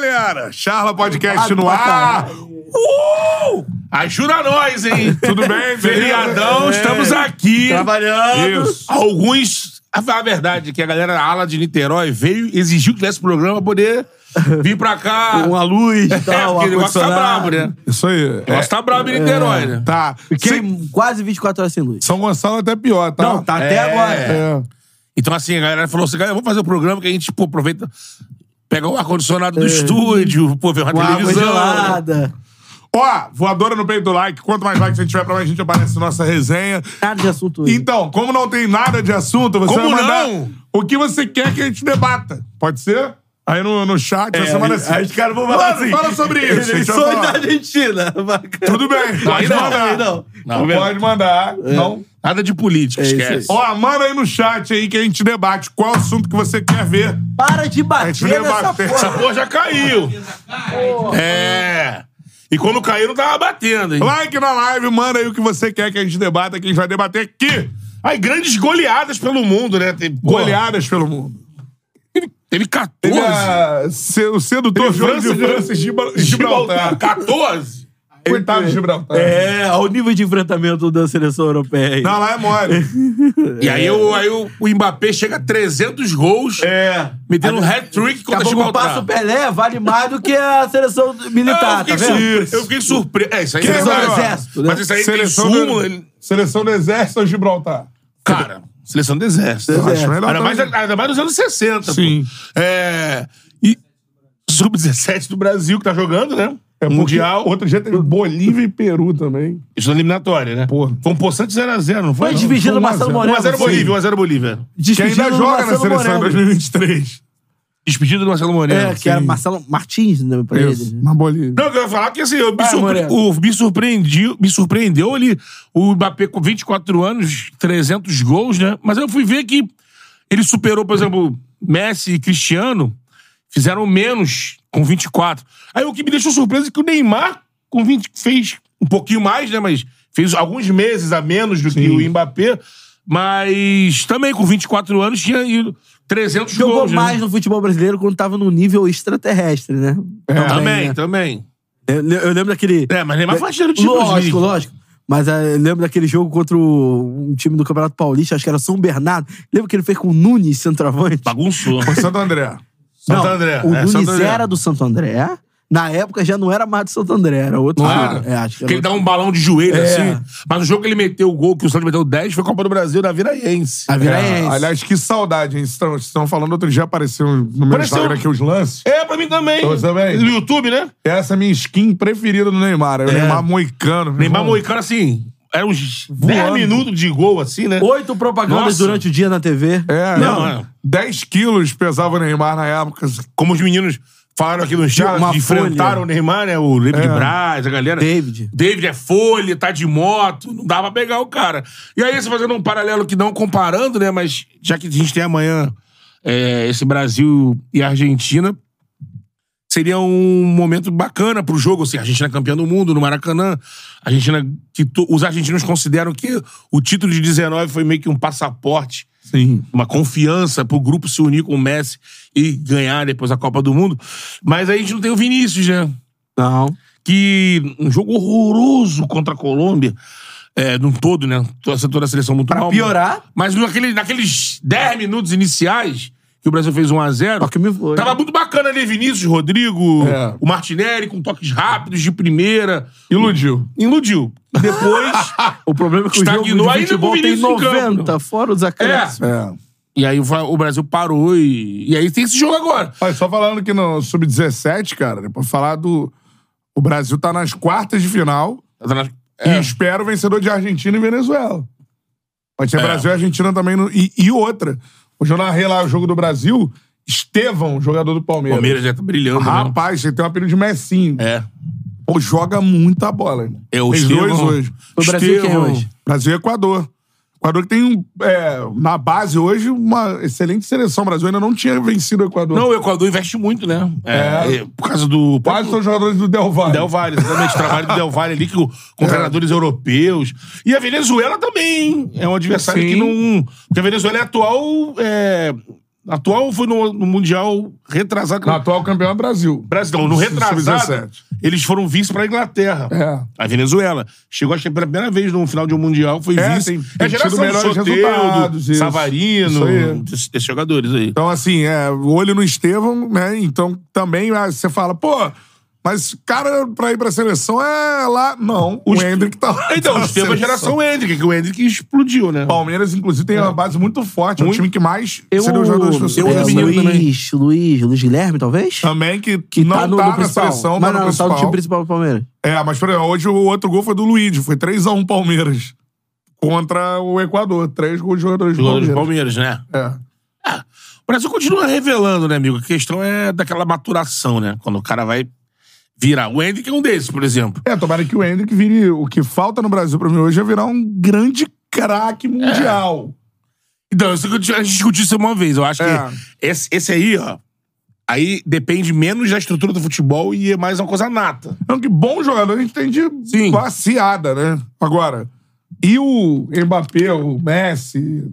galera? Charla Podcast no ar. Uh! Ajuda nós, hein? Tudo bem? Feriadão, É. estamos aqui. Trabalhando. Isso. Alguns. A a verdade é que a galera da ala de Niterói veio e exigiu que tivesse programa pra poder vir pra cá. Uma luz e É, tal, porque o negócio tá brabo, né? Isso aí. O negócio tá brabo em Niterói, né? Tá. Fiquei Sim, quase 24 horas sem luz. São Gonçalo até pior, tá? Não, tá até É. agora. É. Então, assim, a galera falou assim: galera, vamos fazer o programa que a gente, pô, aproveita. Pega o ar-condicionado do estúdio, pô, vê uma Com água televisão. gelada. Ó, voadora no peito do like. Quanto mais likes a gente tiver, pra mais a gente aparece na nossa resenha. Nada de assunto hoje. Então, como não tem nada de assunto, você Como vai mandar não? o que você quer que a gente debata. Pode ser? Aí no, no chat, você manda assim. Aí os caras vão falar assim. fala sobre isso. Eleições falar. da Argentina. Bacana. Tudo bem, pode não, mandar. aí não. Não, Pode mandar. Não. Nada de política, É esquece. Ó, manda aí no chat aí que a gente debate qual assunto que você quer ver. Para de A bater gente vai nessa bater. Essa porra. porra já caiu. É. E quando caiu, não tava batendo, hein? Like na live, manda aí o que você quer que a gente debata, que a gente vai debater aqui. Aí, grandes goleadas pelo mundo, né? Tem, porra, Goleadas pelo mundo. Teve 14. Teve a- se- o sedutor Teve jogo de França, França e Gibra- Gibraltar. 14? Coitado de Gibraltar. É, ao nível de enfrentamento da seleção europeia. aí. Não, lá é mole. E aí, o, aí o, o Mbappé chega a 300 gols, É. metendo um hat-trick contra Daqui a pouco passa o Gibraltar. Pelé, vale mais do que a seleção militar, eu tá fiquei, vendo? sur- eu fiquei surpreso. É, isso aí é é verdade. melhor? Exército, né? Mas isso aí tem Seleção, súmula. do, ele- seleção do Exército ou Gibraltar? Cara, seleção do Exército. Eu acho melhor Ainda mais, também. ainda mais nos anos 60. Sim. Pô. É. E sub-17 do Brasil que tá jogando, né? É porque Mundial. Outro dia teve Bolívia e Peru também. Isso na eliminatória, né? Porra. Foi um poçante 0x0, não foi? Foi dividido o um a Marcelo zero. Moreno. 1x0 Bolívia, 1x0 Bolívia. Que Despedido ainda do joga na seleção em Moreno. 2023. Despedido do Marcelo Moreno. É, que era Marcelo Martins, né, pra ele. Isso, na Bolívia. Não, eu ia falar que assim, eu me, Vai, surpre... O- me, surpreendi, me surpreendeu ali o Mbappé com 24 anos, 300 gols, né? Mas eu fui ver que ele superou, por exemplo, Messi e Cristiano, fizeram menos com 24. Aí o que me deixou surpreso é que o Neymar com 20 fez um pouquinho mais, né? Mas fez alguns meses a menos do que o Mbappé. Mas também com 24 anos tinha ido 300 Jogou gols. né? mais no futebol brasileiro quando tava no nível extraterrestre, né? Também, né? também. Eu, eu lembro daquele. É, mas Neymar faz cheiro de League. Lógico, lógico. Mas eh, eu lembro daquele jogo contra o- um time do Campeonato Paulista, acho que era São Bernardo. Lembra que ele fez com o Nunes, centroavante? Bagunçou. Foi Santo André. Santo Não, André. O é, Nunes Santo André. era do Santo André. Na época já não era mais do Santo André, era outro Não cara. era? É, acho que Que ele dá um balão de joelho, É. assim. Mas no jogo que ele meteu o gol, que o Santos meteu 10, foi Copa do Brasil da Viraense. A Viraense. É, aliás, que saudade, hein? Vocês estão- estão falando, outro dia apareceu no meu Apareceu. Instagram aqui os lances. É, pra mim também. Você também? No YouTube, né? Essa é a minha skin preferida do Neymar. É o Neymar moicano. Neymar. Moicano, assim, era uns 10 Voando. minutos de gol, assim, né? Oito propagandas Nossa. durante o dia na TV. É, Não, não. é. 10 quilos pesava o Neymar na época. Como os meninos falaram aqui no chat, enfrentaram folha. o Neymar, né? O David É. Braz, a galera. David. David é folha, tá de moto, não dava pra pegar o cara. E aí, você fazendo um paralelo que não comparando, né? Mas já que a gente tem amanhã é, esse Brasil e Argentina, seria um momento bacana pro jogo, assim, a Argentina é campeã do mundo no Maracanã, a Argentina, que os argentinos consideram que o título de 19 foi meio que um passaporte, Sim. uma confiança pro grupo se unir com o Messi e ganhar depois a Copa do Mundo. Mas aí a gente não tem o Vinícius, né? Não. que um jogo horroroso contra a Colômbia, é, num todo, né? Toda, toda a seleção muito Pra mal. piorar. Mas naquele, naqueles 10 minutos iniciais, que o Brasil fez 1x0, Só que me foi. tava muito bacana ali, Vinícius, Rodrigo, É. o Martinelli com toques rápidos de primeira. Iludiu. Iludiu. Depois. O problema é que o jogo Estagnou de ainda futebol com o tem Vinícius em campo. 90, fora os acréscimos. É. e aí o Brasil parou e. E aí tem esse jogo agora. Olha, só falando que no Sub-17, cara, depois falar do. O Brasil tá nas quartas de final e É. espera o vencedor de Argentina e Venezuela. Pode ser É. Brasil e Argentina também. No... E, e outra. Hoje eu narrei lá o jogo do Brasil. Estevão, jogador do O Palmeiras. Palmeiras já tá brilhando, né? Rapaz, ele tem um apelido de Messinho. É. Pô, joga muita bola, irmão. É o Estevão. dois hoje. O Brasil quem Estevão. hoje? Brasil e Equador. Equador que tem, um, é, na base hoje, uma excelente seleção. O Brasil ainda não tinha vencido o Equador. Não, o Equador investe muito, né? É. É. é, por causa do. Quase são jogadores do Del Valle. Del Valle, exatamente. trabalho do Del Valle ali com, com treinadores europeus. E a Venezuela também, hein? É um adversário Sim. que não. Porque a Venezuela é atual. É, atual foi no, no Mundial retrasado. No atual campeão é Brasil. Brasil, não, no retrasado, Sub-17. eles foram vice pra Inglaterra. É. A Venezuela. Chegou, acho que pela primeira vez no final de um Mundial, foi É, vice. tem- é tem a geração do melhores Soteldo, resultados, isso. Savarino, Isso aí. desses, desses jogadores aí. Então, assim, é, o olho no Estevão, né? Então, também ah, você fala, pô, mas cara pra ir pra seleção é lá. Não, o, Hendrick tá lá. Então, tá o é a seleção. geração Hendrick, que o Hendrick explodiu, né? Palmeiras, inclusive, tem uma base muito forte. É o Muito. time que mais Eu, seria os jogadores da eu, é, Luiz, Luiz, Luiz Guilherme, talvez? Também que, Que não tá no, tá no na principal. seleção, mas tá no não, tá no time principal. do Palmeiras. É, mas por exemplo, hoje o outro gol foi do Luigi. Foi 3x1 Palmeiras. Contra o Equador. Três gols de jogadores do Jogadores do Palmeiras. Palmeiras, né? É. O Brasil continua revelando, né, amigo? A questão é daquela maturação, né? Quando o cara vai virar. O Hendrick é um desses, por exemplo. É, tomara que o Hendrick vire. O que falta no Brasil pra mim hoje é virar um grande craque mundial. Então, isso que a gente discutiu isso uma vez. Eu acho É. que esse, esse aí, ó. Aí depende menos da estrutura do futebol e é mais uma coisa nata. Não, que bom jogador a gente tem de Sim. passeada, né? Agora, e o Mbappé, o Messi,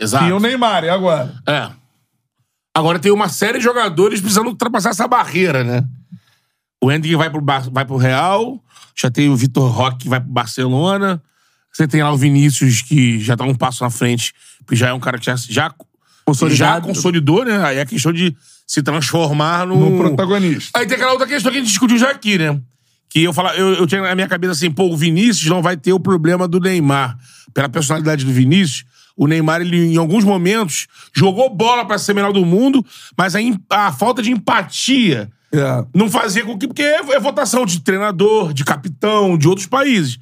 Exato. e o Neymar, e agora? É. Agora tem uma série de jogadores precisando ultrapassar essa barreira, né? O Hendrick vai pro, Bar- vai pro Real, já tem o Vitor Roque que vai pro Barcelona, você tem lá o Vinícius que já tá um passo na frente, que já é um cara que já, já, já consolidou, né? Aí é questão de se transformar no... No protagonista. Aí tem aquela outra questão que a gente discutiu já aqui, né? Que eu, fala, eu, eu tinha na minha cabeça assim, pô, o Vinícius não vai ter o problema do Neymar. Pela personalidade do Vinícius, o Neymar, ele, em alguns momentos, jogou bola pra ser melhor do mundo, mas a, a falta de empatia É. não fazia com que. Porque é, é votação de treinador, de capitão, de outros países.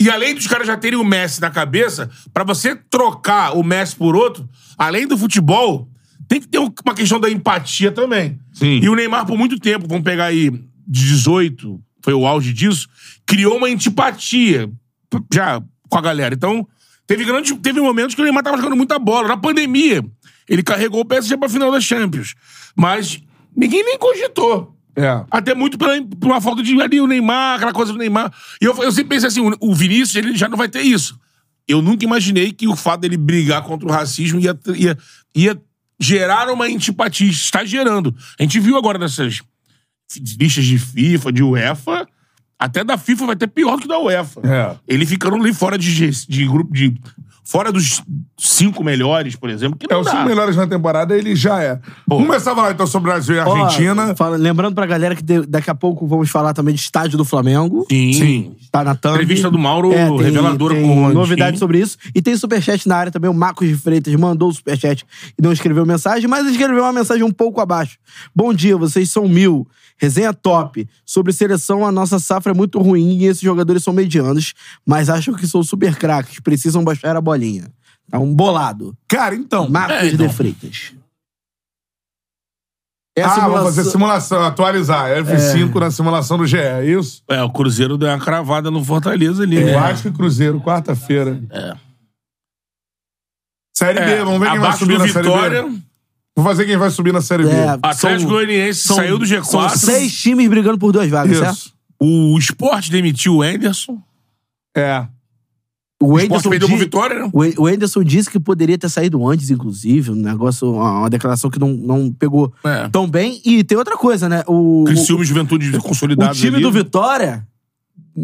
E além dos caras já terem o Messi na cabeça, pra você trocar o Messi por outro, além do futebol, tem que ter um- uma questão da empatia também. Sim. E o Neymar, por muito tempo, vamos pegar aí de 18, foi o auge disso, criou uma antipatia já com a galera. Então, teve, grande, teve momentos que o Neymar tava jogando muita bola. Na pandemia, ele carregou o PSG pra final da Champions. Mas ninguém nem cogitou. É. Até muito pela, por uma falta de ali o Neymar, aquela coisa do Neymar. E eu, eu sempre pensei assim: o, o Vinícius ele já não vai ter isso. Eu nunca imaginei que o fato dele brigar contra o racismo ia, ia, ia gerar uma antipatia. Está gerando. A gente viu agora nessas listas de FIFA, de UEFA. Até da FIFA vai ter pior que da UEFA. É. Ele ficando ali fora de, de grupo de. Fora dos cinco melhores, por exemplo. Que É, não os dá. cinco melhores na temporada, ele já é. Vamos começar a falar então sobre Brasil e Argentina. fala- lembrando pra galera que de- daqui a pouco vamos falar também de estádio do Flamengo. Sim. Sim. Tá na thumb. Entrevista do Mauro, reveladora tem com o Landim. novidades sobre isso. E tem superchat na área também. O Marcos de Freitas mandou o superchat e não escreveu mensagem, mas escreveu uma mensagem um pouco abaixo. Bom dia, vocês são mil. Resenha top. Sobre seleção, a nossa safra é muito ruim e esses jogadores são medianos, mas acham que são super craques, precisam baixar a bolinha. Tá um bolado. Cara, então. Marcos É, então. de Freitas. É ah, simulação- vamos fazer simulação, atualizar. F5 na simulação do GE, é isso? É, o Cruzeiro deu uma cravada no Fortaleza ali, né? Vasco e Cruzeiro, quarta-feira. É. Série B, vamos ver quem vai subir na Série Vitória, B. Vou fazer quem vai subir na Série B. É, Atlético Goianiense são- saiu do G4. São seis times brigando por duas vagas, certo? Isso. O Sport demitiu o Anderson. É. O O Sport Anderson, perdeu pro Vitória, né? o Anderson disse que poderia ter saído antes, inclusive. Um negócio, uma, uma declaração que não, não pegou É. tão bem. E tem outra coisa, né? O, Criciúma e Juventude o, o consolidados time ali. do Vitória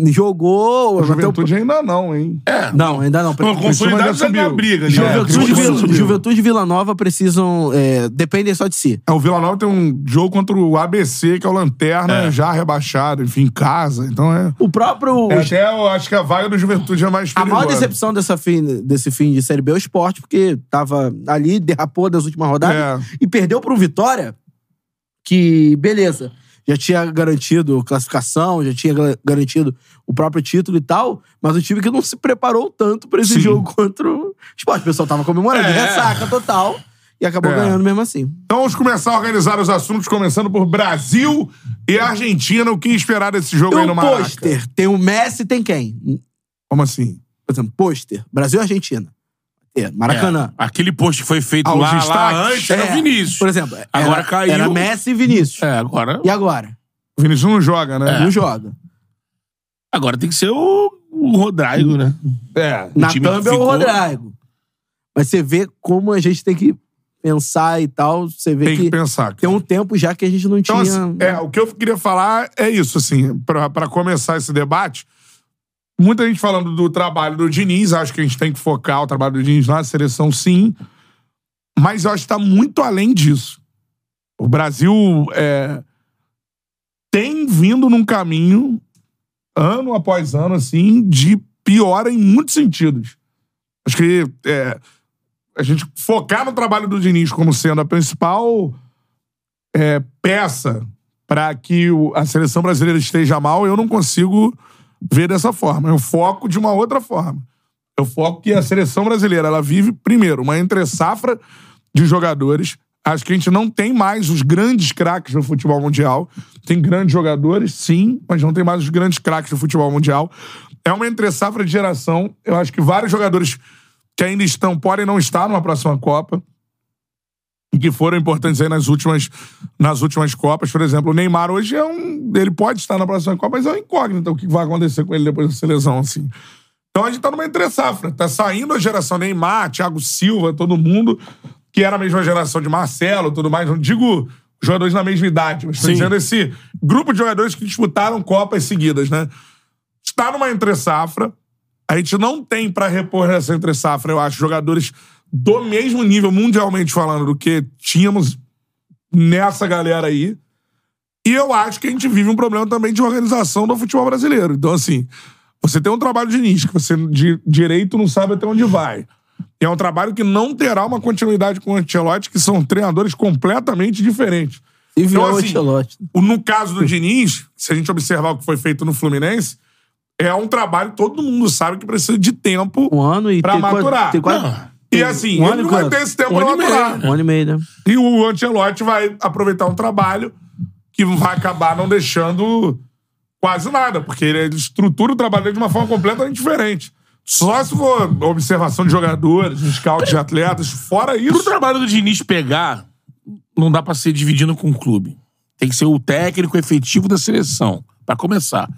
jogou. A até o- Juventude ainda não, hein? É. Não, ainda não. Não, já é briga ali. Né? Juventude, e Vila, subiu. Juventude e Vila Nova precisam. É, dependem só de si. É, o Vila Nova tem um jogo contra o ABC, que é o Lanterna, É. já rebaixado, enfim, em casa. Então é. O próprio. é até eu acho que a vaga do Juventude é mais A maior perigosa. decepção dessa fim, desse fim de Série B é o esporte, porque tava ali, derrapou das últimas rodadas É. e perdeu pro Vitória, que, beleza, já tinha garantido classificação, já tinha ga- garantido o próprio título e tal, mas o time que não se preparou tanto pra esse Sim. jogo contra o esporte. O pessoal tava comemorando, É. ressaca total, e acabou É. ganhando mesmo assim. Então vamos começar a organizar os assuntos, começando por Brasil e Argentina. O que esperar desse jogo E aí no o Maraca? pôster, tem o Messi, tem quem? Como assim? Por exemplo, pôster, Brasil e Argentina. É, Maracanã. É. Aquele post que foi feito Ah, lá, lá antes era É, o Vinícius. Por exemplo, Agora era, caiu. Era Messi e Vinícius. É, agora. E agora? O Vinícius não joga, né? Não joga. Agora tem que ser o, o Rodrigo, né? É. Na time que thumb é o ficou- Rodrigo. Mas você vê como a gente tem que pensar e tal, você vê Tem que que, pensar. tem um tempo já que a gente não Então, tinha. assim, é, o que eu queria falar é isso, assim, pra começar esse debate. Muita gente falando do trabalho do Diniz, acho que a gente tem que focar o trabalho do Diniz na seleção, sim. Mas eu acho que tá muito além disso. O Brasil é, tem vindo num caminho, ano após ano, assim, de piora em muitos sentidos. Acho que é, a gente focar no trabalho do Diniz como sendo a principal é, peça para que o- a seleção brasileira esteja mal, eu não consigo ver dessa forma. Eu foco de uma outra forma. Eu foco que a seleção brasileira ela vive, primeiro, uma entre-safra de jogadores. Acho que a gente não tem mais os grandes craques do futebol mundial. Tem grandes jogadores, sim, mas não tem mais os grandes craques do futebol mundial. É uma entre-safra de geração. Eu acho que vários jogadores que ainda estão podem não estar numa próxima Copa e que foram importantes aí nas últimas, nas últimas Copas. Por exemplo, o Neymar hoje é um. Ele pode estar na próxima Copa, mas é uma incógnita o que vai acontecer com ele depois dessa lesão, assim. Então a gente tá numa entre-safra. Tá saindo a geração Neymar, Thiago Silva, todo mundo, que era a mesma geração de Marcelo tudo mais. Não digo jogadores na mesma idade, mas tô dizendo esse grupo de jogadores que disputaram Copas seguidas, né? Está numa entre-safra. A gente não tem pra repor essa entre-safra, eu acho, jogadores do mesmo nível, mundialmente falando, do que tínhamos nessa galera aí. E eu acho que a gente vive um problema também de organização do futebol brasileiro. Então, assim, você tem um trabalho de nicho, que você de direito não sabe até onde vai. E é um trabalho que não terá uma continuidade com o Ancelotti, que são treinadores completamente diferentes. E Então, o assim, o- No caso do Diniz, se a gente observar o que foi feito no Fluminense, é um trabalho que todo mundo sabe que precisa de tempo Um ano e pra tem quase- maturar. tem quase- Não. E assim, Um ele ano não vai ter esse tempo Um pra ano meio. maturar. Um ano e meio, né? E o Ancelotti vai aproveitar um trabalho que vai acabar não deixando quase nada, porque ele estrutura o trabalho dele de uma forma completamente diferente. Só se for observação de jogadores, um scout de atletas, fora Pro isso. trabalho do Diniz pegar, não dá pra ser dividindo com o clube. Tem que ser o técnico efetivo da seleção, pra começar.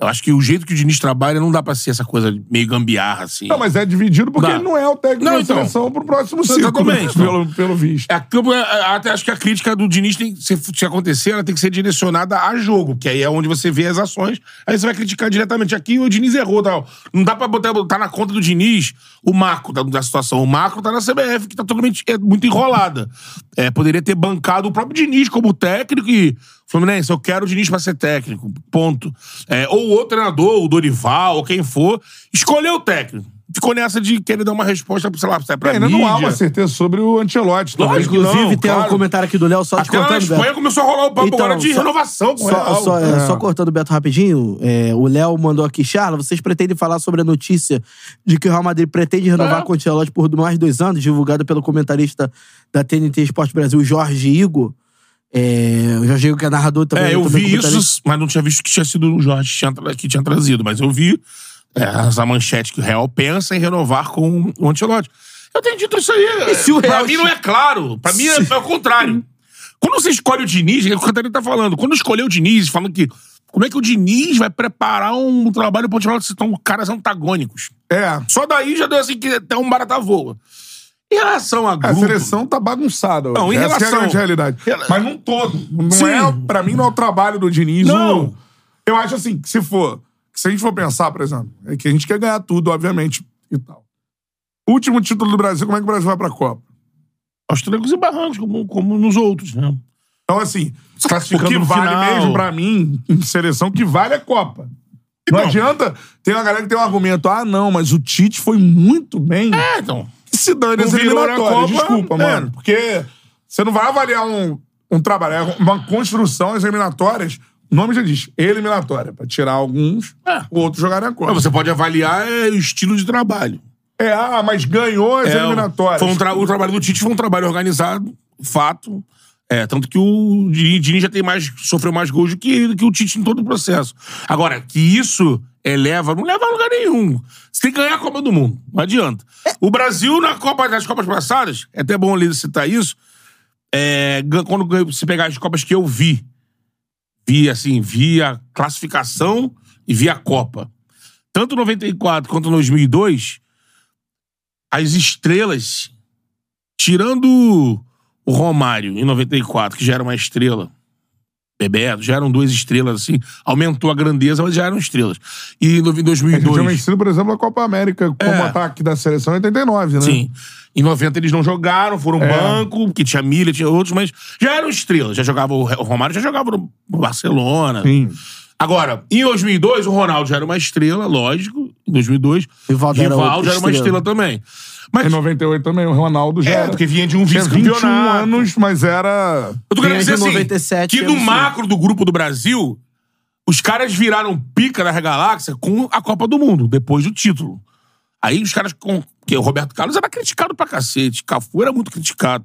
Eu acho que o jeito que o Diniz trabalha não dá pra ser essa coisa meio gambiarra, assim. Não, mas é dividido porque Dá. ele não é o técnico Não, da então. seleção pro próximo ciclo, Exatamente. pelo, pelo visto. É, campo- é, até acho que a crítica do Diniz tem que se, se acontecer, ela tem que ser direcionada a jogo, que aí é onde você vê as ações, aí você vai criticar diretamente. Aqui o Diniz errou, tal. Não dá pra botar, botar na conta do Diniz o macro da, da situação. O macro tá na CBF, que tá totalmente é, muito enrolada. É, poderia ter bancado o próprio Diniz como técnico e. Fluminense, eu quero o Diniz pra ser técnico. Ponto. É, ou o outro treinador, o Dorival, ou quem for, escolheu o técnico. Ficou nessa de querer dar uma resposta, sei lá, pra Ainda não há uma certeza sobre o. Lógico que Inclusive, não, tem um claro. comentário aqui do Léo só te Até na contando, Espanha Beto. começou a rolar o papo Então, agora de só- renovação com o Só, Real. só, é, É. só cortando o Beto rapidinho, é, o Léo mandou aqui, Charla, vocês pretendem falar sobre a notícia de que o Real Madrid pretende renovar É. com o Ancelotti por mais dois anos, divulgada pelo comentarista da TNT Esporte Brasil, Jorge Igor. É, o Jorge Igor que é narrador também. É, eu também vi isso, mas não tinha visto que tinha sido o Jorge que tinha, que tinha trazido. Mas eu vi é, essa manchete que o Real pensa em renovar com o Ancelotti. Eu tenho dito isso aí. E se o pra Real- mim não é claro. Pra mim é, é o contrário. Quando você escolhe o Diniz, é o que o Catarina tá falando. Quando escolheu o Diniz, falando que como é que o Diniz vai preparar um trabalho pro Ancelotti se estão caras antagônicos. É. Só daí já deu assim que até um barata voa. Em relação a A grupo... seleção tá bagunçada. Não, em Essa que é a relação- grande realidade. Mas num todo. Não Sim. é, pra mim, não é o trabalho do Diniz. Não. o- Eu acho assim, que se for... que Se a gente for pensar, por exemplo, é que a gente quer ganhar tudo, obviamente, e tal. Último título do Brasil, como é que o Brasil vai pra Copa? Aos trancos e barrancos, como, como nos outros, né? Então, assim, o classificando que no vale final. mesmo pra mim, em seleção, que vale é Copa. Não Então. adianta. Tem uma galera que tem um argumento, ah, não, mas o Tite foi muito bem. É, então. Se dane Não as eliminatórias. Copa, Desculpa, é. mano. Porque você não vai avaliar um, um trabalho, é uma construção, as eliminatórias. O nome já diz, eliminatória. Pra tirar alguns, É. o outro jogar na Copa. Mas você pode avaliar é, o estilo de trabalho. É, ah, mas ganhou as É, eliminatórias. Foi um tra- o trabalho do Tite foi um trabalho organizado, fato. É, tanto que o Dini já tem mais, sofreu mais gols do que, do que o Tite em todo o processo. Agora, que isso eleva, não leva a lugar nenhum. Você tem que ganhar a Copa do Mundo. Não adianta. O Brasil, na Copa, nas Copas passadas, é até bom ali citar isso. é, quando se pegar as Copas que eu vi, vi assim, vi a classificação e vi a Copa. Tanto 94 quanto 2002, as estrelas tirando o Romário em 94, que já era uma estrela, Bebeto, já eram duas estrelas, assim, aumentou a grandeza, mas já eram estrelas. E em A gente tinha 2002... vencido, por exemplo, a Copa América como É. ataque da seleção em 89, né? Sim. Em 90 eles não jogaram, foram É. banco, que tinha Milha, tinha outros, mas já eram estrelas. Já jogava o o Romário, já jogava no Barcelona. Sim. Agora, em 2002, o Ronaldo já era uma estrela, lógico. Em 2002, Rivaldo era Rivaldo já era uma estrela. estrela também. Mas Em 98 também, o Ronaldo já É, era. porque vinha de um Tinha 21 vice-campeonato. anos, mas era... eu tô querendo dizer assim, 97, que no macro do grupo do Brasil, os caras viraram pica da galáxia com a Copa do Mundo, depois do título. Aí os caras com. Que o Roberto Carlos era criticado pra cacete. Cafu era muito criticado.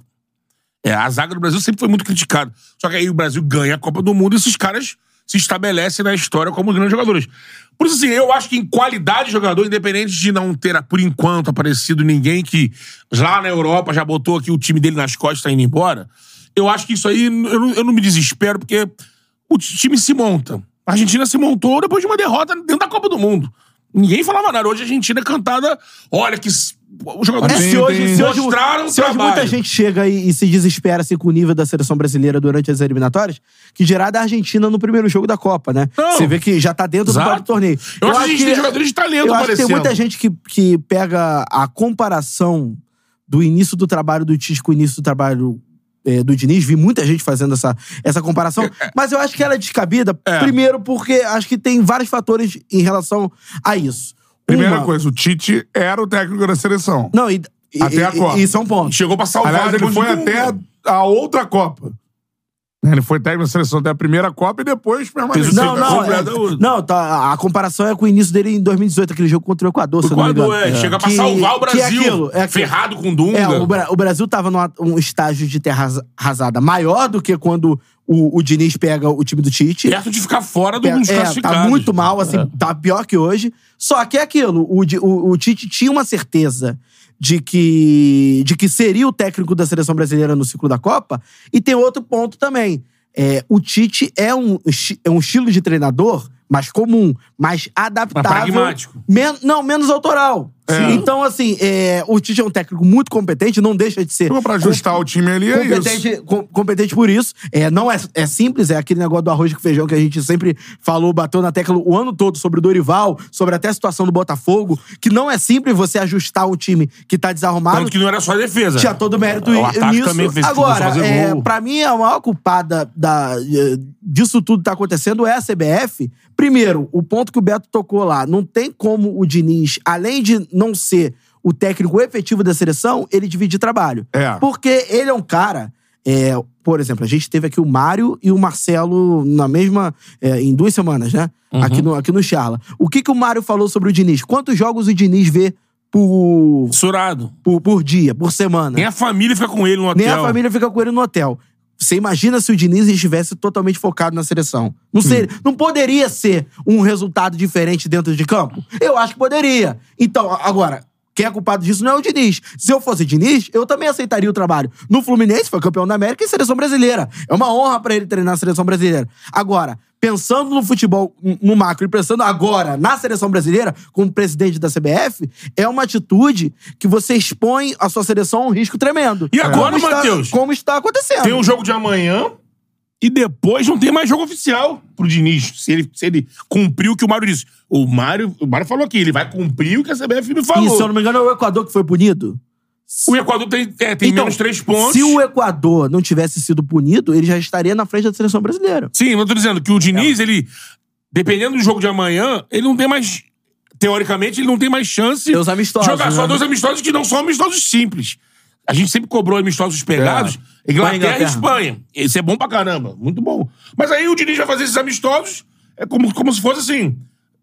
É, a zaga do Brasil sempre foi muito criticada. Só que aí o Brasil ganha a Copa do Mundo e esses caras se estabelecem na história como grandes jogadores. Por isso, assim, eu acho que em qualidade de jogador, independente de não ter, por enquanto, aparecido ninguém que lá na Europa já botou aqui o time dele nas costas e tá indo embora, eu acho que isso aí, eu não, eu não me desespero, porque o time se monta. A Argentina se montou depois de uma derrota dentro da Copa do Mundo. Ninguém falava nada. Hoje a Argentina é cantada, olha que os jogadores É, se hoje, se hoje, mostraram se hoje muita gente chega e, e se desespera assim, com o nível da seleção brasileira durante as eliminatórias, que dirá da Argentina no primeiro jogo da Copa, né? Não. Você vê que já tá dentro do Exato. próprio torneio. Eu acho que a gente tem jogadores de talento Eu acho que tem muita gente que, que pega a comparação do início do trabalho do Tite com o início do trabalho eh, do Diniz. Vi muita gente fazendo essa, essa comparação. Mas eu acho que ela é descabida, É. primeiro porque acho que tem vários fatores em relação a isso. Primeira Uma- coisa, o Tite era o técnico da seleção. Não, e, e, Até a e- Copa. e isso é um ponto. Chegou pra salvar Aliás, ele foi até a outra Copa. Ele foi técnico da seleção até a primeira Copa e depois permaneceu. Não, não, tá é, não tá, a comparação é com o início dele em 2018, aquele jogo contra o Equador, O se eu não me Equador, engano. é, chega pra Que- salvar o que é Brasil. aquilo, é aquilo. ferrado com Dunga. É, o, o Brasil tava num um estágio de terra arras- arrasada maior do que quando o, o Diniz pega o time do Tite. Perto de ficar fora do É, dos é, tá muito mal, assim, tá pior que hoje. Só que é aquilo, o, o, o Tite tinha uma certeza de que, de que seria o técnico da seleção brasileira no ciclo da Copa. E tem outro ponto também. É, o Tite é um, é um estilo de treinador mais comum, mais adaptável. pragmático. men- não, menos autoral. É. Então, assim, é, o Tite é um técnico muito competente, não deixa de ser Pra ajustar o time ali é isso. competente, com- competente por isso. É, não é, é simples, é aquele negócio do arroz com feijão que a gente sempre falou, bateu na tecla o ano todo sobre o Dorival, sobre até a situação do Botafogo, que não é simples você ajustar um time que tá desarrumado. Tanto que não era só a defesa. Tinha todo o mérito O ataque nisso. também fez Agora, é, pra mim, a maior culpada da, eh, disso tudo que tá acontecendo é a CBF. Primeiro, o ponto que o Beto tocou lá. Não tem como o Diniz, além de não ser o técnico efetivo da seleção, ele dividir trabalho. É. Porque ele é um cara. é, por exemplo, a gente teve aqui o Mário e o Marcelo na mesma. é, em duas semanas, né? Uhum. Aqui, no, aqui no Charla. O que, que o Mário falou sobre o Diniz? Quantos jogos o Diniz vê por, Surado. por, por dia, por semana? Nem a família fica com ele no hotel. Nem a família fica com ele no hotel. Você imagina se o Diniz estivesse totalmente focado na seleção. Não, ser, não poderia ser um resultado diferente dentro de campo? Eu acho que poderia. Então, agora, quem é culpado disso não é o Diniz. Se eu fosse Diniz, eu também aceitaria o trabalho. No Fluminense, foi campeão da América e seleção brasileira. É uma honra pra ele treinar a seleção brasileira. Agora, pensando no futebol, no macro, e pensando agora na seleção brasileira, como presidente da CBF, é uma atitude que você expõe a sua seleção a um risco tremendo. E agora, Como está- Matheus? Como está acontecendo. Tem um jogo de amanhã e depois não tem mais jogo oficial pro Diniz. Se ele, se ele cumpriu o que o Mário disse. O Mário, o Mário falou aqui, ele vai cumprir o que a CBF me falou. E, se eu não me engano, é o Equador que foi punido. O Equador tem, é, tem Então, menos três pontos. Se o Equador não tivesse sido punido, ele já estaria na frente da seleção brasileira. Sim, eu tô dizendo que o Diniz, ele, dependendo do jogo de amanhã, ele não tem mais. Teoricamente, ele não tem mais chance de jogar só né? dois amistosos que não são amistosos simples. A gente sempre cobrou amistosos pegados. É. Inglaterra, Inglaterra. e Espanha. Isso é bom pra caramba. Muito bom. Mas aí o Diniz vai fazer esses amistosos. É como, como se fosse assim.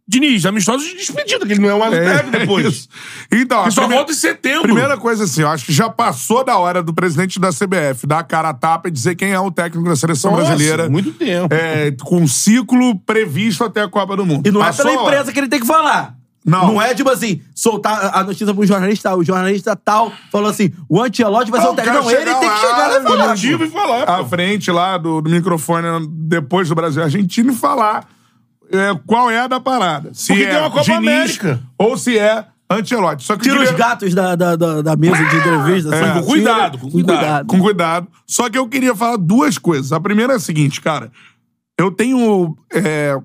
Diniz, amistosos de despedida, que ele não é mais É, técnico depois. isso. Então, Que só primeira- volta em setembro. Primeira coisa assim, eu acho que já passou da hora do presidente da CBF dar a cara a tapa e dizer quem é o técnico da seleção Nossa, brasileira. muito tempo. É, com um ciclo previsto até a Copa do Mundo. E não Passou é pela empresa que ele tem que falar. Não. Não é tipo assim, soltar a notícia pro jornalista, o jornalista tal falou assim: o Antelote vai Não, técnico. cara Não, ele tem que lá, chegar no falar. motivo e falar. à frente lá do, do microfone depois do Brasil Argentina e falar é, qual é a da parada. Se Porque é tem uma Copa Diniz América. ou se é Ancelotti. Só que Tira queria- os gatos da, da, da, da mesa de entrevista. É, assim, com cuidado, com cuidado. Com cuidado. Só que eu queria falar duas coisas. A primeira é a seguinte, cara. Eu tenho. é,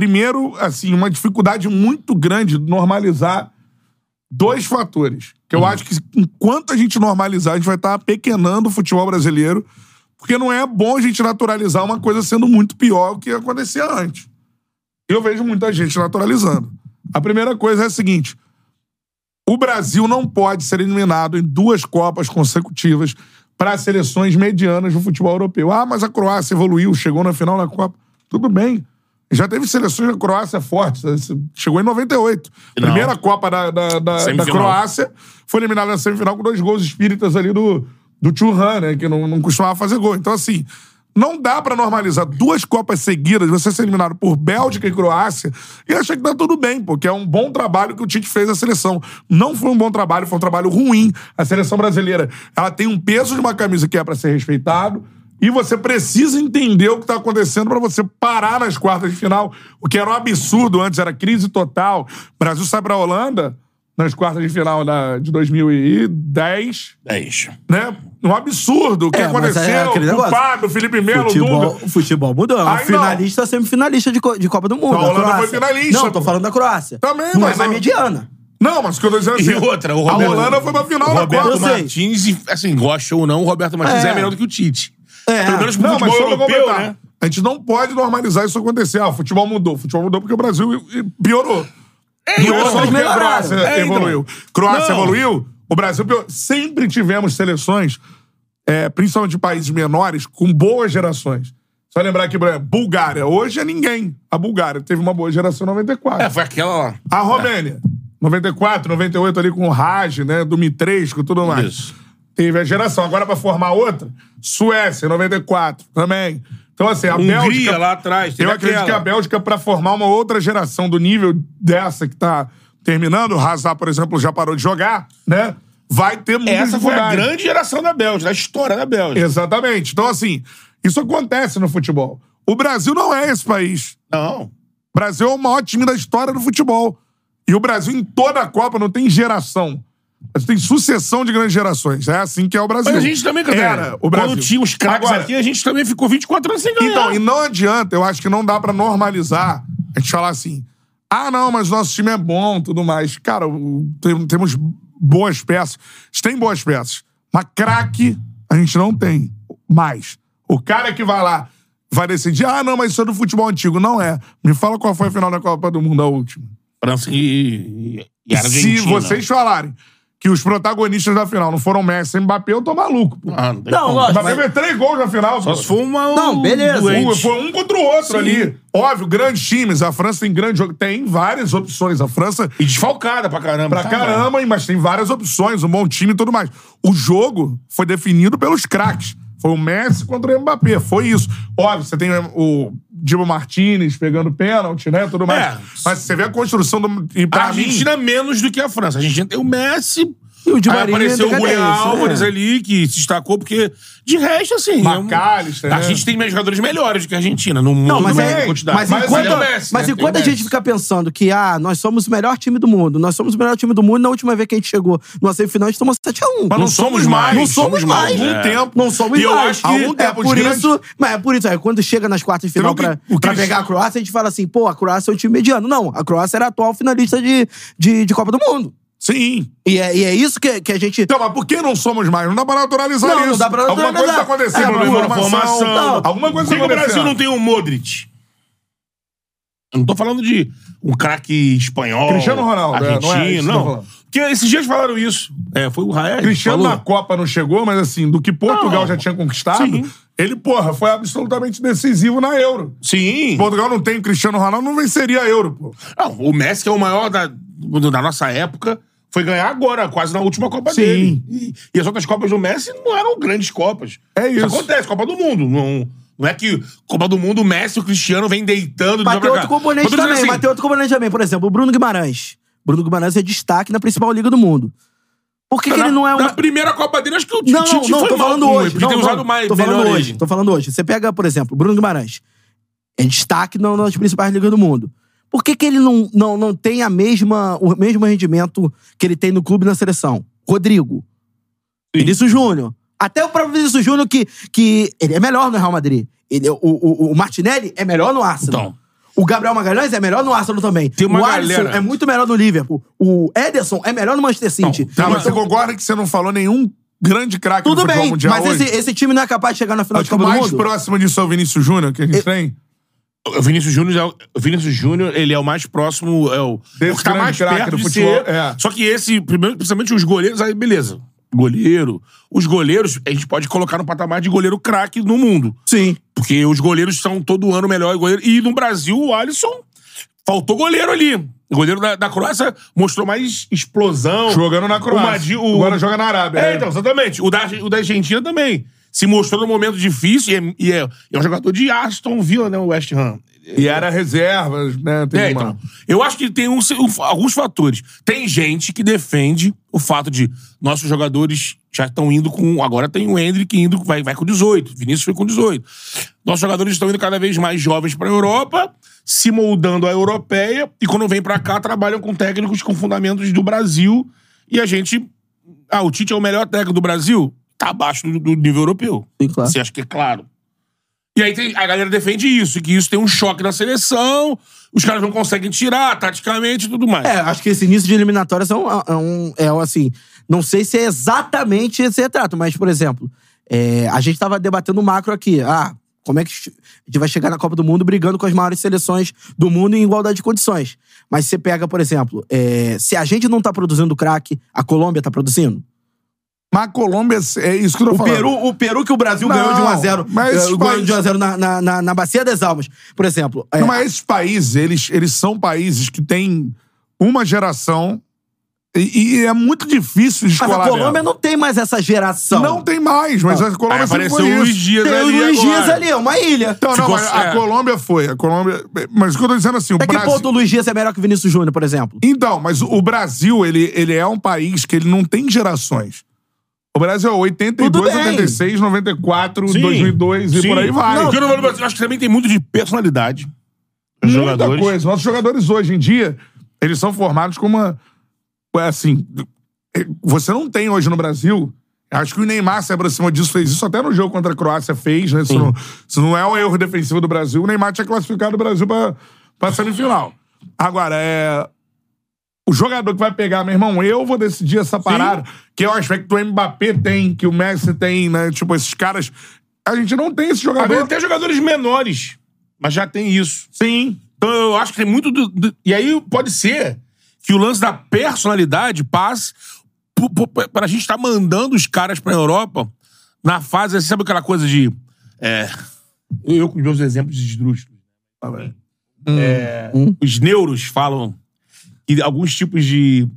primeiro, assim, uma dificuldade muito grande de normalizar dois fatores. Que eu acho que enquanto a gente normalizar, a gente vai estar pequenando o futebol brasileiro, porque não é bom a gente naturalizar uma coisa sendo muito pior do que acontecia antes. Eu vejo muita gente naturalizando. A primeira coisa é a seguinte: o Brasil não pode ser eliminado em duas Copas consecutivas para seleções medianas do futebol europeu. Ah, mas a Croácia evoluiu, chegou na final da Copa. Tudo bem. Já teve seleções da Croácia fortes. Chegou em 98. Não. Primeira Copa da, da, da, da. Croácia foi eliminada na semifinal com dois gols espíritas ali do, do Churran, né? Que não, não costumava fazer gol. Então, assim, não dá pra normalizar duas Copas seguidas, você ser eliminado por Bélgica e Croácia e achar que tá tudo bem, porque é um bom trabalho que o Tite fez na seleção. Não foi um bom trabalho, foi um trabalho ruim. A seleção brasileira, ela tem um peso de uma camisa que é pra ser respeitado. E você precisa entender o que tá acontecendo pra você parar nas quartas de final. O que era um absurdo antes, era crise total. O Brasil sai pra Holanda nas quartas de final da, de 2010 10. né? Um absurdo o que É, mas é aconteceu com o. Fábio, Felipe Melo, Futebol, Dunga. o futebol mudou. É Aí não. finalista, semifinalista de, de Copa do Mundo. A a Holanda foi finalista, Não, tô falando da Croácia. Também, Não mas é mais a- mediana. Não, mas o que eu tô dizendo é E assim, outra, o a Roberto- Holanda foi pra final O da Roberto Copa. Sei. Martins, assim, gosta ou não, o Roberto Martins é, É. melhor do que o Tite. É. Pelo menos pro Não, mas futebol só pra europeu, completar. né? A gente não pode normalizar isso acontecer. Ah, o futebol mudou. O futebol mudou porque o Brasil piorou. É, Não e é só porque a. Croácia É, então. evoluiu. Croácia Não. evoluiu, o Brasil piorou. Sempre tivemos seleções, eh, principalmente de países menores, com boas gerações. Só lembrar que, Bulgária. Hoje é ninguém. A Bulgária teve uma boa geração em 94. É, foi aquela lá. A Romênia, 94, 98 ali com o Raj, né? Do Mitresco e tudo mais. Isso. Teve a geração. Agora, pra formar outra, Suécia, 94, também. Então, assim, a Hungria Bélgica... lá atrás. Eu acredito aquela. que a Bélgica, pra formar uma outra geração do nível dessa que tá terminando, o Hazard, por exemplo, já parou de jogar, né? Vai ter muita Essa foi a grande geração da Bélgica, da história da Bélgica. Exatamente. Então, assim, isso acontece no futebol. O Brasil não é esse país. Não. O Brasil é o maior time da história do futebol. E o Brasil, em toda a Copa, não tem geração. Mas tem sucessão de grandes gerações. É assim que é o Brasil. Mas a gente também, cara. Era o Brasil. Quando tinha os craques Agora, aqui, a gente também ficou 24 anos sem ganhar. Então, e não adianta, eu acho que não dá pra normalizar a gente falar assim: ah, não, mas nosso time é bom tudo mais. Cara, temos boas peças. A gente tem boas peças. Mas craque, a gente não tem mais. O cara que vai lá vai decidir: ah, não, mas isso é do futebol antigo. Não é. Me fala qual foi a final da Copa do Mundo, a última. França e, e Se Argentina. vocês falarem que os protagonistas da final não foram Messi e Mbappé, eu tô maluco, pô. Ah, não, tem Não, lógico. Mbappé fez três gols na final, Só pô. se for uma. Não, beleza. Um, foi um contra o outro ali. Óbvio, grandes times. A França tem grande jogo. Tem várias opções. A França, E desfalcada pra caramba. pra Tá, caramba, mas tem várias opções. Um bom time e tudo mais. O jogo foi definido pelos craques. Foi o Messi contra o Mbappé. Foi isso. Óbvio, você tem o Diego Martinez pegando pênalti, né? Tudo mais. É. Mas você vê a construção do. E A Argentina menos do que a França. A Argentina tem o Messi. E o Di aí Maria apareceu o tem Julián cadência, Álvares né? ali, que se destacou, porque de resto, assim. mim, é um- McAllister, A né? gente tem mais jogadores melhores do que a Argentina no mundo. Não, mas, né, é, quantidade. mas, Mas enquanto, é o Messi, mas né? enquanto a o gente fica pensando que ah, nós somos o melhor time do mundo, nós somos o melhor time do mundo, na última vez que a gente chegou numa semifinal, a gente tomou 7x1. Mas Não somos mais, Não somos mais. mais, Há é. um tempo. Não somos E eu mais. acho que Há um é, por grandes- isso, mas é por isso, aí, quando chega nas quartas de final pra, que o pra pegar a Croácia, a gente fala assim, pô, a Croácia é um time mediano. Não, a Croácia era a atual finalista de, de, de Copa do Mundo. Sim. E é, e é isso que, que a gente... Então, mas por que não somos mais? Não dá pra naturalizar Não, isso. não dá pra Alguma coisa tá naturalizar. acontecendo É, na formação. formação. Alguma coisa Por que tá o Brasil acontecendo. não tem um Modric? Eu não tô falando de um craque espanhol. Cristiano Ronaldo, é, não é argentino, não. Porque esses dias falaram isso. É, foi o Rael. Cristiano falou. na Copa não chegou, mas assim, do que Portugal Não. já tinha conquistado, Sim. ele, porra, foi absolutamente decisivo na Euro. Sim. Portugal não tem Cristiano Ronaldo, não venceria a Euro, pô. Não, o Messi, que é o maior da, da nossa época, foi ganhar agora, quase na última Copa Sim. dele. E, e as outras Copas do Messi não eram grandes Copas. É isso. acontece, Copa do Mundo. Não, não é que Copa do Mundo, o Messi e o Cristiano vem deitando de Mas tem outro componente também, assim, mas tem outro componente também. Por exemplo, o Bruno Guimarães. Bruno Guimarães é destaque na principal liga do mundo. Por que, que na, ele não é Na uma... primeira Copa dele, acho que o Não, Tite não, foi tô falando hoje. Não, não, usado mais, tô falando hoje. ele. Tô falando hoje. Você pega, por exemplo, o Bruno Guimarães. É destaque na- nas principais ligas do mundo. Por que, que ele não, não, não tem a mesma, o mesmo rendimento que ele tem no clube e na seleção? Rodrigo. Vinícius Júnior. Até o próprio Vinícius Júnior, que, que ele é melhor no Real Madrid. Ele, o, o, o Martinelli é melhor no Arsenal. Então. O Gabriel Magalhães é melhor no Arsenal também. Tem uma o Alisson galera- é muito melhor no Liverpool. O Ederson é melhor no Manchester City. Tá, mas você Então, concorda que você não falou nenhum grande craque do tudo futebol bem, mundial mas hoje? esse, esse time não é capaz de chegar na final Acho de o Copa do mais Mundo? próximo disso é o Vinícius Júnior que a gente tem. O Vinícius Júnior, é o- Vinícius Júnior, ele é o mais próximo, é o, Desse o que tá mais perto do de futebol, ser. é. Só que esse, primeiro, principalmente os goleiros, aí beleza. Goleiro. Os goleiros, a gente pode colocar no patamar de goleiro craque no mundo. Sim. Porque os goleiros são todo ano o melhor goleiro. E no Brasil, o Alisson, faltou goleiro ali. O goleiro da, da Croácia mostrou mais explosão. Jogando na Croácia. O Madi- o- Agora joga na Arábia. É, né? então, exatamente. O da, o da Argentina também. Se mostrou num momento difícil e é, e é- é um jogador de Aston Villa, né? O West Ham. E era reserva, né? Tem É, uma- então. Eu acho que tem um- um- alguns fatores. Tem gente que defende o fato de nossos jogadores já estão indo com. Agora tem o Hendrick indo, vai, vai com 18. Vinícius foi com 18. Nossos jogadores estão indo cada vez mais jovens para a Europa, se moldando à europeia, e quando vem para cá, trabalham com técnicos com fundamentos do Brasil. E a gente. Ah, o Tite é o melhor técnico do Brasil? Tá abaixo do, do nível europeu. Sim, claro. Você acha que é claro? E aí tem- a galera defende isso, que isso tem um choque na seleção, os caras não conseguem tirar taticamente e tudo mais. É, acho que esse início de eliminatórias é um, é um- é um, assim, não sei se é exatamente esse retrato, mas, por exemplo, é, a gente tava debatendo o macro aqui. Ah, como é que a gente vai chegar na Copa do Mundo brigando com as maiores seleções do mundo em igualdade de condições? Mas você pega, por exemplo, é, se a gente não tá produzindo craque, a Colômbia tá produzindo? Mas a Colômbia é isso que eu tô O falando. Peru, o Peru que o Brasil Não, ganhou de 1x0. mas esses ganhou países- de 1x0 na, na, na, na Bacia das Almas. Por exemplo. é, Não, mas esses países, eles, eles são países que têm uma geração e, e é muito difícil mas escolar a Colômbia dela. não tem mais essa geração. Não tem mais, mas a Colômbia Aí sempre apareceu foi o Luiz. Dias Tem o ali Luiz. Dias ali, é uma ilha. Então, não, mas a é. Colômbia foi. A Colômbia. Mas o que eu tô dizendo assim, o Até que Brasil. ponto o Luiz Dias é melhor que o Vinícius Júnior, por exemplo? Então, mas o Brasil, ele, ele é um país que ele não tem gerações. O Brasil é 82, Tudo bem. 86, 94, Sim. 2002 e Sim. por aí vai. O que eu não vou Brasil, eu acho que também tem muito de personalidade. Os Muita jogadores. coisa. Nossos jogadores hoje em dia, eles são formados com uma. é Assim, você não tem hoje no Brasil. Acho que o Neymar se aproximou disso, fez isso até no jogo contra a Croácia, fez, né? Isso não, isso não é um erro defensivo do Brasil. O Neymar tinha classificado o Brasil pra, pra semifinal. Agora, é. O jogador que vai pegar, meu irmão, eu vou decidir essa parada, que é o aspecto que o Mbappé tem, que o Messi tem, né? Tipo, esses caras. A gente não tem esse jogador. vezes até jogadores menores, mas já tem isso. Sim. Então eu acho que tem muito. do- do- e aí pode ser que o lance da personalidade passe pu- pra gente estar mandando os caras pra Europa na fase. Sabe aquela coisa de. É, eu com os meus exemplos de esdrúxulos. É, Os neuros falam que alguns tipos de.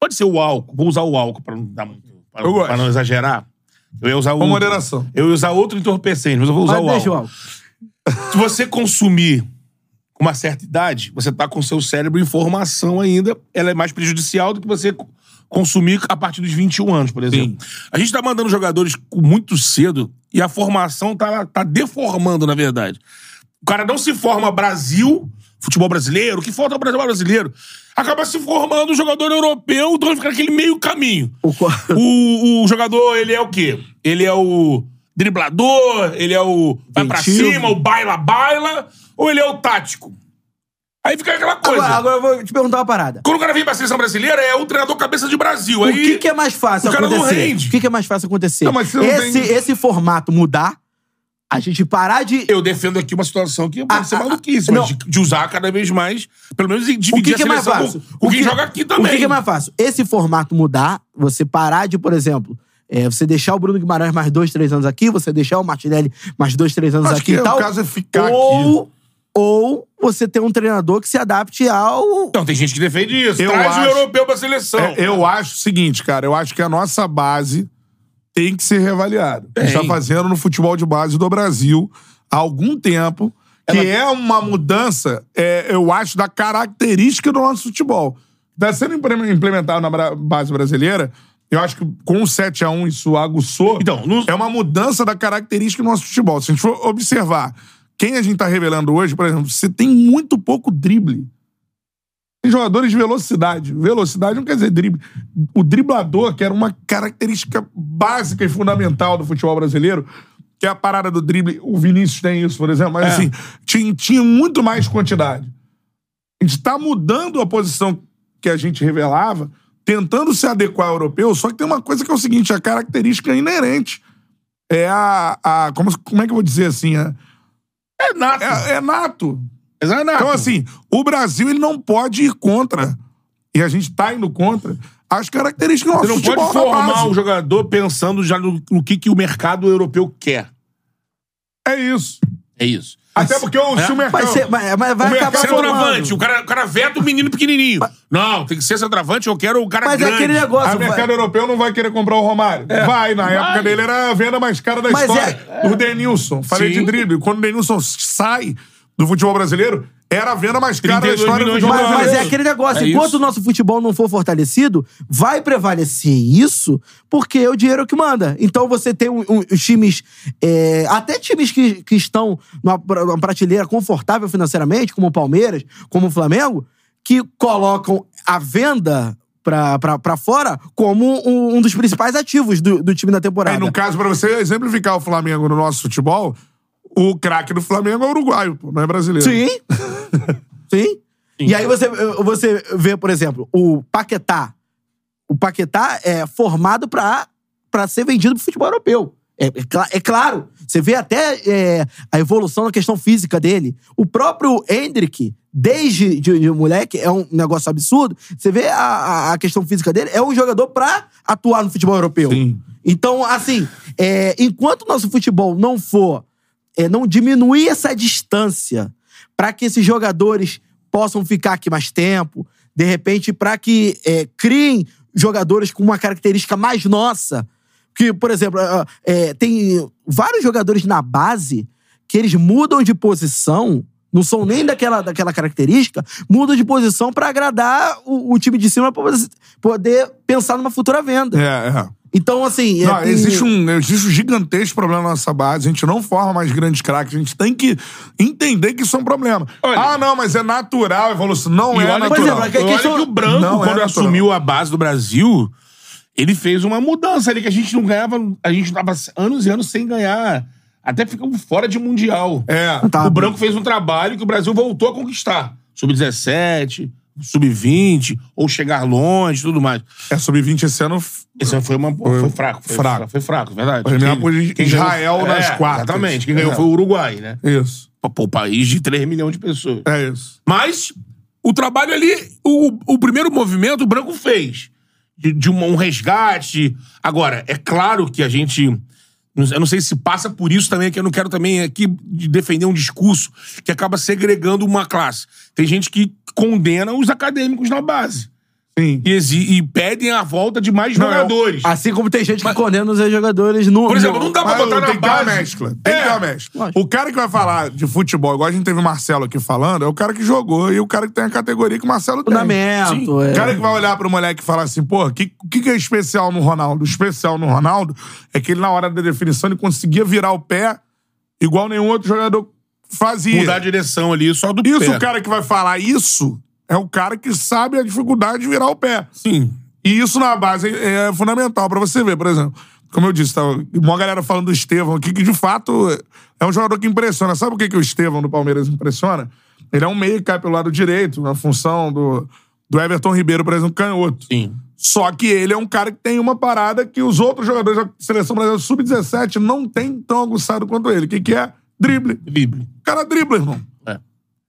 Pode ser o álcool. Vou usar o álcool pra não dar muito. Pra, Eu gosto. pra não exagerar. Eu ia usar o. Com moderação. Eu ia usar outro entorpecente, mas eu vou usar Mas o deixa o álcool. álcool. Se você consumir com uma certa idade, você tá com seu cérebro em formação ainda, ela é mais prejudicial do que você co- consumir a partir dos 21 anos, por exemplo. A gente tá mandando jogadores com muito cedo e a formação tá, tá deformando, na verdade. O cara não se forma Brasil, futebol brasileiro, o que falta o Brasil brasileiro. Acaba se formando um jogador europeu, então ele fica naquele meio caminho. O O, o jogador, ele é o quê? Ele é o driblador, ele é o vai pra cima, o baila-baila, ou ele é o tático? Aí fica aquela coisa. Agora, agora eu vou te perguntar uma parada. Quando o cara vem pra seleção brasileira, é o treinador cabeça de Brasil. O Aí, que, que é mais fácil o cara não acontecer? rende. O que, que é mais fácil acontecer? Não, mas você não esse, tem- esse formato mudar, a gente parar de. Eu defendo aqui uma situação que pode Ah, ser maluquice, não. mas de, de usar cada vez mais, pelo menos dividir O que, que a é mais fácil? com, com quem joga aqui também. O que, que é mais fácil? Esse formato mudar, você parar de, por exemplo, é, você deixar o Bruno Guimarães mais dois, três anos aqui, você deixar o Martinelli mais dois, três anos Acho aqui que e o tal. caso é ficar ou, ou você ter um treinador que se adapte ao. Então, tem gente que defende isso. Eu Traz acho- o europeu pra seleção. É, eu acho o seguinte, cara. Eu acho que a nossa base tem que ser gente Tem. tá fazendo no futebol de base do Brasil há algum tempo, que é uma mudança, é, eu acho, da característica do nosso futebol. Está sendo implementado na base brasileira. Eu acho que com o 7x1 isso aguçou. Então, no- é uma mudança da característica do nosso futebol. Se a gente for observar quem a gente tá revelando hoje, por exemplo, você tem muito pouco drible. Tem jogadores de velocidade. Velocidade não quer dizer drible. O driblador, que era uma característica básica e fundamental do futebol brasileiro, que é a parada do drible. O Vinícius tem isso, por exemplo, mas É. assim, tinha, tinha muito mais quantidade. A gente tá mudando a posição que a gente revelava, tentando se adequar ao europeu, só que tem uma coisa que é o seguinte, a característica inerente. É a. a como, como é que eu vou dizer assim? É, É nato. é, é nato. É nato. Então, assim, o Brasil ele não pode ir contra. E a gente tá indo contra as características do Você nosso não pode futebol na formar o jogador pensando já no, no que, que o mercado europeu quer. É isso. É isso. Até porque o, se o mercado... Mas, ser- mas- mas vai O acabar mercado- Centroavante, o cara, o cara veta o menino pequenininho. Não, tem que ser centroavante, eu quero o cara Mas é grande. aquele negócio. Vai- mercado europeu não vai querer comprar o Romário. Vai, na época dele era a venda mais cara da Mas história. é- O Denilson. Falei Sim. de drible. Quando o Denilson sai do futebol brasileiro, era a venda mais cara da 32 história do futebol Mas, mas é aquele negócio, É enquanto isso. o nosso futebol não for fortalecido, vai prevalecer isso, porque é o dinheiro que manda. Então você tem um- um- os times, é, até times que, que estão numa, pra- numa prateleira confortável financeiramente, como o Palmeiras, como o Flamengo, que colocam a venda pra, pra, pra fora como um, um dos principais ativos do, do time na temporada. Aí, no caso, pra você exemplificar o Flamengo no nosso futebol, o craque do Flamengo é uruguaio, pô, não é brasileiro. Sim. Sim. E aí você, você vê, por exemplo, o Paquetá. O Paquetá é formado pra, pra ser vendido pro futebol europeu. É, é é claro. Você vê até é, a evolução na questão física dele. O próprio Hendrick, desde de, de moleque, é um negócio absurdo. Você vê a, a- a questão física dele, é um jogador pra atuar no futebol europeu. Sim. Então, assim, é, enquanto o nosso futebol não for, é, não diminuir essa distância para que esses jogadores possam ficar aqui mais tempo, de repente, para que é, criem jogadores com uma característica mais nossa. Que, por exemplo, ah, é, tem vários jogadores na base que eles mudam de posição, não são nem daquela, daquela característica, mudam de posição para agradar o, o time de cima para poder pensar numa futura venda. É, é. Então, assim. é, Não, tem- existe, um, existe um gigantesco problema na nossa base. A gente não forma mais grandes craques. A gente tem que entender que isso é um problema. Olha- ah, não, mas é natural a evolução. Não E é olha, natural. Por exemplo, a olha questão- que o Branco, Não é quando natural. assumiu a base do Brasil, ele fez uma mudança ali que a gente não ganhava, a gente tava anos e anos sem ganhar. Até ficamos fora de Mundial. É. Tá. O Branco fez um trabalho que o Brasil voltou a conquistar. Sub-17, sub-20, ou chegar longe e tudo mais. É, sub-20 esse ano. Esse foi, uma, foi, fraco. Foi fraco. Foi fraco, verdade. Foi eliminado por Quem Israel ganhou- nas É, quartas. Exatamente. Quem ganhou É. foi o Uruguai, né? Isso. Pô, o país de 3 milhões de pessoas. É isso. Mas o trabalho ali, o, o primeiro movimento o Branco fez. De, de um, um resgate. Agora, é claro que a gente. Eu não sei se passa por isso também, que eu não quero também aqui de defender um discurso que acaba segregando uma classe. Tem gente que condena os acadêmicos na base. Sim. E, exi- e pedem a volta de mais Não, jogadores. Assim como tem gente que condena os jogadores no. Por exemplo, não dá pra Mas botar na tem que ter uma base. mescla. Tem que É. ter uma mescla. Lógico. O cara que vai falar de futebol, igual a gente teve o Marcelo aqui falando, é o cara que jogou e o cara que tem a categoria que o Marcelo tem. Fundamento. é. O cara que vai olhar pro moleque e falar assim, pô, o que, que, que é especial no Ronaldo? O especial no Ronaldo é que ele, na hora da definição, ele conseguia virar o pé igual nenhum outro jogador fazia. Mudar a direção ali só do Isso, pé. o cara que vai falar isso é o cara que sabe a dificuldade de virar o pé. Sim. E isso na base é fundamental pra você ver, por exemplo. Como eu disse, tá, uma galera falando do Estevão aqui, que de fato é um jogador que impressiona. Sabe o que, que o Estevão do Palmeiras impressiona? Ele é um meio que cai pelo lado direito, na função do, do Everton Ribeiro, por exemplo, canhoto. Sim. Só que ele é um cara que tem uma parada que os outros jogadores da seleção brasileira sub-17 não tem tão aguçado quanto ele. O que, que é? Drible. Drible. O cara dribla, irmão. É.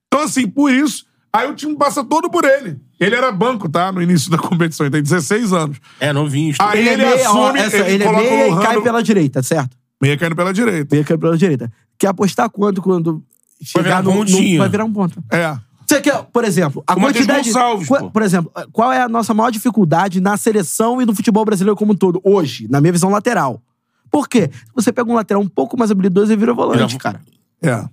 Então, assim, por isso, aí o time passa todo por ele. Ele era banco, tá? No início da competição, ele tem 16 anos. É, novinho. Aí Ele, ele, é meia, ó, assume, essa- ele, ele é coloca meia o e cai pela direita, certo? Meia caindo pela direita. Meia cai pela direita. Quer apostar quanto quando chegar virar no, no-. Vai virar um ponto. É. Você quer, por exemplo, a O quantidade. Gonçalves, Qua- pô. por exemplo, qual é a nossa maior dificuldade na seleção e no futebol brasileiro como um todo, hoje, na minha visão lateral? Por quê? Você pega um lateral um pouco mais habilidoso e vira volante, Vira- cara. É.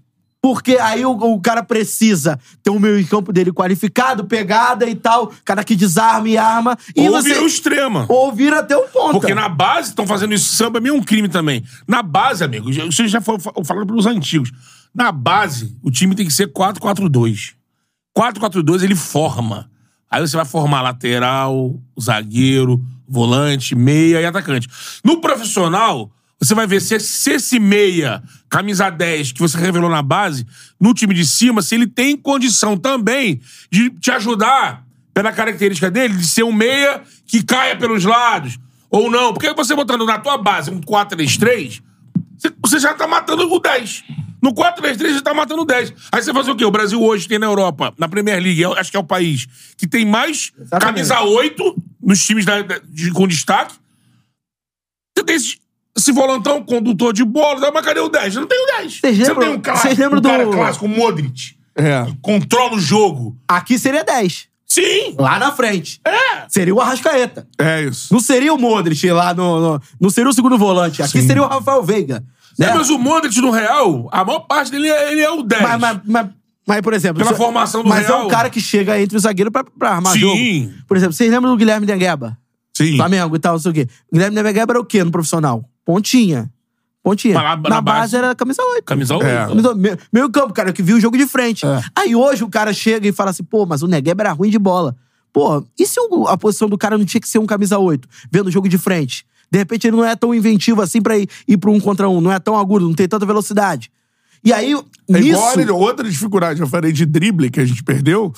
Porque aí o, o cara precisa ter o meio campo dele qualificado, pegada e tal, cara que desarma e arma. E Ou você, vira o extrema. ou vira até o ponta. Porque na base estão fazendo isso. Samba é um crime também. Na base, amigo, isso já foi fa- falado pelos antigos. Na base, o time tem que ser 4-4-2. 4-4-2 ele forma. Aí você vai formar lateral, zagueiro, volante, meia e atacante. No profissional, você vai ver se, se esse meia, camisa 10, que você revelou na base, no time de cima, se ele tem condição também de te ajudar, pela característica dele, de ser um meia que caia pelos lados. Ou não. Porque você botando na tua base um 4-3-3, você- já tá matando o 10. No 4-3-3 você tá matando o 10. Aí você faz o quê? O Brasil hoje tem na Europa, na Premier League, eu acho que é o país que tem mais Exatamente. camisa 8 nos times da- de- com destaque. Você tem esse, esse volantão, condutor de bola, mas cadê o 10? Você não tem o 10. Vocês você lembram- tem um, clá- vocês lembram um cara do- clássico, o Modric. É. Controla o jogo. Aqui seria 10. Sim. Lá na frente. É. Seria o Arrascaeta. É isso. Não seria o Modric lá no. no- não seria o segundo volante. Aqui Sim. seria o Rafael Veiga. Né? É, mas o Modric no Real, a maior parte dele é, ele é o 10. Mas, mas, mas, mas, por exemplo. Pela isso- formação do Mas é Real. um cara que chega entre o zagueiro pra, pra armar Sim. jogo. Por exemplo, vocês lembram do Guilherme Negueba? Sim. Flamengo e tal, não sei o quê. O Guilherme Negueba era o quê no profissional? Pontinha. Pontinha. Mas lá- na na base, base- era camisa 8. Camisa 8. É. Camisa- Meio, meio campo, cara, que viu o jogo de frente. É. Aí hoje o cara chega e fala assim, pô, mas o Negueba era ruim de bola. Pô, e se o- a posição do cara não tinha que ser um camisa 8, vendo o jogo de frente? De repente ele não é tão inventivo assim pra ir, ir pro um contra um, não é tão agudo, não tem tanta velocidade. E aí, É nisso... igual outra dificuldade, eu falei de drible que a gente perdeu.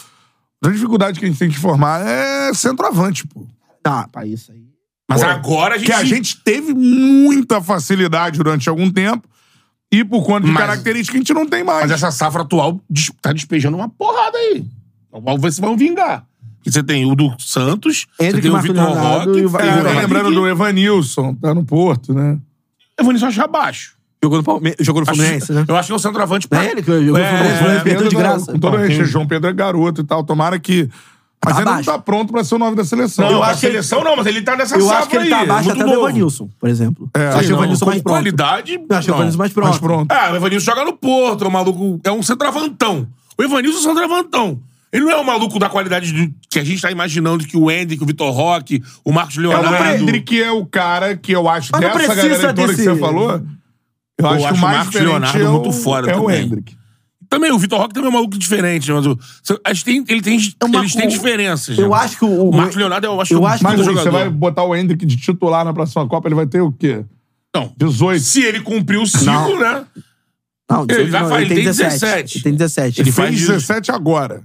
Outra dificuldade que a gente tem que formar é centroavante, pô. Ah, pra isso aí... Mas Pô, agora a gente. Que a gente teve muita facilidade durante algum tempo e por conta de Mas- características que a gente não tem mais. Mas essa safra atual tá despejando uma porrada aí. Vamos ver se vão vingar. Porque você tem o do Santos, você Hendrick, tem o Vitor Roque. e É, e lembrando do Evanilson, tá no Porto, né? Evanilson acho abaixo. Jogou no, Palme... jogou no Fluminense, Acho- né? Eu acho que é o centroavante Não é ele que jogou no É, Fluminense, o Fluminense perdeu de graça. Com todo respeito, João Pedro é garoto e tal. Tomara que. Mas Tá ele abaixo. não tá pronto pra ser o nome da seleção. Não, Eu a acho que ele- seleção não, mas ele tá nessa Eu safra acho que ele aí, tá abaixo muito até do. Evanilson, por exemplo. É. eu acho o Evanilson mais pronto. qualidade. Eu acho o. Evanilson mais pronto. Mais pronto. Ah, o Evanilson joga no Porto, é um maluco. É um centroavantão. O Evanilson é um centroavantão. Ele não é um maluco da qualidade do- que a gente tá imaginando que o Hendrick, o Vitor Roque, o Marcos É, Leonardo. o Hendrick é o cara que eu acho Mas dessa precisa galera toda desse- que você falou. Eu, acho que acho o o Marcos Leonardo é o, muito fora é o também. Hendrick. Também, o Vitor Roque também é um maluco diferente, mas o, a gente tem, ele tem, É uma eles têm diferenças. Eu né? acho que o... O Marcos Leonardo, eu acho eu acho que puta Mas o- você jogador. vai botar o Hendrick de titular na próxima Copa, ele vai ter o quê? Não. 18. Se ele cumprir o ciclo, Não. né? Não, Ele vai- não, ele tem 17. Ele tem 17. Ele Ele faz 17 agora.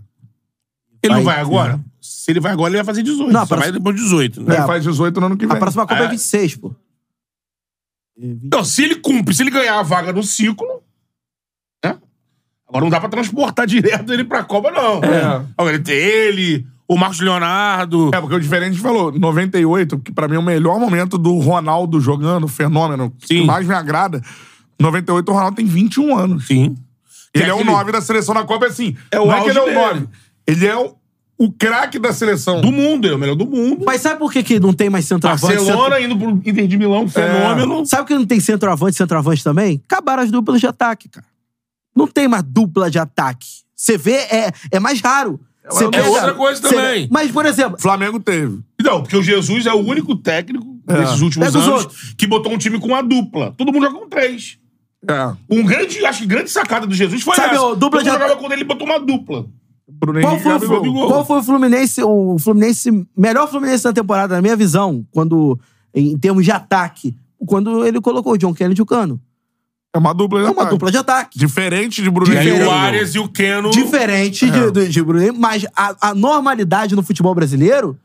Ele não Vai, vai agora? Se ele vai agora, ele vai fazer 18. Não, Só pra- vai depois de 18, né? Ele faz 18 no ano que vem. A próxima Copa é, É. 26, pô. Então, se ele cumpre, se ele ganhar a vaga no ciclo, né? Agora não dá pra transportar direto ele pra Copa, não. É. Agora ele tem ele, o Marcos Leonardo. É, porque o diferente falou, 98, que pra mim é o melhor momento do Ronaldo jogando, fenômeno, que Sim. mais me agrada. 98, o Ronaldo tem 21 anos. Sim. Ele Que é, é o aquele- 9 da seleção na Copa, é assim. É o não é que ele é o auge dele. 9. Ele é o, o craque da seleção. Do mundo, ele é o melhor do mundo. Mas sabe por que, que não tem mais centroavante? Barcelona indo pro Inter de Milão, fenômeno. Centro- Sabe por que não tem centroavante centroavante também? Acabaram as duplas de ataque, cara. Não tem mais dupla de ataque. Você vê, é, é mais raro. Você é pega- outra coisa também. Mas, por exemplo, O Flamengo teve. Não, porque o Jesus é o único técnico É. desses últimos Pega os anos que botou um time com uma dupla. Todo mundo joga com três. É. Um grande, acho que grande sacada do Jesus foi Sabe, essa. ó, dupla Todo de mundo at- jogava quando ele botou uma dupla. Qual foi, o, qual foi o Fluminense, o Fluminense, melhor Fluminense da temporada, na minha visão, quando, em termos de ataque, quando ele colocou o John Kennedy e o Cano. É uma dupla de É uma ataque. dupla de ataque. Diferente de Bruno E aí Henrique. o Arias e o Keno. Diferente de, de, de Bruno Henrique, mas a, a normalidade no futebol brasileiro.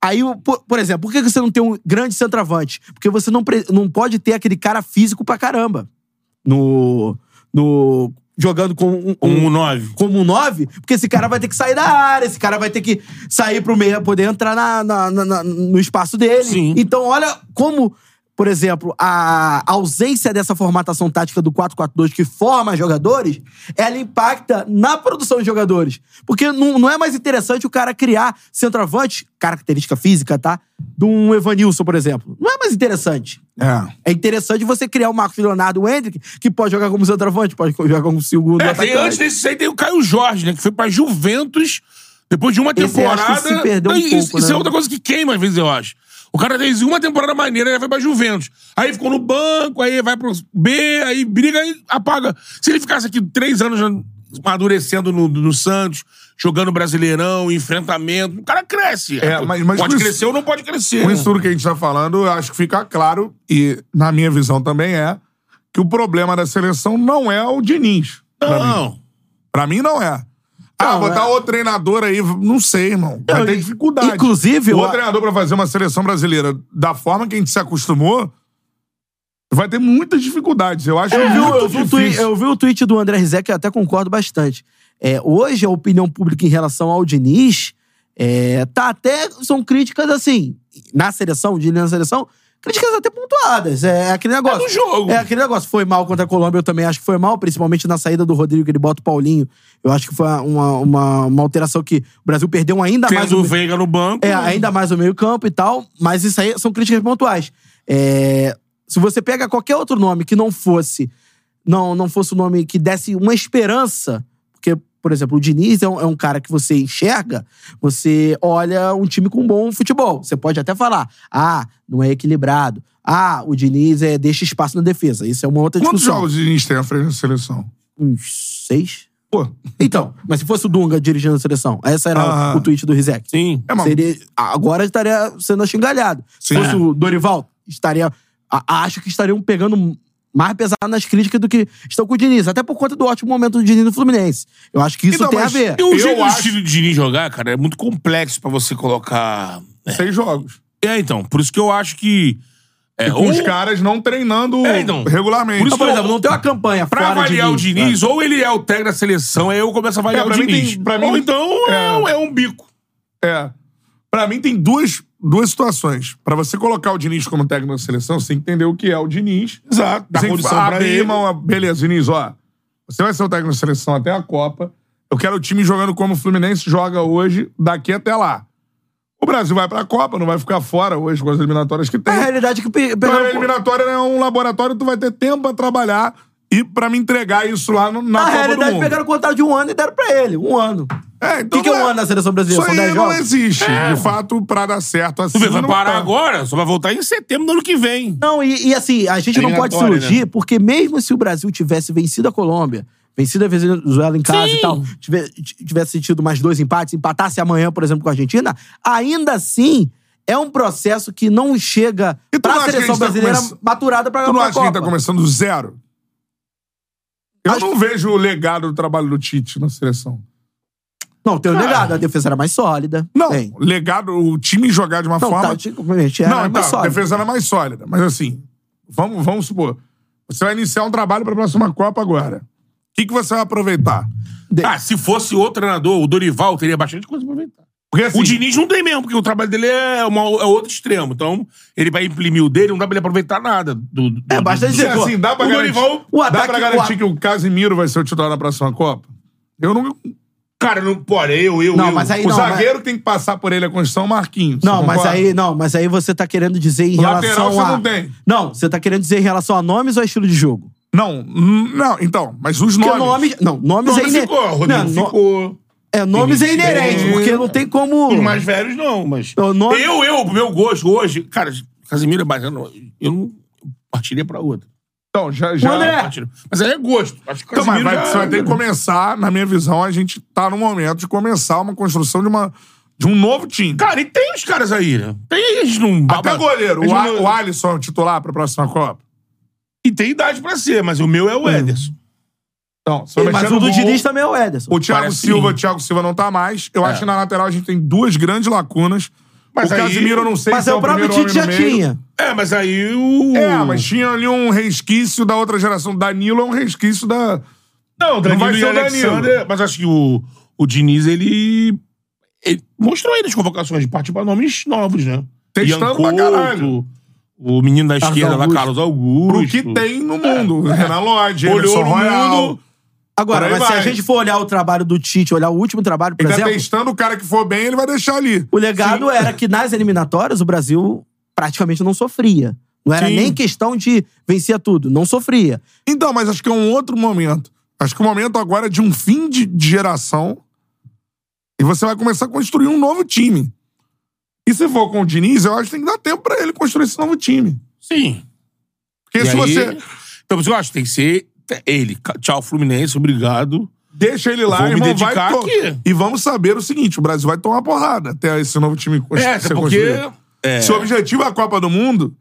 Aí, por, por exemplo, por que você não tem um grande centroavante? Porque você não, pre- não pode ter aquele cara físico pra caramba. No. no jogando com um, um- Um 9. como um 9, porque esse cara vai ter que sair da área, esse cara vai ter que sair pro meio, poder entrar na, na- na- na- no espaço dele. Sim. Então, olha como, por exemplo, a ausência dessa formatação tática do 4-4-2 que forma jogadores, ela impacta na produção de jogadores. Porque não, não é mais interessante o cara criar centroavante, característica física, tá? De um Evanilson, por exemplo. Não é mais interessante. É. É interessante você criar o Marcos Leonardo o Hendrick, que pode jogar como centroavante, pode jogar como segundo É, tem, antes desse aí tem o Caio Jorge, né? Que foi pra Juventus depois de uma Esse temporada. que se perdeu um isso, pouco, isso né? é outra coisa que queima, às vezes, eu acho. O cara fez uma temporada maneira, aí foi pra Juventus. Aí ficou no banco, aí vai pro B, aí briga e apaga. Se ele ficasse aqui três anos amadurecendo no, no Santos, jogando Brasileirão, enfrentamento. O cara cresce. É, mas- mas pode com isso- crescer ou não pode crescer. Com isso tudo que a gente tá falando, eu acho que fica claro, e na minha visão também é, que o problema da seleção não é o Diniz. Pra mim. Não. Pra mim não é. Ah, botar é- outro treinador aí, não sei, irmão. Vai ter dificuldade. inclusive, O eu- outro treinador pra fazer uma seleção brasileira da forma que a gente se acostumou, vai ter muitas dificuldades. Eu acho Eu vi, o- muito eu, vi tweet, difícil. eu vi o tweet do André Rizek, que eu até concordo bastante. É, hoje, a opinião pública em relação ao Diniz é, tá até. São críticas assim. Na seleção, o Diniz na seleção, críticas até pontuadas. É aquele negócio. no jogo. É aquele negócio. Foi mal contra a Colômbia, eu também acho que foi mal, principalmente na saída do Rodrigo, que ele bota o Paulinho. Eu acho que foi uma, uma, uma alteração que o Brasil perdeu ainda mais. Tendo o- o Veiga no banco. é, ainda mais o meio-campo e tal, mas isso aí são críticas pontuais. É, se você pega qualquer outro nome que não fosse não, não fosse um nome que desse uma esperança, por exemplo, o Diniz é um, é um cara que você enxerga, você olha um time com bom futebol. Você pode até falar, ah, não é equilibrado. Ah, o Diniz é, deixa espaço na defesa. Isso é uma outra Quantos discussão. jogos o Diniz tem à frente da seleção? Uns seis? Pô, Então, mas se fosse o Dunga dirigindo a seleção, essa era Aham. o tweet do Rizek. Sim. é. Seria, agora estaria sendo achingalhado. Se Sim. fosse o Dorival, estaria. a- acho que estariam pegando mais pesado nas críticas do que estão com o Diniz. Até por conta do ótimo momento do Diniz no Fluminense. Eu acho que isso Então, tem a ver. O Eu jeito acho- do estilo de Diniz jogar, cara, é muito complexo pra você colocar. seis jogos. É, então. Por isso que eu acho que. É, E com ou, os caras não treinando É, então. regularmente. Por isso Então, por exemplo, não tem uma campanha pra fora avaliar o Diniz. Diniz, ou ele é o técnico da seleção, aí eu começo a avaliar É, o Diniz. tem- pra mim- ou então é, é. um- é um bico. É. Pra mim, tem duas, duas situações. Pra você colocar o Diniz como técnico da seleção, você tem que entender o que é o Diniz. Exato. Dá condição pra abrir ele. mão, beleza, Diniz, ó. Você vai ser o técnico da seleção até a Copa. Eu quero o time jogando como o Fluminense joga hoje, daqui até lá. O Brasil vai pra Copa, não vai ficar fora hoje com as eliminatórias que tem. A realidade é que pe- Então, a eliminatória é um laboratório, tu vai ter tempo pra trabalhar e pra me entregar isso lá no- na Na Copa do realidade, Mundo. pegaram o contrato de um ano e deram pra ele. Um ano. É, O então que, que é um ano na seleção brasileira? Isso São aí 10 não jogos? existe. De fato, pra dar certo assim. Vai não parar tá. agora, só vai voltar em setembro do ano que vem. Não, e, e assim, a gente não pode se iludir, né? porque mesmo se o Brasil tivesse vencido a Colômbia, vencido a Venezuela em casa Sim. e tal, tive- tivesse tido mais dois empates, empatasse amanhã, por exemplo, com a Argentina, ainda assim é um processo que não chega pra a seleção tá brasileira começando- maturada pra Tu não acha que a gente tá Copa. começando do zero? Eu Acho não vejo o legado do trabalho do Tite na seleção. Não, tem o legado, a defesa era mais sólida. Não, Tem. legado, o time jogar de uma Não, forma. tá, realmente, era não, mais a sólida. defesa era mais sólida. Mas assim, vamos, vamos supor. Você vai iniciar um trabalho pra próxima Copa agora. O que, que você vai aproveitar? Ah, se fosse outro treinador, o Dorival teria bastante coisa pra aproveitar. Porque assim, O Diniz não tem mesmo, porque o trabalho dele é, uma, é outro extremo. Então, ele vai imprimir o dele, não dá pra ele aproveitar nada. Do, do- É, basta do- dizer, se assim, dá pra o garantir, Dorival- o dá ataque- pra o garantir a- que o Casimiro vai ser o titular na próxima Copa? Eu não. Cara, não pode, eu, eu, Não, eu. mas aí o não, zagueiro tem que passar por ele a Constituição é o Marquinhos. Não, Você mas aí, não, mas aí você tá querendo dizer em Lateral relação você a... não tem. Não, você tá querendo dizer em relação a nomes ou a estilo de jogo? Não, hum, não, então, mas os Porque nomes. nomes... Não, nomes Não, é ine- ficou, o Rodrigo Não, no- ficou. É, nomes é inerente, porque não tem como... Os mais velhos, não, mas. O nome- Eu, eu, pro meu gosto, hoje, cara, Casimiro é bacana. Eu não partiria pra outra. Então, já. já... André- Partiria. Mas aí é gosto. Acho que Então, mas vai- já... você vai ter que começar, na minha visão, a gente tá no momento de começar uma construção de, uma, de um novo time. Cara, e tem os caras aí, né? Tem gente não... Até goleiro. O, não- o Alisson é o titular pra próxima Copa. E tem idade pra ser, mas o meu é o Ederson. Então, eu Mas o do Diniz também é o Ederson. O Thiago Parece Silva, sim. o Thiago Silva não tá mais. Eu É. acho que na lateral a gente tem duas grandes lacunas. Mas o aí- Casimiro eu não sei Mas se é é o próprio primeiro Tite já tinha. É, mas aí o... É, mas tinha ali um resquício da outra geração. Danilo é um resquício da. Não, o Danilo vai e ser o Alexander... Danilo. Mas acho que o, o Diniz, ele... ele mostrou aí nas convocações de partir pra nomes novos, né? Testando Ian pra caralho. Couto, O menino da Carlos esquerda lá, Augusto. Carlos Augusto. Pro que tem no mundo. Renan Lodge, Olhou Emerson no Royal. mundo. Agora, mas se a gente for olhar o trabalho do Tite, olhar o último trabalho, por Ele tá exemplo, testando o cara que for bem, ele vai deixar ali. o legado era que nas eliminatórias o Brasil praticamente não sofria. Não era Sim. nem questão de vencer tudo, não sofria. Então, mas acho que é um outro momento. Acho que o momento agora é de um fim de, geração. E você vai começar a construir um novo time. E se for com o Diniz, eu acho que tem que dar tempo pra ele construir esse novo time. Sim. Porque E se aí- você. Então, por isso que eu acho que tem que ser ele. Tchau, Fluminense, obrigado. Deixa ele lá, Vou irmão, vai dedicar aqui. E vamos saber o seguinte: o Brasil vai tomar porrada até esse novo time É, ser porque. É, Se o objetivo é a Copa do Mundo,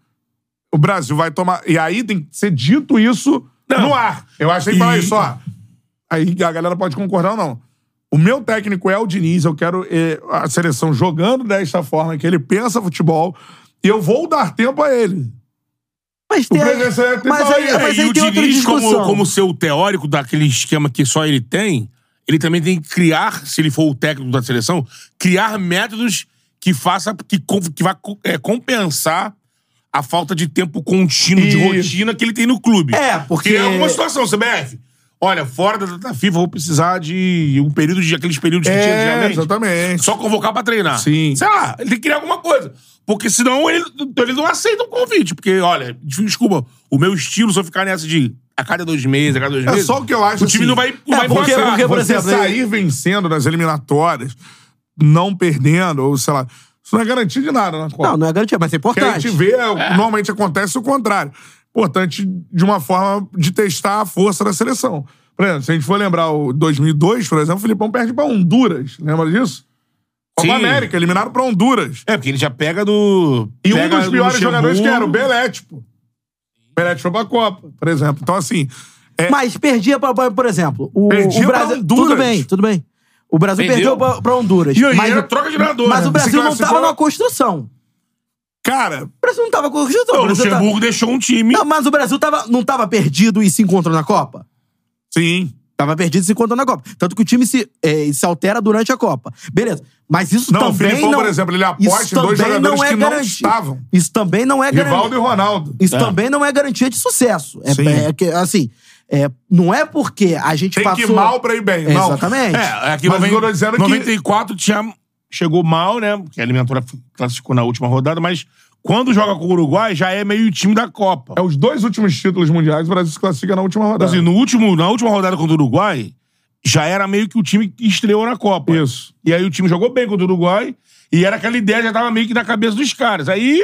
o Brasil vai tomar. E aí tem que ser dito isso Não. no ar. Eu acho que tem que falar isso, ó. Aí a galera pode concordar ou não. O meu técnico é o Diniz, eu quero eh, a seleção jogando desta forma, que ele pensa futebol, e eu vou dar tempo a ele. Mas tem. que Mas aí, isso. É, mas e aí o tem outra Diniz, como, discussão. como seu teórico daquele esquema que só ele tem, ele também tem que criar, se ele for o técnico da seleção, criar métodos que faça, que, com- que vá é, compensar a falta de tempo contínuo de rotina que ele tem no clube. É, porque- é alguma situação, CBF. Olha, fora da data FIFA, eu vou precisar de um período de aqueles períodos que tinha É, antigamente. exatamente. Só convocar pra treinar. Sim. Sei lá, ele tem que criar alguma coisa. Porque senão ele, ele não aceita o convite. Porque, olha, desculpa, o meu estilo, se eu ficar nessa de a cada dois meses, a cada dois É meses. só o que eu acho, O time assim, não vai, não é, vai porque- passar. porque, por Você exemplo, sair vencendo nas eliminatórias, não perdendo, ou sei lá. Isso não é garantia de nada na Copa. Não, não é garantia, mas é Porque a importante. gente vê, normalmente acontece o contrário. Importante de uma forma de testar a força da seleção. Por exemplo, se a gente for lembrar o 2002, por exemplo, o Filipão perde pra Honduras. Lembra disso? Copa Sim. América, eliminado pra Honduras. É, porque ele já pega do. E um pega dos do piores jogadores que era o. Belete, pô. Belete foi pra Copa, por exemplo. Então, assim, é, Mas perdia, pra, por exemplo, o, Perdia o pra Brasil. Honduras. Tudo bem, tudo bem. O Brasil Perdeu. perdeu pra, pra Honduras. E aí, mas, era troca de treinador, mas né? o Brasil não tava na construção. cara, O Brasil não tava com construção. Não, O o tá- Luxemburgo deixou um time. Não, mas o Brasil tava, não tava perdido e se encontrou na Copa? sim. Tava perdido e se encontrou na Copa. Tanto que o time se, eh, se altera durante a Copa. Beleza. Mas isso Não, o também Filipão, não... por exemplo, ele aposta isso em dois jogadores não é que não garantia. estavam. Isso também não é garantia. Rivaldo e Ronaldo. Isso também não é garantia de sucesso. É, Sim. é que, assim, é, não é porque a gente Tem passou... que ir mal pra ir bem. Não. Exatamente. É, aqui Mas noven- eu tô dizendo que- 94 tinha, chegou mal, né? Porque a eliminatória classificou na última rodada, mas quando joga com o Uruguai, já é meio time da Copa. É os dois últimos títulos mundiais, o Brasil se classifica na última rodada. Assim, no último, na última rodada contra o Uruguai, já era meio que o time que estreou na Copa. Isso. E aí o time jogou bem contra o Uruguai, e era aquela ideia, já tava meio que na cabeça dos caras. Aí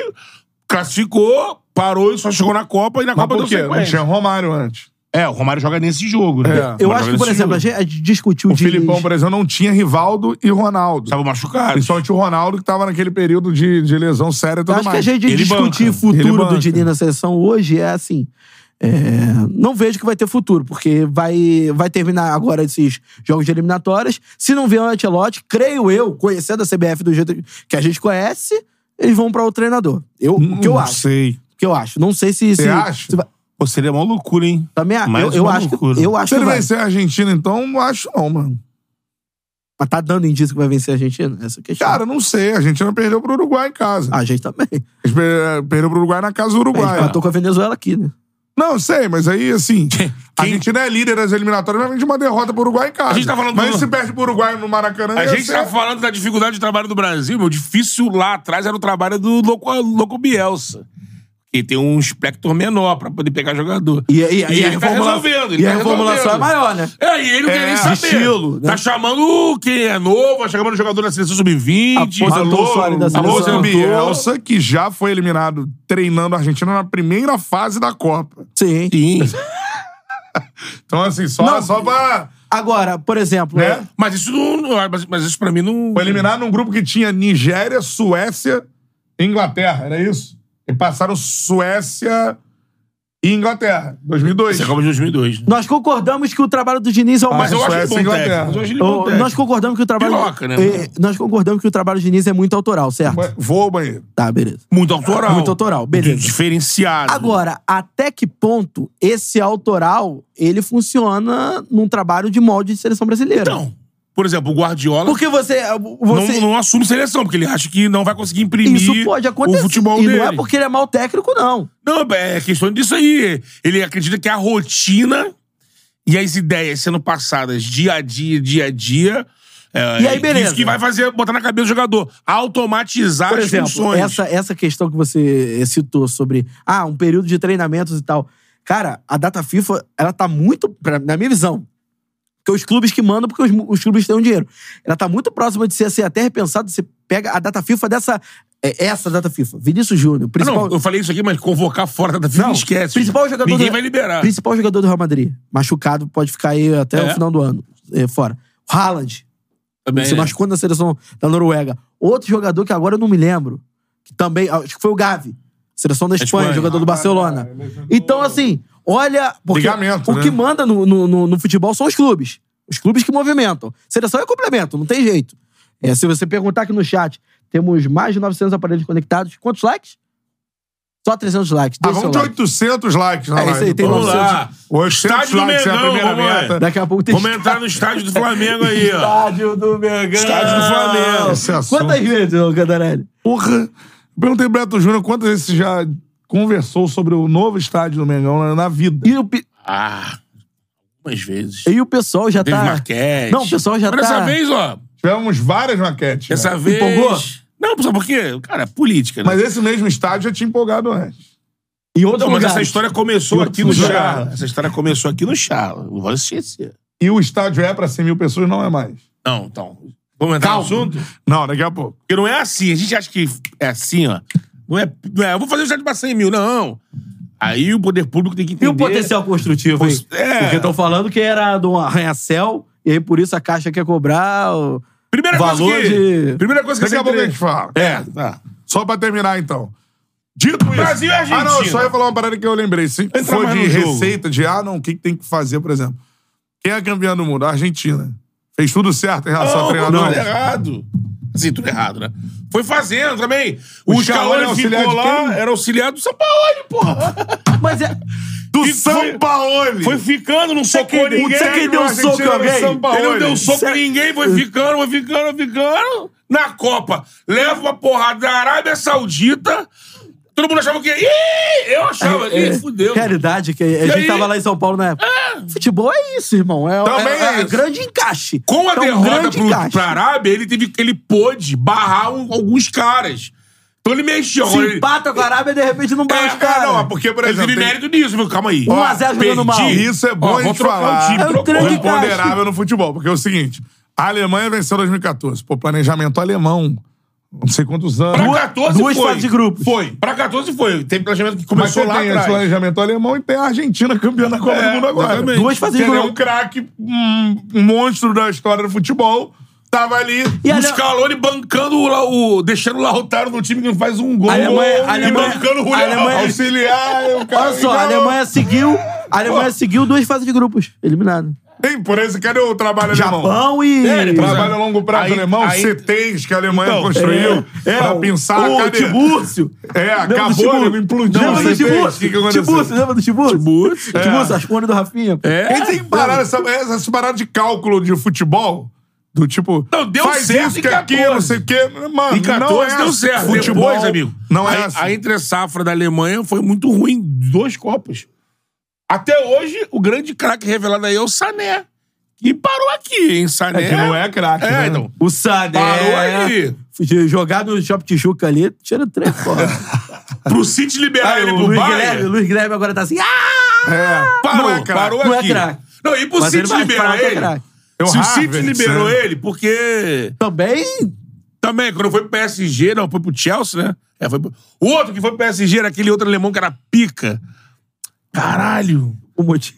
classificou, parou e só chegou na Copa, e na Mas Copa por deu quê? Não sequência. tinha Romário antes. É, o Romário joga nesse jogo, né? É. Eu acho que, por exemplo, a jogo. gente, a gente discutiu O Diniz. Filipão, por exemplo, não tinha Rivaldo e Ronaldo. Tava machucado. Principalmente o Ronaldo, que tava naquele período de, de lesão séria e tudo acho que a mais. gente Ele discutir banca. o futuro do. Diniz na seleção hoje é assim. é, não vejo que vai ter futuro, porque vai, vai terminar agora esses jogos de eliminatórias. Se não vier o Ancelotti, creio eu, conhecendo a CBF do jeito que a gente conhece, eles vão para o treinador. Eu, o que eu Não acho. sei. O que eu acho. Não sei se. Você se, acha? se vai- Pô, seria uma loucura, hein? também, a- Mais eu, eu uma acho que, loucura. eu acho Se que ele vai. vencer a Argentina, então, não acho não, mano. Mas tá dando indício que vai vencer a Argentina? Essa é a questão. Cara, não sei. A Argentina perdeu pro Uruguai em casa. A gente também. A gente per- perdeu pro Uruguai na casa do A Uruguai. gente empatou com a Venezuela aqui, né? Não, sei, mas aí, assim, a Argentina é líder das eliminatórias, mas vem de uma derrota pro Uruguai em casa. A gente tá falando mas do- se perde pro Uruguai no Maracanã... A ia gente ser- tá falando da dificuldade de trabalho do Brasil, meu. Difícil lá atrás era o trabalho do Louco, Louco Bielsa. Que tem um espectro menor pra poder pegar jogador. E, e, e, a, ele tá resolvendo. ele e a tá reformulação é maior, né? É, e ele não quer É, nem de saber. estilo, né? Tá chamando quem é novo, tá chamando jogador da seleção sub-20. Aposentou Bielsa, que já foi eliminado treinando a Argentina na primeira fase da Copa. Sim. Sim. Então, assim, só, Não, só pra... Agora, por exemplo, Né? é- Mas isso não. Mas, mas isso pra mim não. Foi eliminado num grupo que tinha Nigéria, Suécia e Inglaterra, era isso? E passaram Suécia e Inglaterra, 2002. Isso é Copa de 2002. né? nós concordamos que o trabalho do Diniz é o mais. Mas eu acho Suécia bom técnico. mas eu acho ele Ô, bom técnico. nós concordamos que o trabalho. Piroca, né? É, nós concordamos que o trabalho do Diniz é muito autoral, certo? Vou ao banheiro. Tá, beleza. Muito autoral. Muito autoral, beleza. Diferenciado. Agora, até que ponto esse autoral ele funciona num trabalho de molde de seleção brasileira? Então, por exemplo, o Guardiola Porque você. você não, não assume seleção, porque ele acha que não vai conseguir imprimir isso pode acontecer. o futebol e dele. não é porque ele é mau técnico, não. Não, é questão disso aí. Ele acredita que a rotina e as ideias sendo passadas dia a dia, dia a dia. é, E aí, beleza. Isso que vai fazer, botar na cabeça do jogador. Automatizar Por as exemplo, funções. essa, essa questão que você citou sobre ah, um período de treinamentos e tal. Cara, a data FIFA, ela tá muito, pra- na minha visão, porque os clubes que mandam, porque os, os clubes têm o dinheiro. Ela tá muito próxima de ser assim, até repensado. Você pega a data FIFA dessa. é, essa data FIFA. Vinícius Júnior, Ah, principal. não, eu falei isso aqui, mas convocar fora da FIFA Não, esquece. principal jogador Ninguém do- vai liberar. Principal jogador do Real Madrid. Machucado, pode ficar aí até É. o final do ano. é, fora. Haaland. Também, se né? machucou na seleção da Noruega. Outro jogador que agora eu não me lembro. Que também, acho que foi o Gavi. Seleção da Espanha, Espanha. jogador do Barcelona. ele lesionou- Então, assim, olha. Porque Ligamento, o né? que manda no, no, no- no futebol são os clubes. Os clubes que movimentam. Seleção é complemento, não tem jeito. É, se você perguntar aqui no chat, temos mais de 900 aparelhos conectados. Quantos likes? Só 300 likes. Ah, Deixa vamos seu de like. 800 likes na É isso aí, live. tem. Vamos 900. lá. 800 Estádio do likes é a Mengão, primeira vamos meta. Daqui a pouco tem Vamos entrar no estádio do Flamengo aí, ó. Estádio do Mengão. Estádio do Flamengo. Assunto. Quantas vezes, ô Cantarelli? Porra. Eu perguntei pro Beto Júnior quantas vezes você já conversou sobre o novo estádio do Mengão na, na vida. E o, pe- Ah, algumas vezes. e o pessoal já Teve tá... Marquete. Não, o pessoal já Mas tá... Dessa vez, ó. Tivemos várias maquetes. né? Dessa vez. Empolgou? Não, sabe por quê? Cara, é política, né? Mas esse mesmo estádio já tinha empolgado antes. Em outro Não, mas essa história começou Em aqui no Charla. lugares. Essa história começou aqui no Charla. Não vou esquecer. E o estádio é pra 100 mil pessoas, não é mais. Não, então. Vamos entrar Calma. no assunto? Não, daqui a pouco. Porque não é assim. A gente acha que é assim, ó. Não é, não é eu vou fazer o estádio pra 100 mil. Não. Aí o poder público tem que entender. E o potencial construtivo, hein? É. Porque estão falando que era de um arranha-céu, e aí por isso a Caixa quer cobrar o Primeira valor coisa que... de... Primeira coisa que Daqui a você pouco a entre- gente fala. É, tá. Só pra terminar, então. Dito isso. Brasil e Argentina. Ah, não, eu só ia falar uma parada que eu lembrei. Se Entra for de receita, de ah, não, o que, tem que fazer, por exemplo. Quem é campeão do mundo? A Argentina. Fez tudo certo em relação ao Não, treinador. tudo errado. Assim, tudo errado, né? Foi fazendo também. O, O Scaloni ficou lá, era auxiliar do São Paulo, porra. Mas é... Do Que São foi- Paulo! Foi ficando, não socou quem ninguém. sabe quem deu soco em alguém? Ele não deu soco em ninguém, foi ficando, foi ficando, foi ficando. Na Copa, leva uma porrada da Arábia Saudita. Todo mundo achava que. Ih! Eu achava. É, Ih, fudeu. Realidade, que a gente aí? tava lá em São Paulo na época. Futebol é isso, irmão. É, Também é, é é isso. grande encaixe. Com a É um derrota grande pro, encaixe. pra Arábia, ele, teve, ele pôde barrar um- alguns caras. Então ele mexeu. Se ele, empata com a Arábia, de repente não É, bate os é, caras. não, porque, por ele exemplo, teve tem- mérito nisso, viu? Calma aí. 1 a 0 jogando mal. Isso é bom Ó, a gente trocar falar. time, É um imponderável no futebol. Porque é o seguinte: a Alemanha venceu 2014. Pô, planejamento alemão. Não sei quantos anos. Pra Duas- 14 duas foi. fases de grupos. Foi. Pra 14 foi. Tem planejamento que começou lá tem esse atrás. planejamento alemão e tem a Argentina campeã da Copa É, do Mundo agora. exatamente. Duas fases de ele é um craque, um, um monstro da história do futebol. Tava ali. E a o Ale- bancando o, o deixando o Lautaro no time que não faz um gol. A Alemanha- a e Alemanha- bancando o Julião. Alemanha- Auxiliar, o cara. Olha só, a Alemanha seguiu. A Alemanha seguiu duas fases de grupos. Eliminado. Tem, por isso, cadê o trabalho alemão? Japão e. É, Trabalho a longo prazo Aí- alemão, aí- CTs que a Alemanha Então, construiu É, pra o- pensar. o cadê? Tibúrcio. É, Lembra acabou, ele implodiu. Lembra do Tibúrcio? que? Tibúrcio, lembra do Tibúrcio? Tibúrcio. Tibúrcio, as do Rafinha. É. Quem tem que parar essa, essa parada de cálculo de futebol? Do tipo, Não, deu faz certo isso que aquilo, 14. não sei o quê. Mano, Em 14 não é deu assim. certo. Futebol, Depois, amigo, Não é a, assim. a entre-safra da Alemanha foi muito ruim. Dois copos. Até hoje, o grande craque revelado aí é o Sané. E parou aqui, hein? Sané. É que não é craque, É, né? então. O Sané. Parou aí. Jogar no Shop Tijuca ali, tira três fora. Pro City liberar Aí, ele pro Luiz Guilherme, o Bayern. Luiz Guilherme agora tá assim. Ah! É. Parou, não é craque. parou Não é aqui. craque. Não, e pro Mas ele City liberar é ele. craque. É o Se o City liberou né? ele, porque Também. Também, quando foi pro PSG, não, foi pro Chelsea, né? É, foi pro... O outro que foi pro PSG era aquele outro alemão que era pica. Caralho. O motivo.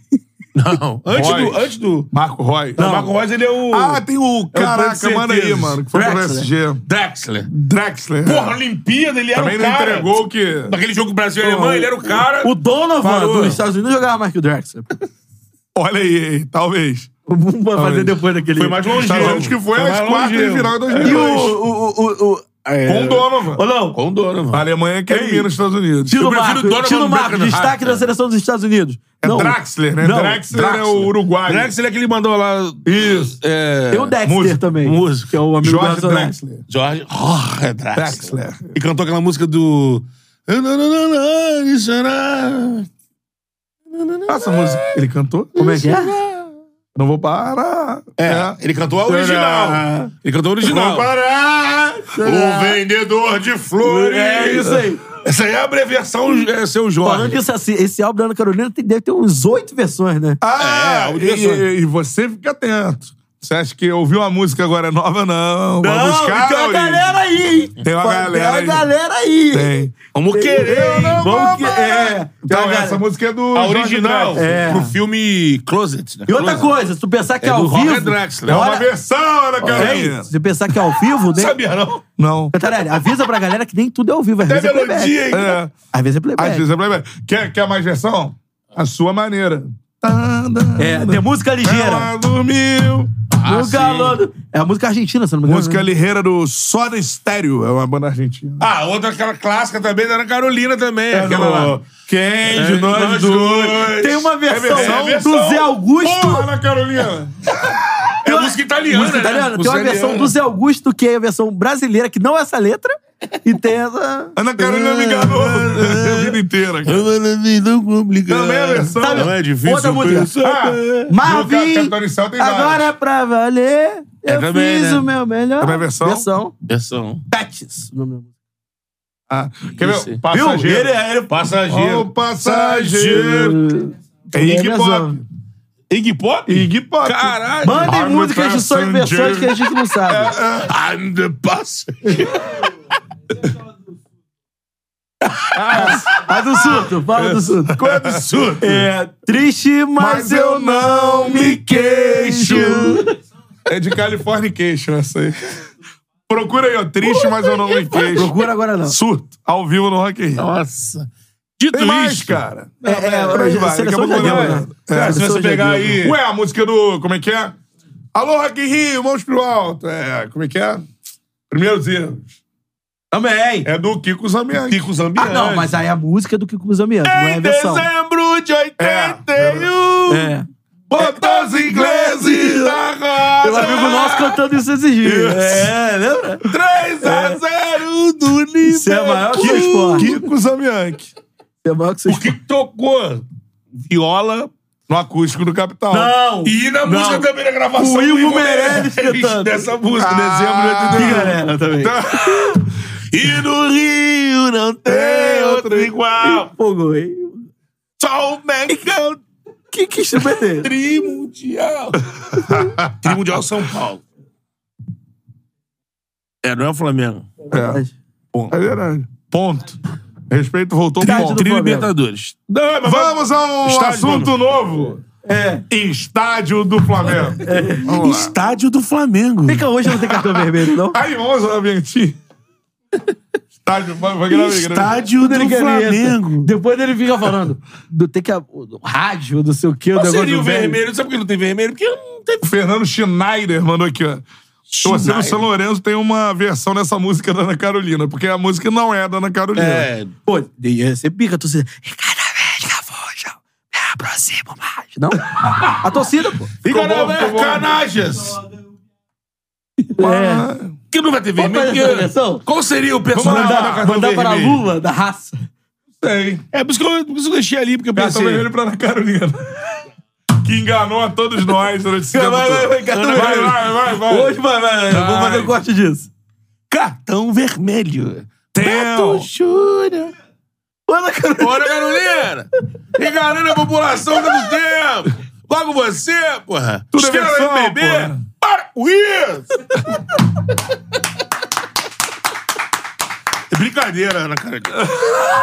Não, antes Roy. do, antes do... Marco Roy. Não, o Marco Reus, ele é o... Ah, tem o. Caraca, Pedro manda aí, mano. Que foi pro Drexler. PSG. Drexler. Drexler. Porra, Olimpíada, ele era Também o não cara. entregou o que. Naquele jogo Brasil e Alemanha, ele era o cara. O Donovan Parou. dos Estados Unidos jogava mais que o Drexler. Olha aí, talvez. Vamos fazer depois daquele. Foi mais longe. Unidos que foi Foi mais quartas de final de E 2002. o. o, o, o é... Com o Donovan. Ô, não. Com o Donovan. A Alemanha que elimina os Estados Unidos. Tino Eu prefiro Marco, Donovan Tino Marco, destaque da seleção dos Estados Unidos. É Não. Draxler, né? Não, Draxler, é Draxler. o uruguaio. Drexler é que ele mandou lá... Isso. É... Tem o Dexter Música, também. música. Que é o amigo Jorge do. Drexler. Jorge... Oh, é Drexler. Drexler. E cantou aquela música do... Essa música ele cantou? Como é que é? Não vou parar. É, ele cantou a original. Ele cantou a original. Vou parar. O vendedor de flores. É isso aí. Essa aí é a abreviação é, seu Falando Jorge. disso assim, esse álbum da Ana Carolina tem- deve ter uns oito versões, né? Ah, É, e, audições. e- e você fica atento. Você acha que ouviu uma música agora nova? Não. Vai Não, buscar, tem uma Luiz. galera aí, hein? Tem uma galera Tem uma aí. galera aí. Tem. Vamos querer. Eu não Vamos que- é. Então, uma essa galera- música é do A Jorge original. Drexler. É. Pro filme Closet. né? E outra Closet. coisa, se tu pensar que é, É ao do vivo... Drexler. É uma Olha- versão, Ana Carolina. Se tu pensar que é ao vivo, né? Sabia, não? Não. Cantarelli, avisa pra galera que nem tudo é ao vivo. Às vezes é Até playback. melodia, hein? É. Às vezes é playback. Às vezes é playback. Quer, quer mais versão? A sua maneira. É, tem música ligeira. Ela dormiu. Ah, no calor do- É a música argentina, se não me engano. Música né? ligeira do Soda Stereo. É uma banda argentina. Ah, outra aquela clássica também da Ana Carolina também. É aquela do- lá. Quem de É, nós, nós dois? dois. Tem uma versão, É a versão. do Zé Augusto. Porra, Ana Carolina. É música italiana, música né? italiana. Tem Música uma versão do Zé Augusto, que é a versão brasileira, que não é essa letra. E tem essa. Ana Carolina me enganou a vida inteira. cara. Não complicado. Também é a versão. Não é difícil. Outra música. Ah, no Marvin, agora é pra valer. É eu também, fiz né? o meu melhor. Também é versão? Versão. Versão. Patches. Ah, quer ver? Isso. Viu? Passageiro. Ele, é- ele... Passageiro. Ô, passageiro. É é Iggy. Pop. Iggy Pop? Iggy Pop. Caralho. Mandem I'm the músicas de e versões que a gente não sabe. I'm the passenger. A do surto, fala do surto. Qual é do surto? É triste, mas, Mas eu não me queixo. É de Californication essa aí. Procura aí, ó. Triste, mas eu não me queixo. Procura agora não. Surto. Ao vivo no Rock in Rio. Nossa. Dito Tem mais, isso, cara. É, é, Por aí a vai. Daqui a pouco né? É, Cara, se você pegar aí... Ué, a música do. Como é que é? Alô, Rock in Rio, mãos pro alto. É, como é que é? Primeiros erros. Também. É do Kiko Zambianchi. Kiko Zambianchi. Ah, não, mas aí a música é do Kiko Zambianchi, não é a Em versão. dezembro de 81, É. Bota os ingleses da roda. Tem um amigo nosso cantando isso esses dias. É, lembra? 3 a 0 do Liverpool. Isso é maior que o esporte. Kiko Zambianchi. É maior que vocês O que tocou viola No acústico do Capital. Não! e na Não. música também da gravação O Ivo Meirelles cantando. dessa música, Ah, dezembro de Que 81. galera também. E no Rio não tem outro igual. Fogo, hein? Só o Mecão Que, que instrumento é esse? Trimundial. Trimundial São Paulo. É, não é o Flamengo. É, é verdade. Ponto. Respeito voltou ponto. do Tri. Libertadores. Não, mas Vamos a um Estádio assunto novo. É. Estádio do Flamengo. Lá. Estádio do Flamengo. Fica hoje não tem cartão vermelho, não? Aí, vamos lá, Venti. Estádio, vai, vai grava. Estádio ele do Flamengo. Depois ele fica falando do tem que a- o rádio, não sei o que, o Qual seria do o vermelho? Sabe por que não tem vermelho? Porque não tem O Fernando Schneider mandou aqui, ó. Você no São Lourenço tem uma versão dessa música da Ana Carolina, porque a música não é da Ana Carolina. É, Pô, e você pica a torcida. E cada vez que eu fujo, me aproximo mais. Não? A torcida, pô. Fica na bom. Canajas. É. Que não vai ter Vamos vermelho. fazer essa porque- versão? Qual seria o Vamos personagem da Mandar, cartão mandar para vermelho? Lula, da raça. Tem. É, por isso que eu, por isso que eu deixei ali, porque eu Cartão pensei... vermelho pra Ana Carolina. que enganou a todos nós durante esse tempo Vai, vai, todo. vai, cartão vai, vermelho. vai, vai, vai. Hoje vai, vai. vai. Vamos fazer um corte disso. Cartão vermelho. Tem. Beto Júnior. Olha, cara. Bora, Carolina! Enganando a população tanto tempo! Logo você, porra! Tudo é Estrela versão, MPB! porra. Para com isso! É brincadeira, Ana Carolina.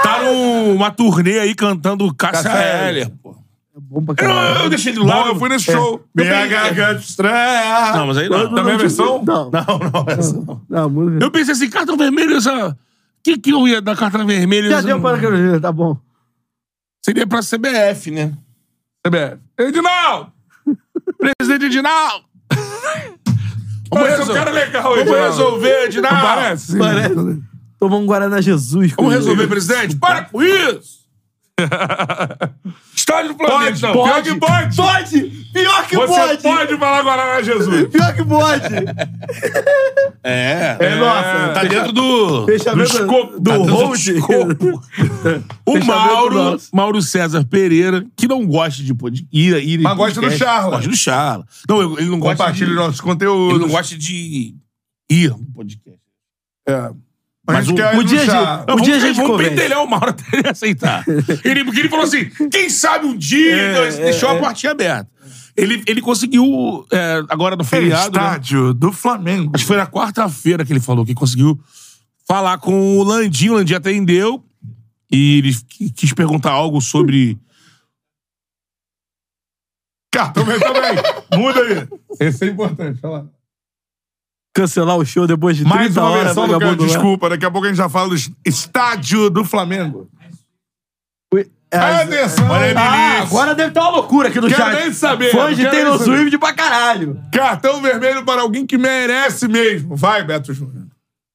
Tá numa turnê aí cantando Cássia Cássia Eller, pô. Bom pra Eu, caralho. eu deixei de lado. eu fui nesse show. Eu Minha garganta estranha. Não, mas aí não. Também é versão? Não. Não, não, essa não. Não, música. Eu pensei assim, cartão vermelho, essa... O que que eu ia dar cartão vermelho? Já essa- deu para a Carolina, tá bom. Seria pra CBF, né? CBF. Edinaldo! Presidente Edinaldo! Vamos, Parece um cara legal, Vamos Edinaldo. resolver, Edinaldo! Não parece? Parece. Tomar um Guaraná Jesus. Vamos resolver, presidente? Para com isso! Estádio do Flamengo, Pode, então. Pior que pode. Pode! Pior que Você pode! pode falar Guaraná Jesus. Pior que pode! É. É, nossa. Tá dentro do... Fechamento do escopo. do Tá hold. escopo. O Mauro. Mauro César Pereira, que não gosta de pod... ir, ir Mas gosta do Charla. Gosta do Charla. Não, ele não gosta de... nossos conteúdos. Ele não gosta de ir no podcast. É. Mas o- o dia a ilustrar. dia- Um a gente vamos pentelhar o Mauro até ele aceitar. ele, porque ele falou assim: quem sabe um dia, É, deixou a portinha aberta. Ele, ele conseguiu, é, agora no feriado, né? Estádio do Flamengo. Acho que foi na quarta-feira que ele falou que conseguiu falar com o Landim. O Landim atendeu e ele qu- quis perguntar algo sobre. Cartão mental também. Muda aí. Esse é importante. Fala. Cancelar o show depois de 30 Mais uma horas. versão do cara. lá. Desculpa, daqui a pouco a gente já fala do estádio do Flamengo. É, Atenção. Olha aí, Ah, agora deve ter uma loucura aqui no Quero chat. nem saber, Fãs de Taylor. Swift pra caralho. Cartão vermelho para alguém que merece mesmo. Vai, Beto Júnior.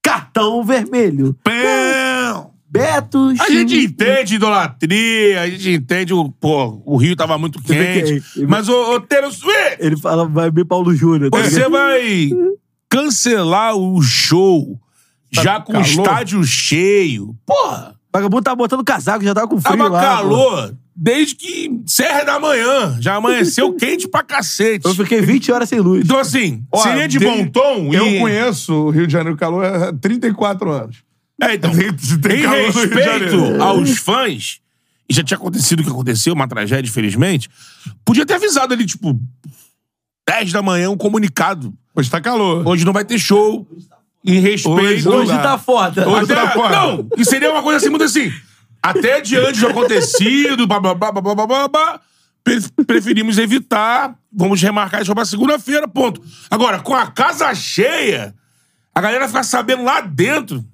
Cartão vermelho. Pão. Beto A gente entende idolatria, a gente entende o. Pô, o Rio tava muito quente. Ele- Mas, ô, ô Taylor Swift, Ele fala, vai ver Paulo Júnior. tá você ligado? vai cancelar o show já com o estádio cheio. Porra! O vagabundo tava botando casaco, já tava com frio Tava lá. calor desde que Serra da manhã. Já amanheceu quente pra cacete. Eu fiquei 20 horas sem luz. Então, assim, Ó, seria de tem- bom tom Eu e- conheço o Rio de Janeiro calor há 34 anos. É, então, Se tem em respeito aos fãs, e já tinha acontecido o que aconteceu, uma tragédia, infelizmente, podia ter avisado ali, tipo, 10 da manhã, um comunicado. Hoje tá calor. Hoje não vai ter show. Em respeito. Hoje tá foda. Hoje Até, tá foda. Não, que seria uma coisa assim, muito assim. Até diante do acontecido, blá, blá, blá, blá, blá, blá, blá, preferimos evitar. Vamos remarcar isso pra segunda-feira, ponto. Agora, com a casa cheia, a galera fica sabendo lá dentro.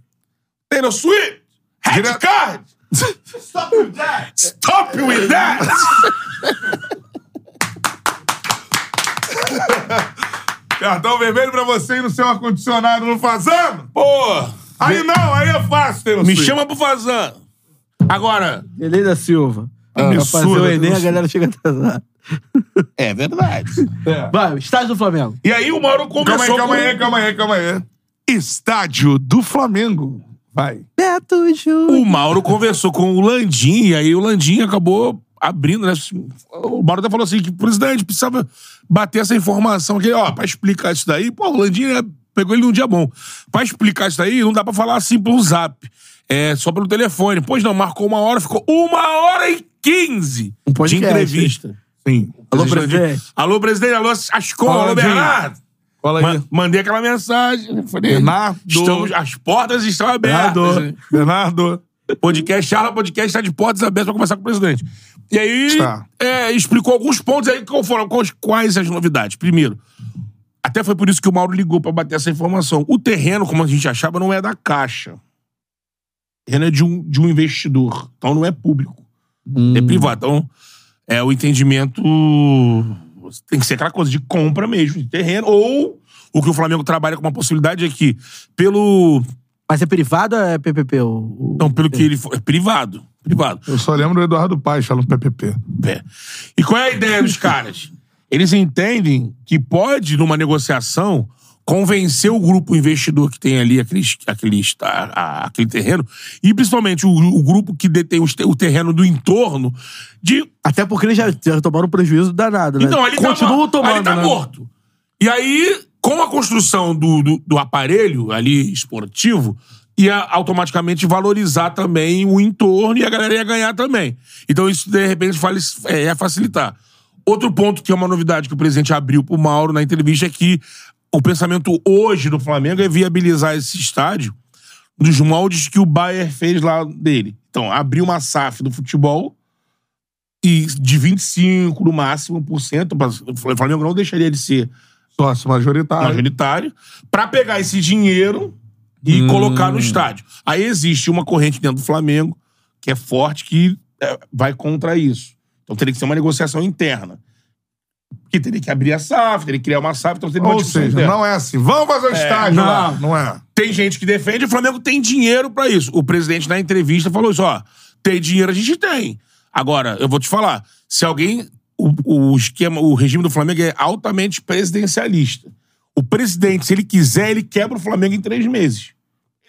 Taylor Swift, Red Card. Stop with that. Stop with that. Cartão vermelho pra você ir no seu ar-condicionado no Fazano? Pô, Aí não, aí é fácil, Taylor me Swift. chama pro Fazan. Agora, Helena da Silva. pra Absurdo, fazer o Enem, a absurdo. galera chega atrasada. é verdade. É. Vai, estádio do Flamengo. E aí o Mauro Calma aí, começou calma com... aí, calma aí, calma aí. Estádio do Flamengo. Vai. Beto Júnior. O Mauro conversou com o Landim, e aí o Landim acabou abrindo, né? O Mauro até falou assim: que o presidente precisava bater essa informação aqui, ó, pra explicar isso daí. Pô, o Landim né, pegou ele num dia bom. Pra explicar isso daí, não dá pra falar assim pelo zap. É só pelo telefone. Pois não, marcou uma hora, ficou uma hora e quinze Um de entrevista. Sim. Alô, presidente. Alô, presidente. Alô, Ascom. Alô. Bernardo. Ma- mandei aquela mensagem. Falei, Bernardo. Estamos, as portas estão abertas. Bernardo. Bernardo. Podcast, Charla Podcast está de portas abertas para conversar com o presidente. E aí, Está. é, explicou alguns pontos aí qual foram, quais, quais as novidades. Primeiro, até foi por isso que o Mauro ligou para bater essa informação. O terreno, como a gente achava, não é da Caixa. O terreno é de um, de um investidor. Então não é público. É privado. Então, é o entendimento. Tem que ser aquela coisa de compra mesmo, de terreno. Ou o que o Flamengo trabalha com uma possibilidade é que, pelo. Mas é privado ou é PPP? O, Não, pelo que ele. É privado. Privado. Eu só lembro do Eduardo Paes falando PPP. pé. E qual é a ideia dos caras? Eles entendem que pode, numa negociação, convencer o grupo investidor que tem ali aquele, aquele, a- a- aquele terreno, e principalmente o, o grupo que detém os o terreno do entorno, de. Até porque eles já, já tomaram um prejuízo danado, né? Então, ali Continuam tá, tomando, ali tá né? morto. E aí, com a construção do, do, do aparelho ali esportivo, ia automaticamente valorizar também o entorno e a galera ia ganhar também. Então, isso, de repente, é, ia facilitar. Outro ponto que é uma novidade que o presidente abriu pro Mauro na entrevista é que o pensamento hoje do Flamengo é viabilizar esse estádio nos moldes que o Bayer fez lá dele. Então, abriu uma SAF do futebol e de 25 no máximo por cento, o Flamengo não deixaria de ser Sócio majoritário. majoritário, pra pegar esse dinheiro e colocar no estádio. Aí existe uma corrente dentro do Flamengo que é forte que é, vai contra isso. Então teria que ser uma negociação interna. Que teria que abrir a SAF, teria que criar uma SAF, então teria uma Ou seja, interna. não é assim. Vamos fazer o estádio não. lá. Não é. Tem gente que defende, o Flamengo tem dinheiro pra isso. O presidente, na entrevista, falou isso: ó, tem dinheiro, a gente tem. Agora, eu vou te falar: se alguém. O, o esquema, o regime do Flamengo é altamente presidencialista. O presidente, se ele quiser, ele quebra o Flamengo em três meses.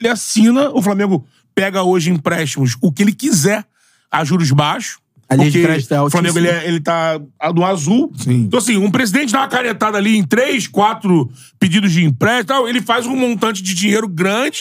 Ele assina, o Flamengo pega hoje empréstimos o que ele quiser a juros baixos. A linha de porque é o Flamengo ele, é- ele tá no azul. Sim. Então, assim, um presidente dá uma caretada ali em três, quatro pedidos de empréstimo, ele faz um montante de dinheiro grande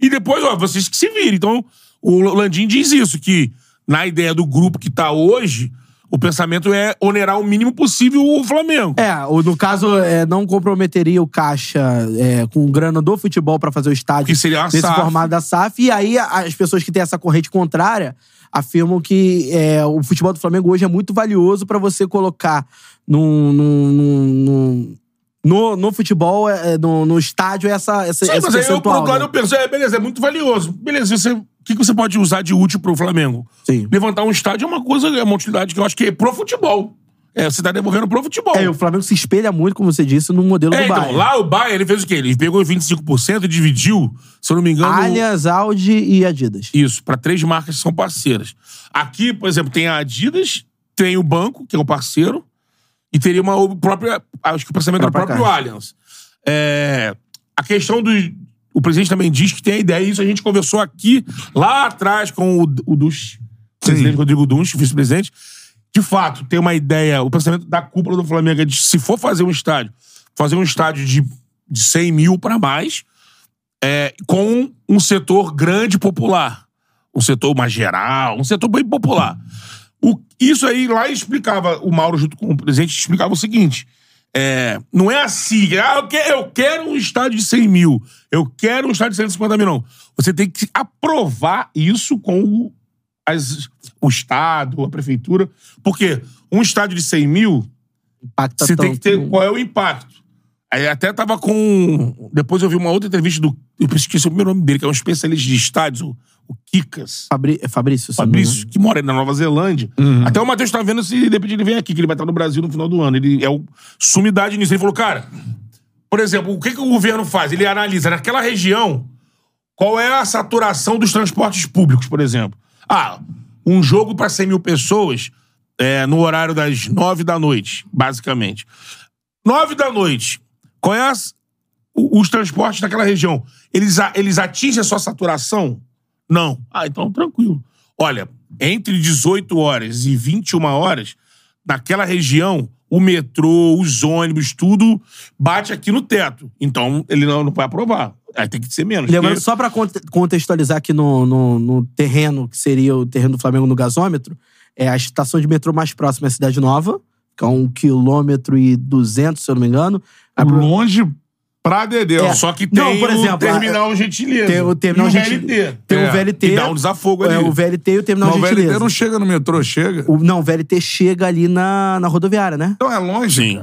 e depois, ó, vocês que se virem. Então, o Landim diz isso, que na ideia do grupo que tá hoje, o pensamento é onerar o mínimo possível o Flamengo. É, ou no caso, é, não comprometeria o caixa é, com grana do futebol pra fazer o estádio Que seria nesse SAF. formato da SAF. E aí as pessoas que têm essa corrente contrária afirmam que é, o futebol do Flamengo hoje é muito valioso pra você colocar num- num- num- no, no futebol, é, no, no estádio, essa, essa, Sim, esse mas aí eu, lado, né? eu penso, é, beleza, é muito valioso. Beleza, você, o que, que você pode usar de útil pro Flamengo? Sim. Levantar um estádio é uma coisa, é uma utilidade que eu acho que é pro futebol. É, você tá devolvendo pro futebol. É, o Flamengo se espelha muito, como você disse, no modelo É, do então, Bayern. lá o Bayern, ele fez o quê? Ele pegou 25% e dividiu, se eu não me engano... Allianz, Audi e Adidas. Isso, pra três marcas que são parceiras. Aqui, por exemplo, tem a Adidas, tem o banco, que é o parceiro, e teria uma o própria. Acho que o pensamento do próprio Caixa. Allianz. É, a questão do. O presidente também diz que tem a ideia, isso a gente conversou aqui, lá atrás, com o, o presidente Rodrigo Dunch, vice-presidente. De fato, tem uma ideia, o pensamento da cúpula do Flamengo é de, se for fazer um estádio, fazer um estádio de, de 100 mil para mais, é, com um setor grande popular. Um setor mais geral, um setor bem popular. O- isso aí lá explicava, o Mauro, junto com o presidente, explicava o seguinte: é, não é assim, ah, eu, que- eu quero um estádio de 100 mil, eu quero um estádio de 150 mil, não. Você tem que aprovar isso com o, as- o Estado, a Prefeitura, porque um estádio de 100 mil, Impacta você tem tanto que ter no- qual é o impacto. Aí até tava com. Depois eu vi uma outra entrevista do. Eu esqueci o primeiro nome dele, que é um especialista de estádios, o, Kikas. Fabri- é Fabrício. Fabrício, que mora na Nova Zelândia. Até o Matheus tá vendo se de repente ele vem aqui, que ele vai estar no Brasil no final do ano. Ele é o sumidade nisso. Ele falou, cara, por exemplo, o que, que o governo faz? Ele analisa naquela região qual é a saturação dos transportes públicos, por exemplo. Ah, um jogo para 100 mil pessoas é, no horário das 9 da noite, basicamente. 9 da noite, qual é as- os transportes daquela região? Eles, eles atingem a sua saturação? Não. Ah, então tranquilo. Olha, entre 18 horas e 21 horas, naquela região, o metrô, os ônibus, tudo bate aqui no teto. Então, ele não, não vai aprovar. Aí tem que ser menos. Lembrando, porque- só pra conte- contextualizar aqui no, no, no terreno, que seria o terreno do Flamengo no gasômetro, é a estação de metrô mais próxima é a Cidade Nova, que é um quilômetro e duzentos, se eu não me engano. Longe pra Dedéu. É. Só que tem Não, por o exemplo, terminal gentileza. Tem o terminal e o VLT. Tem É. o VLT. E dá um desafogo ali. É, o VLT e o terminal Não, o gentileza. VLT não chega no metrô, chega. O- não, o VLT chega ali na, na rodoviária, né? Então é longe. Sim.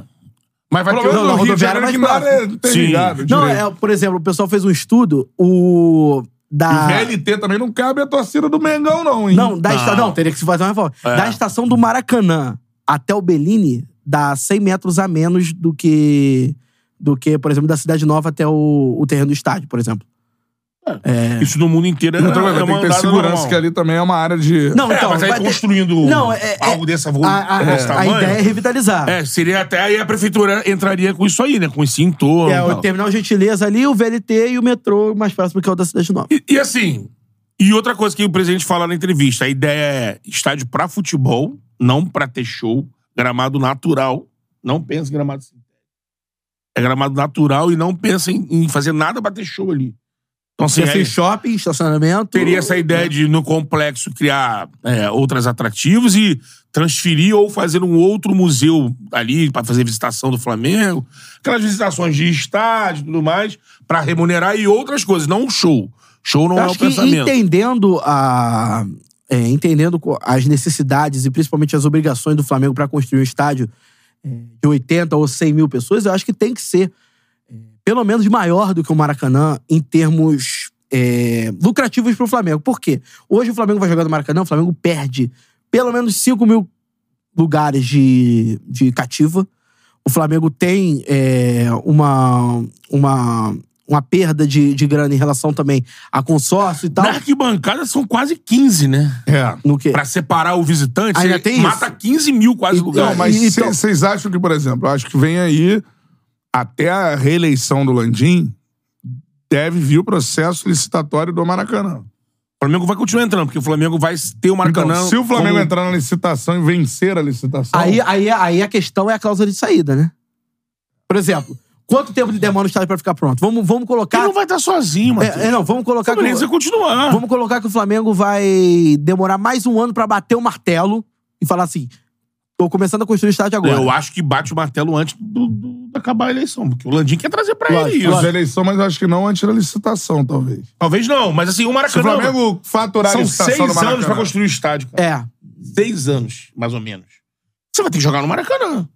Mas vai ter na de rodoviária que mais nada é próximo. interligado. Não, direito. é, por exemplo, o pessoal fez um estudo, o. Da... O VLT também não cabe a torcida do Mengão, não, hein? Não, da esta... Não. não, teria que se fazer uma reforma. É. Da estação do Maracanã até o Bellini, dá 100 metros a menos do que, do que por exemplo, da Cidade Nova até o, o terreno do estádio, por exemplo. Isso no mundo inteiro é, vai é ter uma que ter segurança, normal. que ali também é uma área de. Não, É, então. mas aí ter- construindo Não, é- é- algo dessa vo- A, a- desse a ideia é revitalizar. É, seria até aí a prefeitura entraria com isso aí, né? Com esse entorno. É, o terminal Gentileza ali, o VLT e o metrô mais próximo que é o da Cidade Nova. E, e assim, e outra coisa que o presidente fala na entrevista, a ideia é estádio pra futebol, não pra ter show, gramado natural, não pensa em gramado sintético. É gramado natural e não pensa em, em fazer nada pra ter show ali. Então, assim, aí shopping, estacionamento. teria essa ideia de, no complexo, criar é, outros atrativos e transferir ou fazer um outro museu ali pra fazer visitação do Flamengo. Aquelas visitações de estádio e tudo mais, pra remunerar e outras coisas, não um show. Show não Eu é o acho que pensamento. entendendo a. é, entendendo as necessidades e principalmente as obrigações do Flamengo para construir um estádio de 80 ou 100 mil pessoas, eu acho que tem que ser é, pelo menos maior do que o Maracanã em termos é, lucrativos para o Flamengo. Por quê? Hoje o Flamengo vai jogar no Maracanã, o Flamengo perde pelo menos 5 mil lugares de, de cativa. O Flamengo tem é, uma, uma, uma perda de, de grana em relação também a consórcio e tal. Na arquibancada são quase 15, né? É. No que? Pra separar o visitante, Ainda tem mata isso? 15 mil quase Então, lugares. Não, mas E- então- vocês acham que, por exemplo, eu acho que vem aí, até a reeleição do Landim, deve vir o processo licitatório do Maracanã. O Flamengo vai continuar entrando, porque o Flamengo vai ter o Maracanã. Então, se o Flamengo como- entrar na licitação e vencer a licitação. Aí, aí, aí a questão é a cláusula de saída, né? Por exemplo, quanto tempo demora o estádio pra ficar pronto? Vamos, vamos colocar. Ele não vai estar sozinho, Matheus. É, é, não, vamos colocar. Beleza, que, você continuar. vamos colocar que o Flamengo vai demorar mais um ano pra bater o martelo e falar assim: Tô começando a construir o estádio agora. Eu acho que bate o martelo antes do, do- de acabar a eleição. Porque o Landim quer trazer pra Lógico, ele isso. As eleições, mas acho que não antes da licitação, talvez. Talvez não, mas assim, o Se o Maracanã... Flamengo faturar a São licitação seis anos Maracanã. pra construir o estádio, cara. É. Seis anos, mais ou menos. Você vai ter que jogar no Maracanã.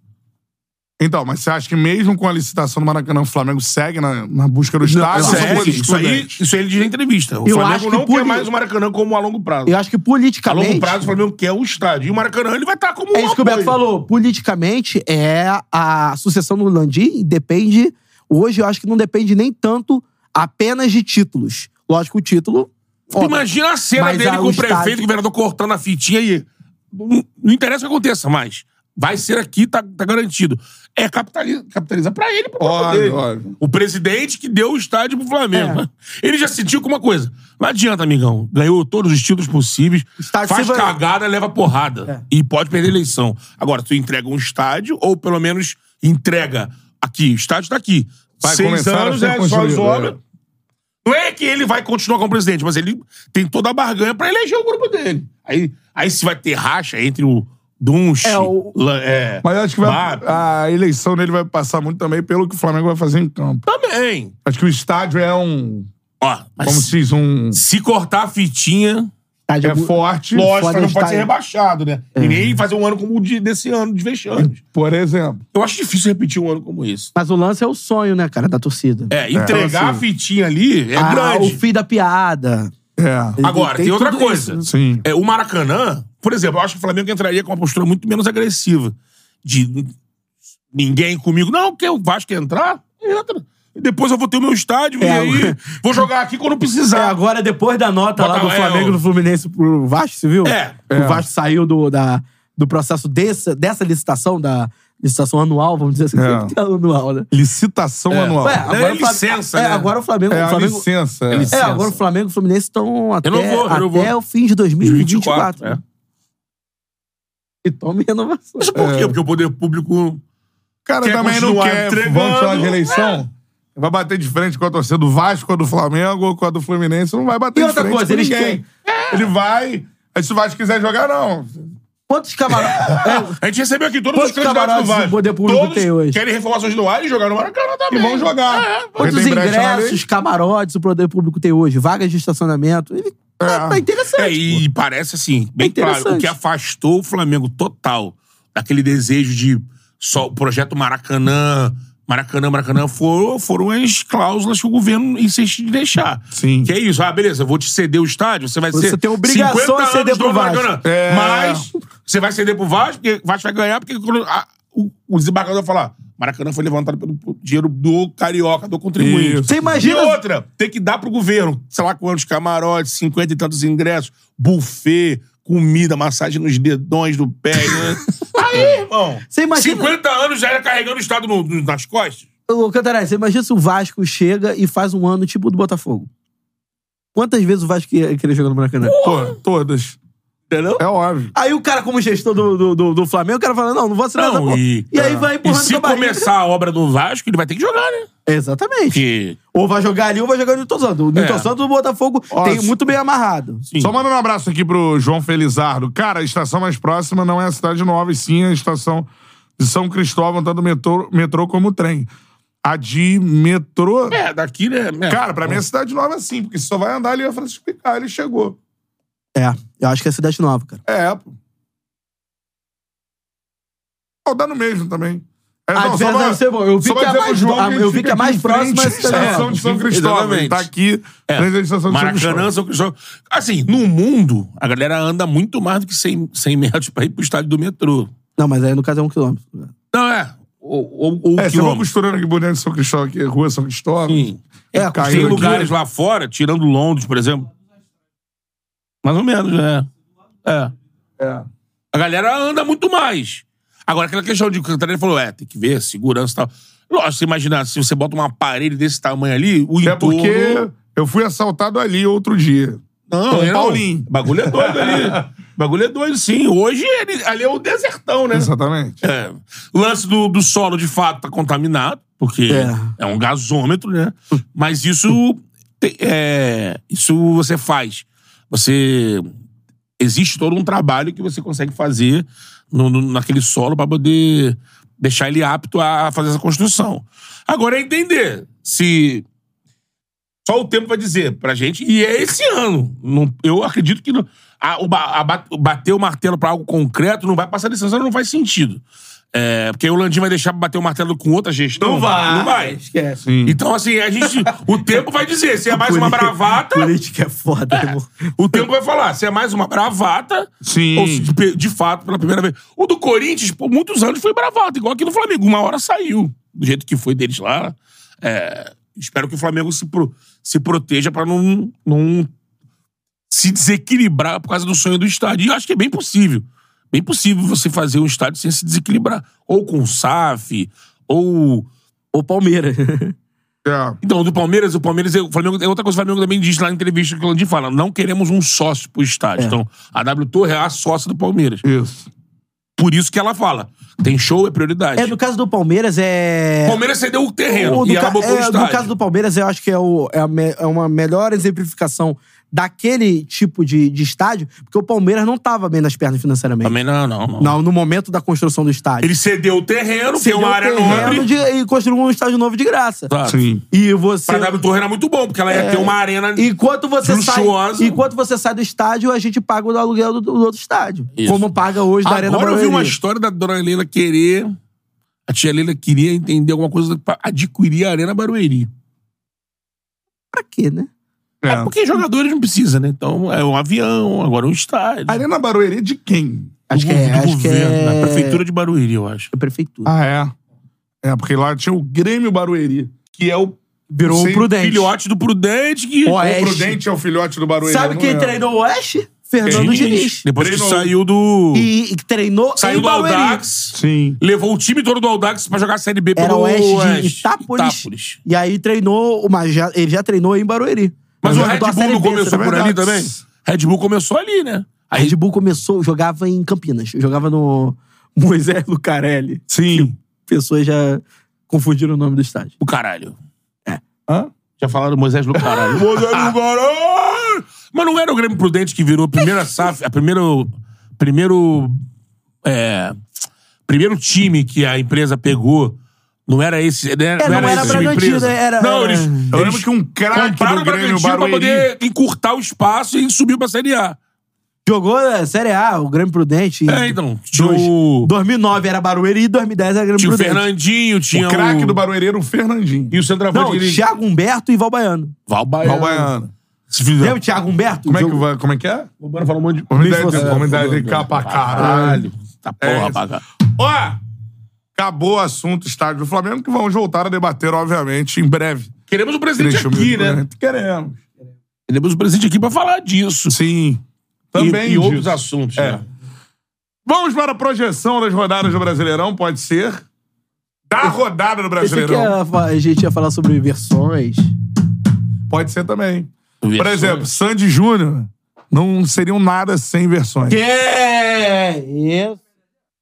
Então, mas você acha que mesmo com a licitação do Maracanã, o Flamengo segue na, na busca do estádio? Segue. Isso aí, excludentes? isso aí ele diz na entrevista. O Eu Flamengo acho que não por- quer mais o Maracanã como a longo prazo. Eu acho que A politicamente. longo prazo, o Flamengo quer o estádio. E o Maracanã, ele vai estar como É um isso que o Beto falou. Politicamente, é a sucessão do Landim depende. Hoje, eu acho que não depende nem tanto apenas de títulos. Lógico, o título. Tu óbvio. Imagina a cena Mas dele a- com o o prefeito estádio- e o governador cortando a fitinha aí. Não, não interessa o que aconteça, mas vai ser aqui, tá, tá garantido. É capitaliza, capitaliza pra ele, pro Óbvio, dele. óbvio. O presidente que deu o estádio pro Flamengo. É. Ele já sentiu com uma coisa. Não adianta, amigão. Ganhou todos os títulos possíveis. Estádio faz cagada, leva porrada. É. E pode perder a eleição. Agora, tu entrega um estádio, ou pelo menos entrega aqui. O estádio tá aqui. Vai Seis anos é só as obras. Não é que ele vai continuar como presidente, mas ele tem toda a barganha pra eleger o grupo dele. Aí, aí se vai ter racha entre o Dunche, É, o- é, Mas eu acho que vai- a eleição dele vai passar muito também pelo que o Flamengo vai fazer em campo. também. Acho que o estádio é um. Ó, Como se diz, um. se cortar a fitinha, Estádio É forte. lógico, não o pode ser rebaixado, né? E nem fazer um ano como o de, desse ano, de vexames. Por exemplo. Eu acho difícil repetir um ano como esse. Mas o lance é o sonho, né, cara, da torcida. É, entregar Então, a fitinha ali é Ah, grande. o fim da piada. É. Agora, tem, outra tudo coisa. isso, né? Sim. É, o Maracanã, por exemplo, eu acho que o Flamengo entraria com uma postura muito menos agressiva. De ninguém comigo. Não, quer o Vasco quer entrar? Entra. Depois eu vou ter o meu estádio É, e aí vou jogar aqui quando É, precisar. agora, depois da nota lá Bota- do é, Flamengo o- e do Fluminense pro Vasco, você viu? É. O É. Vasco saiu do, da, do processo desse, dessa licitação, da licitação anual, vamos dizer assim. É. sempre tem anual, né? Licitação anual. Ué, É agora Flam- licença, é, né? agora o Flamengo. é o a Flamengo licença. É É, licença. é, agora o Flamengo e o Fluminense estão até, Renovou, renovou. até o fim de 2024. 24, é. E tome renovação. Mas por quê? Porque o poder público. O cara Quer também não quer. entregando, Vamos falar de é. eleição? Vai bater de frente com a torcida do Vasco, com a do Flamengo ou com a do Fluminense. Não vai bater E de outra frente coisa, com eles ninguém. Ele vai. Aí se o Vasco quiser jogar, não. Quantos camarotes. É, A gente recebeu aqui todos os Quantos candidatos do camarotes o poder público todos tem hoje? querem reformações no ar e jogar no Maracanã E também. vão jogar. É, Porque quantos tem brecha na lei. ingressos, camarotes o poder público tem hoje? Vagas de estacionamento? Ele, É. tá interessante. É, e parece assim, bem É claro, interessante. o que afastou o Flamengo total daquele desejo de só o projeto Maracanã, Maracanã, Maracanã, foram, foram as cláusulas que o governo insiste em deixar. Sim. Que é isso, ah, beleza, eu vou te ceder o estádio, você vai Você ser tem obrigação 50 de ceder anos pro do Vasco. Maracanã. É. Mas você vai ceder pro Vasco, porque o Vasco vai ganhar, porque quando a- o, o desembargador vai falar, Maracanã foi levantado pelo dinheiro do carioca, do contribuinte. Isso. Você imagina- E outra, tem que dar pro governo, sei lá quantos camarotes, 50 e tantos ingressos, buffet, comida, massagem nos dedões do pé. Né? Aí, irmão. Você imagina- 50 anos já era carregando o Estado no- no- nas costas. Ô, Cantarelli, você imagina se o Vasco chega e faz um ano tipo do Botafogo? Quantas vezes o Vasco ia querer jogar no Maracanã? Pô, todas. Entendeu? É óbvio. Aí o cara, como gestor do, do, do, do Flamengo, o cara fala, não, não vou assinar essa Não, porra. e, E aí vai e empurrando se a barriga. começar a obra do Vasco, ele vai ter que jogar, né? Exatamente. Porque Ou vai jogar ali ou vai jogar no Newton Santos. O Newton É. Santos, o Botafogo Ó, tem muito bem amarrado. Sim. Só mandando um abraço aqui pro João Felizardo. Cara, a estação mais próxima não é a Cidade Nova, e sim a estação de São Cristóvão, tanto metrô, metrô como trem. A de metrô. É, daqui, né? é. Cara, pra mim a Cidade Nova é assim, porque só vai andar ali e vai Francisco Picard, ele chegou. É, eu acho que é Cidade Nova, cara. É, pô. Pô, dá no mesmo também. É, Às não, só pra- deve ser bom. Eu vi que é pro mais- João que eu vi que é mais à Cidade à estação de São Cristóvão. Exatamente. Ele tá aqui, É. frente à estação de São Maracanã, Cristóvão. São Cristóvão. Assim, no mundo, a galera anda muito mais do que 100, 100 metros pra ir pro estádio do metrô. Não, mas aí no caso é um quilômetro. Não, é. Ou, ou, ou É, você vai quilômetro. costurando aqui bonito São Cristóvão, aqui, Rua São Cristóvão. Sim. É, Tem aqui. lugares lá fora, tirando Londres, por exemplo. Mais ou menos, é. É. É. A galera anda muito mais. Agora, aquela questão de que o Cantarelli falou, é, tem que ver, segurança e tal. Lógico, você imaginar, se você bota um aparelho desse tamanho ali, o É entorno... porque eu fui assaltado ali outro dia. Não, Com o é não. Paulinho. Bagulho é doido ali. Bagulho é doido, sim. Hoje, ele- ali é o desertão, né? Exatamente. É. O lance do, do solo, de fato, tá contaminado, porque É. é, um gasômetro, né? Mas isso, é, isso você faz. Você... Existe todo um trabalho que você consegue fazer no- no- naquele solo pra poder deixar ele apto a fazer essa construção. Agora é entender se só o tempo vai dizer pra gente, e é esse ano. Não- eu acredito que não- a- a ba- bater o martelo pra algo concreto não vai passar ano, não faz sentido. É, porque o Landim vai deixar pra bater o martelo com outra gestão? Não vai. Esquece. Então, assim, a gente. O tempo vai dizer se é mais uma bravata. Política é foda, irmão. O tempo vai falar se é mais uma bravata. Sim. Ou se de, de fato, pela primeira vez. O do Corinthians, por muitos anos, foi bravata, igual aqui no Flamengo. Uma hora saiu. Do jeito que foi deles lá. É, espero que o Flamengo se, pro- se proteja pra não, não se desequilibrar por causa do sonho do estádio. E eu acho que é bem possível. Bem possível você fazer um estádio sem se desequilibrar. Ou com SAF, ou. O Palmeiras. É. Então, do Palmeiras, o Palmeiras, o Flamengo, é outra coisa que o Flamengo também diz lá na entrevista que o Landim fala: não queremos um sócio pro estádio. É. Então, a W Torre é a sócia do Palmeiras. Isso. Por isso que ela fala: tem show, é prioridade. É, no caso do Palmeiras, é. O Palmeiras cedeu o terreno O- e ela ca- botou o é, estádio. no caso do Palmeiras, eu acho que é, o- é a me- é uma melhor exemplificação daquele tipo de, de estádio, porque o Palmeiras não estava bem nas pernas financeiramente. Também não, não, não. Não, no momento da construção do estádio. Ele cedeu o terreno, tem Cedeu uma o área nobre. de- e construiu um estádio novo de graça. Tá. Sim. E você. Pra W Torre era muito bom, porque ela ia ter uma arena. Enquanto você, sai, Luxuosa. enquanto você sai do estádio, a gente paga o aluguel do, do outro estádio. Isso. Como paga hoje da Arena Agora eu vi uma história da dona Leila querer. A tia Leila queria entender alguma coisa pra adquirir a Arena Barueri. Pra quê, né? É. porque jogadores não precisa, né? Então é um avião, agora um estádio. Arena Barueri de quem? Acho Do que é. do Acho que governo, é... da prefeitura de Barueri, eu acho. É prefeitura. Ah, é. É, porque lá tinha o Grêmio Barueri, que é o. Virou Sei, o Prudente. Filhote do Prudente que. O Oeste. Prudente é o filhote do Barueri. Sabe quem lembro. treinou o Oeste? Fernando Diniz. Diniz. Depois Treinou. que saiu do. E, e treinou Saiu do Barueri. Audax. Sim. Levou o time todo do Audax pra jogar a Série B Era pelo Oeste de Itápolis. Itápolis. E aí treinou, uma, já, ele já treinou em Barueri. Mas o Mas Red botou a Bull não começou é por ali também? Red Bull começou ali, né? A Red Bull começou, jogava em Campinas. Jogava no Moisés Lucarelli. Sim. Pessoas já confundiram o nome do estádio. o caralho. Hã? Já falaram Moisés caralho. Moisés caralho! Mas não era o Grêmio Prudente que virou a primeira SAF, a primeiro. Primeiro. É, primeiro time que a empresa pegou. Não era esse. Não era, É, não era esse time Bragantino, empresa. era- Não, era- eles. Eu eles lembro que um craque compraram do o Grêmio pra Barueri. poder encurtar o espaço e subiu pra Série A. Jogou na Série A, o Grêmio Prudente. É, então. Tinha dois- o. 2009 era Barueri e 2010 era Grêmio Tinha o Prudente. Fernandinho, tinha O craque do Barueri era o Fernandinho. E o centroavante Não, ele- Thiago Humberto e Valbaiano. Valbaiano. Valbaiano. Lembra o Thiago Humberto? Como é que vai? Como é que é? O Mano falou um monte de. De cá pra caralho. Tá porra, É. Ó, acabou o assunto estádio do Flamengo, que vamos voltar a debater, obviamente, em breve. Queremos o presidente aqui, né? Queremos. Queremos o presidente aqui pra falar disso. Sim. Também E, e outros assuntos, É. né? Vamos para a projeção das rodadas do Brasileirão, pode ser? Da rodada do que Brasileirão. fa- a gente ia falar sobre versões. Pode ser também. Por Versões. exemplo, Sandy Júnior não seriam nada sem versões. Que é isso?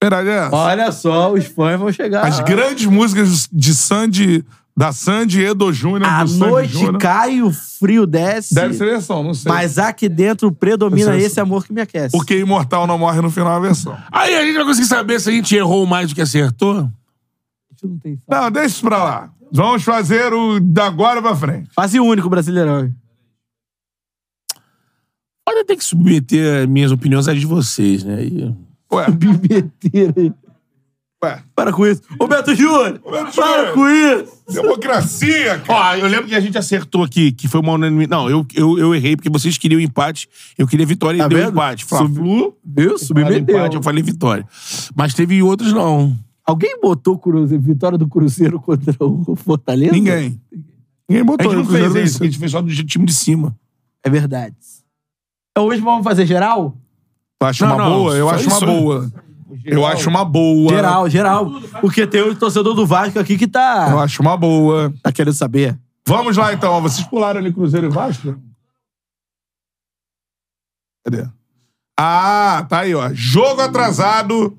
Verdade é essa. Olha só, os fãs vão chegar. As grandes músicas de Sandy, da Sandy e do Júnior, A do noite cai, o frio desce. Deve ser versão, não sei. Mas aqui dentro predomina sei. esse amor que me aquece. Porque Imortal não morre no final da versão. Aí a gente vai conseguir saber se a gente errou mais do que acertou. A gente não tem Não, deixa isso pra lá. Vamos fazer o da agora pra frente. Fase único brasileirão. Pode ter que submeter minhas opiniões às de vocês, né? E- Ué, Bibeteira aí. ué. Para com isso. Roberto Júnior! Roberto Para Júnior! com isso! Democracia, cara. Ó, eu lembro que a gente acertou aqui, que foi uma unanimidade. Não, eu, eu, eu errei, porque vocês queriam empate, eu queria vitória e Tá deu vendo? empate. Sub- Fla-Flu, Submeteu. empate, eu falei vitória. Mas teve outros não. Alguém botou Cruzeiro, vitória do Cruzeiro contra o Fortaleza? Ninguém. Ninguém A botou. gente não fez isso, a gente fez só do time de cima. É verdade. Então hoje vamos fazer geral? Eu acho Não, uma não, boa, eu acho uma boa. Eu acho uma boa. Geral, geral. Porque tem o torcedor do Vasco aqui que Eu tá, acho uma boa. tá querendo saber. Vamos lá, então. Vocês pularam ali Cruzeiro e Vasco? Cadê? Ah, tá aí, ó. Jogo atrasado.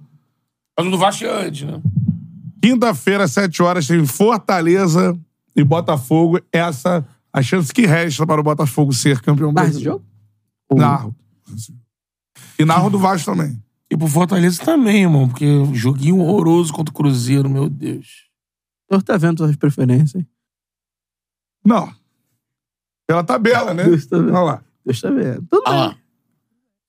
Mas o do Vasco é antes, né? Quinta-feira, às 7 horas, tem Fortaleza e Botafogo. Essa a chance que resta para o Botafogo ser campeão Narra esse brasileiro. jogo? Narro. E narro do Vasco também. E pro Fortaleza também, irmão. Porque joguinho horroroso contra o Cruzeiro, meu Deus. O senhor tá vendo suas preferências. hein? Não. Pela tabela, né? Deus tá vendo. Olha lá. Deus tá vendo. Tudo Ah, lá.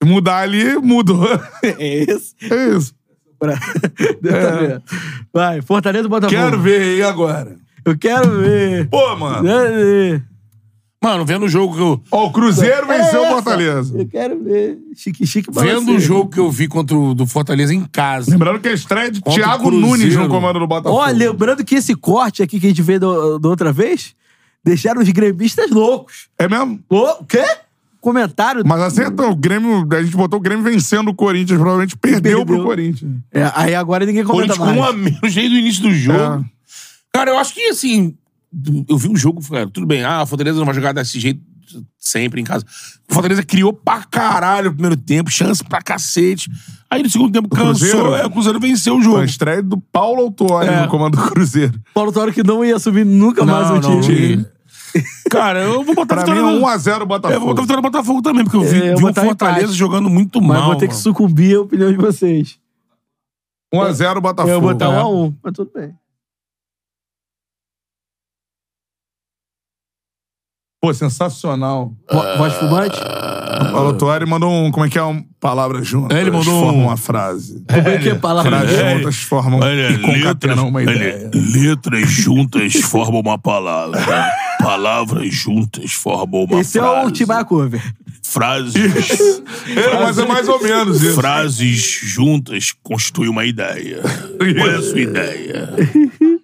Se mudar ali, mudou. bem. É isso. É isso. Pra- Deus tá vendo. Vai, Fortaleza e Botafogo. Quero ver aí agora. Eu quero ver. Pô, mano. Quero ver. Mano, vendo o jogo que eu. Ó, o Cruzeiro venceu o É. Fortaleza. Eu quero ver. Chique, chique, Vendo o balanceiro. jogo que eu vi contra o do Fortaleza em casa. Lembrando que a estreia de Contra Thiago. Nunes no comando do Botafogo. Ó, lembrando que esse corte aqui que a gente fez do, da outra vez deixaram os gremistas loucos. É mesmo? Lou- O quê? Comentário. Mas acertou. O Grêmio, a gente botou o Grêmio vencendo o Corinthians, provavelmente perdeu, Perdeu. pro Corinthians. É, aí agora ninguém comenta Corinthians com mais. um a menos desde o início do jogo. É. Cara, eu acho que assim. Eu vi o jogo, cara, tudo bem. Ah, a Fortaleza não vai jogar desse jeito sempre em casa. O Fortaleza criou pra caralho no primeiro tempo, chance pra cacete. Aí no segundo tempo cansou, Cruzeiro? é, o Cruzeiro venceu o jogo. A estreia do Paulo Autori É. no comando do Cruzeiro. Paulo Toro que não ia subir nunca mais um não, time. não. Cara, eu vou botar a Pra mim vitória é no- 1x0 É, eu vou botar a Botafogo. vitória do Botafogo também, porque eu vi, É, eu vi o Fortaleza empate. jogando muito Mas mal. vou ter que mano. sucumbir a opinião de vocês. 1x0 Botafogo. eu vou botar um É. a um, mas tudo bem. Pô, sensacional. Vo- Voz fumante? O Paulo Autori mandou um. Como é que é? Um, palavra juntas. É, ele mandou Formam um- uma frase. Como é que é palavra? Frases É, juntas formam e concatenam uma ideia. letras juntas formam uma palavra. Palavras juntas formam uma Esse é o Timar Cover. Frases, É, mas é mais ou menos isso. frases juntas constituem uma ideia. Qual é a sua ideia?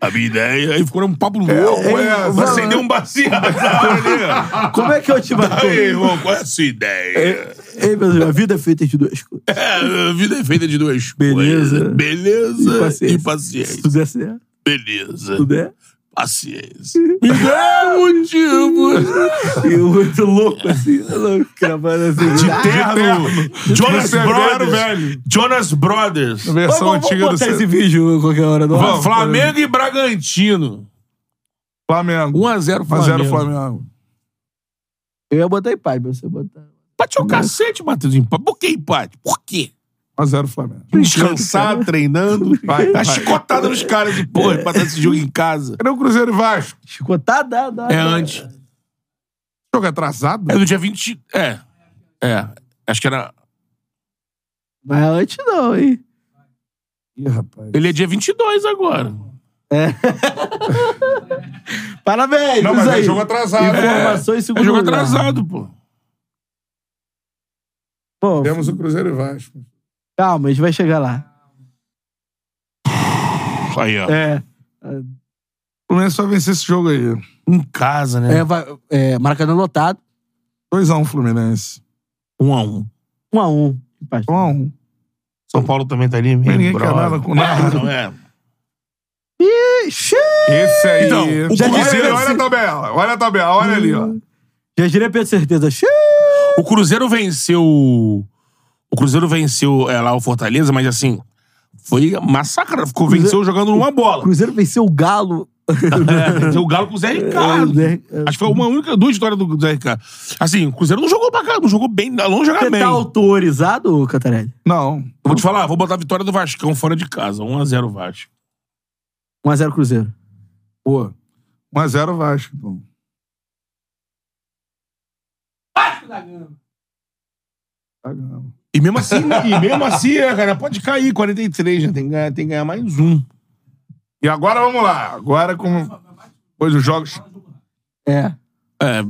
A minha ideia. Aí ficou um papo louco. é, Vai acender um baseado ali. Como é que é o Timar Aí, irmão, qual é a sua ideia? Ei, meu Deus, a vida é feita de duas coisas. É, a vida é feita de duas Beleza. coisas. Beleza E paciência. e Se tudo der certo, Beleza. tudo der. Paciência. Me dá motivo. E eu muito louco assim, assim. De terno. Jonas Brothers. velho. Jonas Brothers. A versão Vamos, vamos antiga do botar C- esse vídeo a qualquer hora. Não? Vamos. Flamengo e Bragantino. Flamengo. 1x0 1x0 Flamengo. Flamengo. Eu ia botar empate pra você botar. Empate é o cacete, Matheus. Empate. Por que empate? Por quê? 1x0 Flamengo. Descansado, treinando. Vai, Tá vai. chicotada nos caras de porra, empatar esse jogo em casa. Cadê o Cruzeiro e Vasco? Chicotada, dá. É antes. Jogo atrasado? É do dia 20. É. É. Acho que era. Mas é antes não, hein? Ih, rapaz. Ele é dia 22 agora. Parabéns, Não, mas é aí. jogo atrasado. Informações É segundo jogo lugar. atrasado, pô. Bom, Temos o Cruzeiro e Vasco. Calma, a gente vai chegar lá. Aí, ó. É. O Fluminense só vencer esse jogo aí. Em casa, né? É, vai, é Maracanã lotado. 2x1 Fluminense. Um a um. Um a um. Empate. 1x1. São Paulo também tá ali mesmo. Ninguém quer nada com nada. Não é. Ixi! Esse aí. Então, o Já olha, ali, olha a tabela. Olha a tabela. Olha ali, ó. Já diria Pedro Certeza. Xiii! O Cruzeiro venceu. O Cruzeiro venceu é, lá o Fortaleza, mas assim. Foi massacrado. Ficou, Cruzeiro- venceu jogando numa bola. Cruzeiro venceu o Galo. É, venceu o Galo com o Zé Ricardo. É, é. Acho que foi uma única, duas vitórias do Zé Ricardo. Assim, o Cruzeiro não jogou pra cá, não jogou bem, longe de jogar Você bem. tá autorizado, Cantarelli? Não. Eu vou te falar, vou botar a vitória do Vascão fora de casa. 1x0 Vasco. 1x0 Cruzeiro. Pô. 1x0 Vasco. Então. Tá ganhando. E mesmo assim, e mesmo assim, é, cara, pode cair 43, né? Tem que ganhar, tem que ganhar mais um. E agora vamos lá. Agora, como. Depois dos jogos. É. É.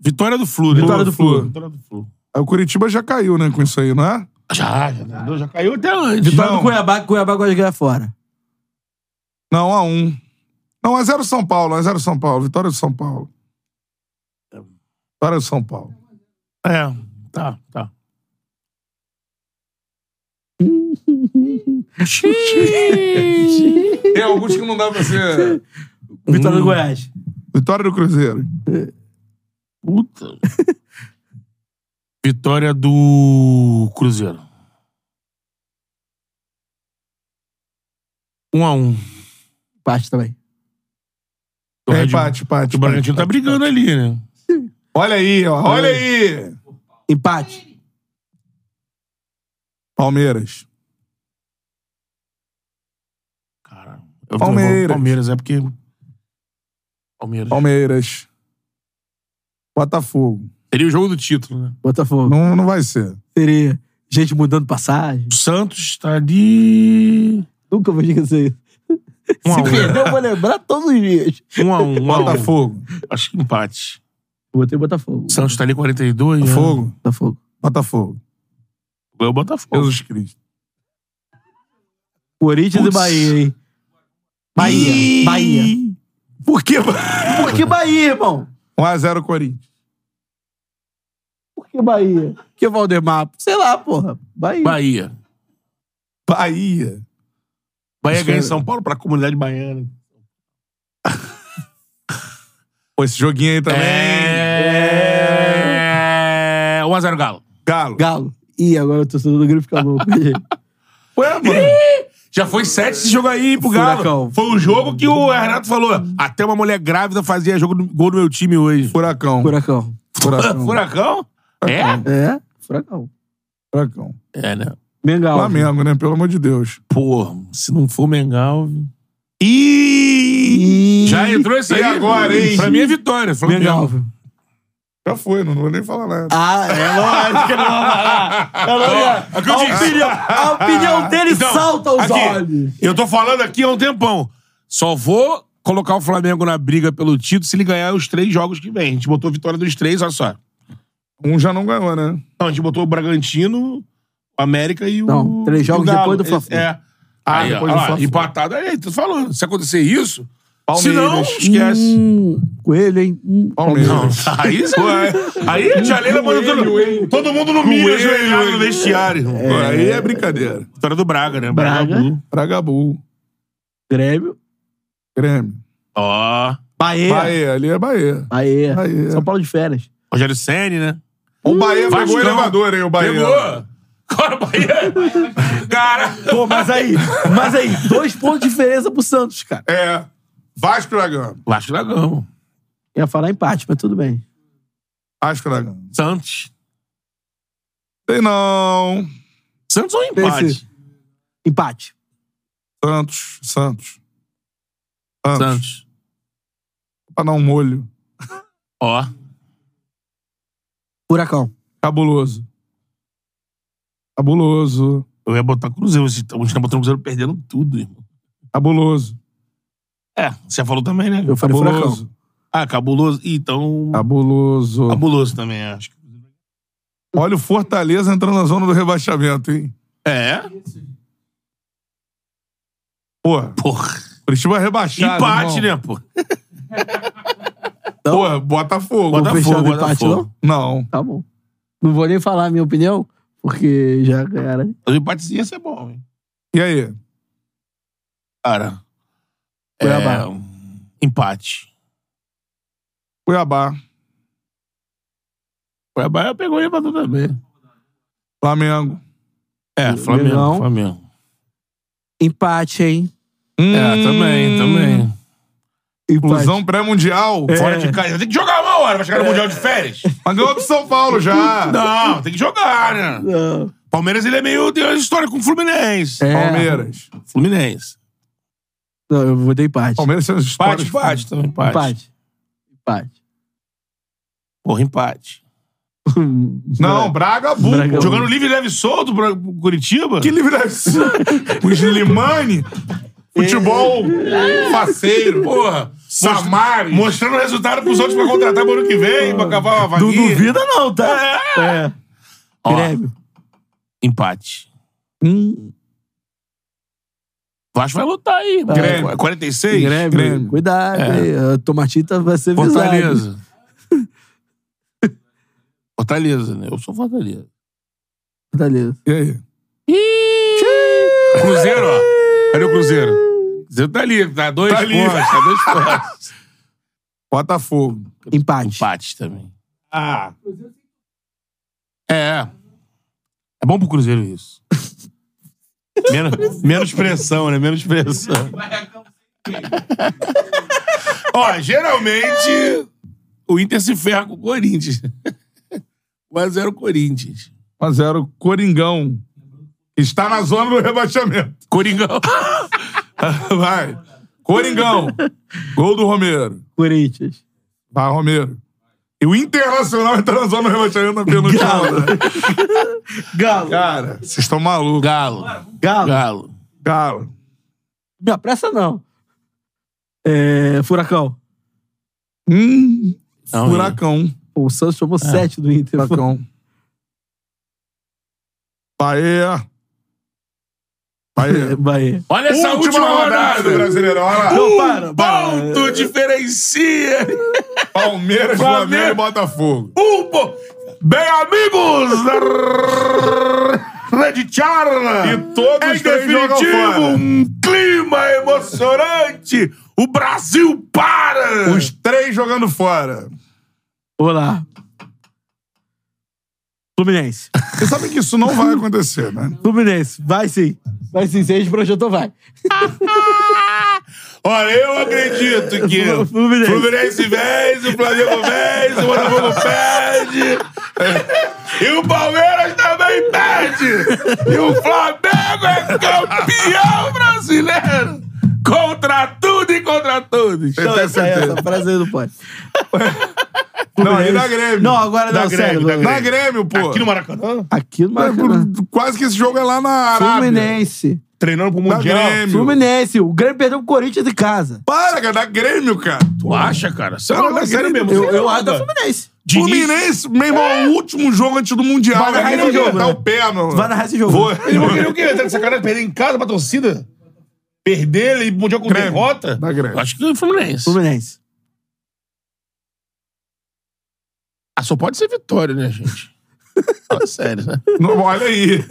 Vitória do Flu, né? Vitória do Flu. Vitória do Flu. Aí o Curitiba já caiu, né? Com isso aí, não é? Já, já, entendeu? já caiu até antes. Vitória Não. do Cuiabá, que Cuiabá gosta de ganhar fora. Não, 1x1. Não, 1x0 São Paulo. 1x0 São Paulo. Vitória do São Paulo. Vitória do São Paulo. É, tá, tá. Tem alguns que não dá pra ser. Vitória do Goiás. Vitória do Cruzeiro. Puta. Vitória do Cruzeiro. 1 a 1 Empate também. O É, Red- empate, empate. O Bragantino empate, tá brigando ali, né? Olha aí, ó. Olha aí. Empate. Palmeiras. Eu Palmeiras. Palmeiras, é porque. Palmeiras. Palmeiras. Botafogo. Seria o jogo do título, né? Botafogo. Não, não vai ser. Seria. Gente mudando passagem. O Santos está ali. Nunca vou esquecer isso. Um Se um. perder, eu vou lembrar todos os dias. Um a um. um Botafogo. Um. Acho que empate. Botei Botafogo. Santos tá ali 42. Botafogo. Né? Botafogo. Botafogo. Ganhou o Botafogo. Jesus Cristo. Corinthians Putz. e Bahia, hein? Bahia. Ih! Bahia. Por que? Por que Bahia, irmão? 1x0 Corinthians. Por que Bahia? Por que Valdemar? Sei lá, porra. Bahia. Bahia. Bahia. Bahia ganha é- em São Paulo pra comunidade baiana. Pô, esse joguinho aí também. É. 1x0 Galo. Galo. Galo. Ih, agora o torcedor do Grêmio fica louco. Ué, mano. Já foi sete esse jogo aí pro Galo. Furacão. Foi o jogo que o Renato falou. Até uma mulher grávida fazia jogo no, gol do meu time hoje. Furacão. Furacão. Furacão. Furacão? É? É? Furacão. Furacão. É, né? Mengal. Flamengo, né? Pelo amor de Deus. Pô, se não for Mengal. Ih! Já entrou esse E aí. agora, hein? Pra mim é vitória. Flamengo. Mengal. Já foi, não vou nem falar nada. Ah, é lógico que eu não vou falar. É lógico. é o que eu a, disse. opinião, a opinião dele Então, salta aos aqui, olhos. Eu tô falando aqui há um tempão. Só vou colocar o Flamengo na briga pelo título se ele ganhar os três jogos que vem. A gente botou a vitória dos três, olha só. Um já não ganhou, né? Não, a gente botou o Bragantino, o América e o. Não, três o jogos Galo. depois do Fla-Flu. É. Ah, Aí, depois ó, do Fla-Flu. Empatado aí, tô falando. Se acontecer isso, Palmeiras. se não, esquece. Hum, coelho, hein? Hum, Palmeiras. Não, aí, aí a tia Leila manda todo, todo mundo no milho ajoelhado no hein? vestiário. Pô, aí é brincadeira. Vitória do Braga, né? Braga. Blue. Bragabu. Grêmio. Grêmio. Ó. Bahia. Bahia, ali é Bahia. Bahia. Bahia. São Paulo de férias. Rogério Senni, né? O Bahia pegou o elevador, hein, o Bahia. Pegou! O Bahia. Cara. Pô, mas aí, mas aí, dois pontos de diferença pro Santos, cara. É. Vasco da Gama. Vasco da Gama. Ia falar empate, mas tudo bem. Vasco da Gama. Santos. Sei não. Santos ou empate? Esse- Empate. Santos. Santos. Santos. Santos. Pra dar um molho. Ó. Furacão. Cabuloso. Cabuloso. Eu ia botar Cruzeiro. A gente tá botando Cruzeiro perdendo tudo, irmão. Cabuloso. É, você falou também, né? Eu falei Furacão. Cabuloso. Ah, cabuloso. Ih, Então. Cabuloso. Cabuloso também, acho. Olha o Fortaleza entrando na zona do rebaixamento, hein? É? Porra. Porra. Curitiba rebaixado. Empate, irmão. né, pô? Porra, Botafogo. Botafogo, no empate, Botafogo. Não. Tá bom. Não vou nem falar a minha opinião, porque já ganharam. O empatezinho ia ser bom, hein? E aí? Cara. Cuiabá. É, empate. Cuiabá. Cuiabá pegou ele pra tudo também. Flamengo. É, Flamengo. Legal. Flamengo. Empate, hein? É, também, também. Empate. Fusão pré-mundial. Fora de casa. Tem que jogar uma hora, vai chegar no Mundial de Férias. Mas ganhou do São Paulo já. Não, tem que jogar, né? Não. Palmeiras, ele é meio. tem uma história com o Fluminense. É. Palmeiras. Fluminense. Não, eu vou dar empate. Palmeiras as Empate, histórias. empate também, empate. Empate. Empate. Porra, empate. Não, Braga Bull. Braga- Jogando livre, leve e solto pro Curitiba? Que livre é esse? O Slimane. Futebol faceiro. Porra. Samares. Mostrando o resultado pros outros pra contratar pro ano que vem, pra cavar uma Não vaguinha. duvida, não, tá? É. Ó, Grêmio. Empate. Hum, Vasco vai lutar aí. Grêmio. É 46? Grêmio. Grêmio. Cuidado, É. aí. Tomatita vai ser visada. Fortaleza. Fortaleza, né? Eu sou Fortaleza. Fortaleza. E aí? Cruzeiro, ó. Cadê o Cruzeiro? Cruzeiro tá ali, tá dois Tá pontos, tá dois pontos. Botafogo. Empate. Empate também. Ah. É. É bom pro Cruzeiro isso. menos, menos pressão, né? Menos pressão. Ó, geralmente o Inter se ferra com o Corinthians. 1x0 Corinthians. 1x0 Coringão. Está na zona do rebaixamento. Coringão. Vai. Coringão. Gol do Romero. Corinthians. Vai, Romero. E o Internacional entra na zona rebaixamento na penúltima Galo. rodada. Galo. Cara, vocês estão malucos. Galo. Galo. Galo. Galo. Me apressa, não. É, Furacão. Hum, Não, furacão. O Santos tomou sete do Inter. Furacão. Bahia. Bahia. Bahia. Olha essa última, rodada. do Brasileirão. Olha lá. Não, para, para. Ponto diferencia. Palmeiras, Flamengo. E Botafogo. Um po... Bem, amigos da Rede Charla. E todos em definitivo, fora. um clima emocionante. O Brasil para. Os três jogando fora. Vamos lá. Fluminense. Você sabe que isso não vai acontecer, né? Fluminense. Vai sim. Vai sim. Se a gente projetou, vai. Olha, eu acredito que o Fluminense. Fluminense vence, o Flamengo vence, o Botafogo perde. E o Palmeiras também perde. E o Flamengo é campeão brasileiro. Contra tudo e contra todos. Tem essa, certeza? essa frase aí não pode. Não, e da Grêmio. Não, agora Da não, Grêmio, sério. da não. Da Grêmio, pô. Aqui no Maracanã, Aqui no É, Maracanã. Quase que esse jogo é lá na Arábia. Fluminense. treinando pro Da Mundial. Grêmio. Fluminense. O Grêmio perdeu pro Corinthians em casa. Para, cara. Da Grêmio, cara. Tu acha, cara? Você Cara, não, da é sério Grêmio. mesmo. Eu, eu não acho da. Fluminense. Diniz- Fluminense, meu irmão, o último jogo antes do Mundial. Vai narrar esse jogo, Tá o pé. Vai narrar esse jogo. Vou. Eles vão querer o quê? Tá de sacanagem? Perder em casa pra torcida? Perder e Mundial com Grêmio. derrota? Da Grêmio. Acho que é o Fluminense. Fluminense. Ah, só pode ser vitória, né, gente? Fala sério, né? Não, olha aí.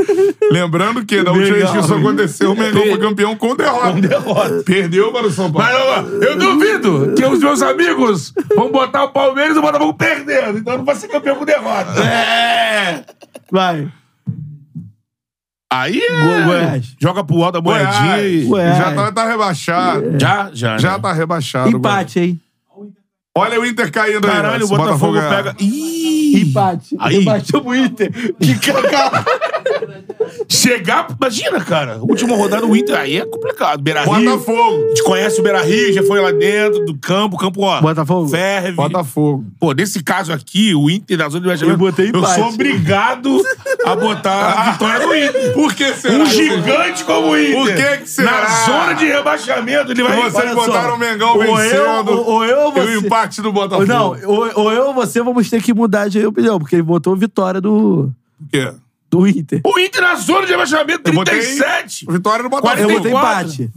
Lembrando que da última vez que isso aconteceu, o Mengão foi campeão com derrota. Com derrota. Perdeu para o São Paulo. Mas ó, eu duvido que os meus amigos vão botar o Palmeiras e o Botafogo perdendo. Então não vai ser campeão com derrota. É! Vai. Aí é... Go- Goiás. Joga pro alto a moedinha e... Goiás. Já tá, tá rebaixado. Já, já. Já né? tá rebaixado. Empate, hein? Olha o Inter caindo aí. Caralho, o. Se Botafogo ganhar. pega... Ih! Empate. Aí. Empatou o Inter. Que cacau. Chegar... Imagina, cara. Última rodada do Inter. Aí é complicado. Beira-Rio. Botafogo. A gente conhece o Beira-Rio, já foi lá dentro do campo. Campo, ó... Botafogo? Ferve. Botafogo. Pô, nesse caso aqui, o Inter da zona de rebaixamento, Eu botei eu sou obrigado a botar a vitória do Inter. Por que será? Um gigante como o Inter. Por que que será? Na zona de rebaixamento, ele vai... Vocês só. botaram o Mengão Ou eu- vencendo. ou- ou eu ou E o você. empate do Botafogo. Não, ou, ou eu ou você vamos ter que mudar de opinião, porque ele botou vitória do, Por quê? Do Inter. O Inter na zona de rebaixamento, Eu botei 37. Vitória do Botafogo. Eu 44. botei empate.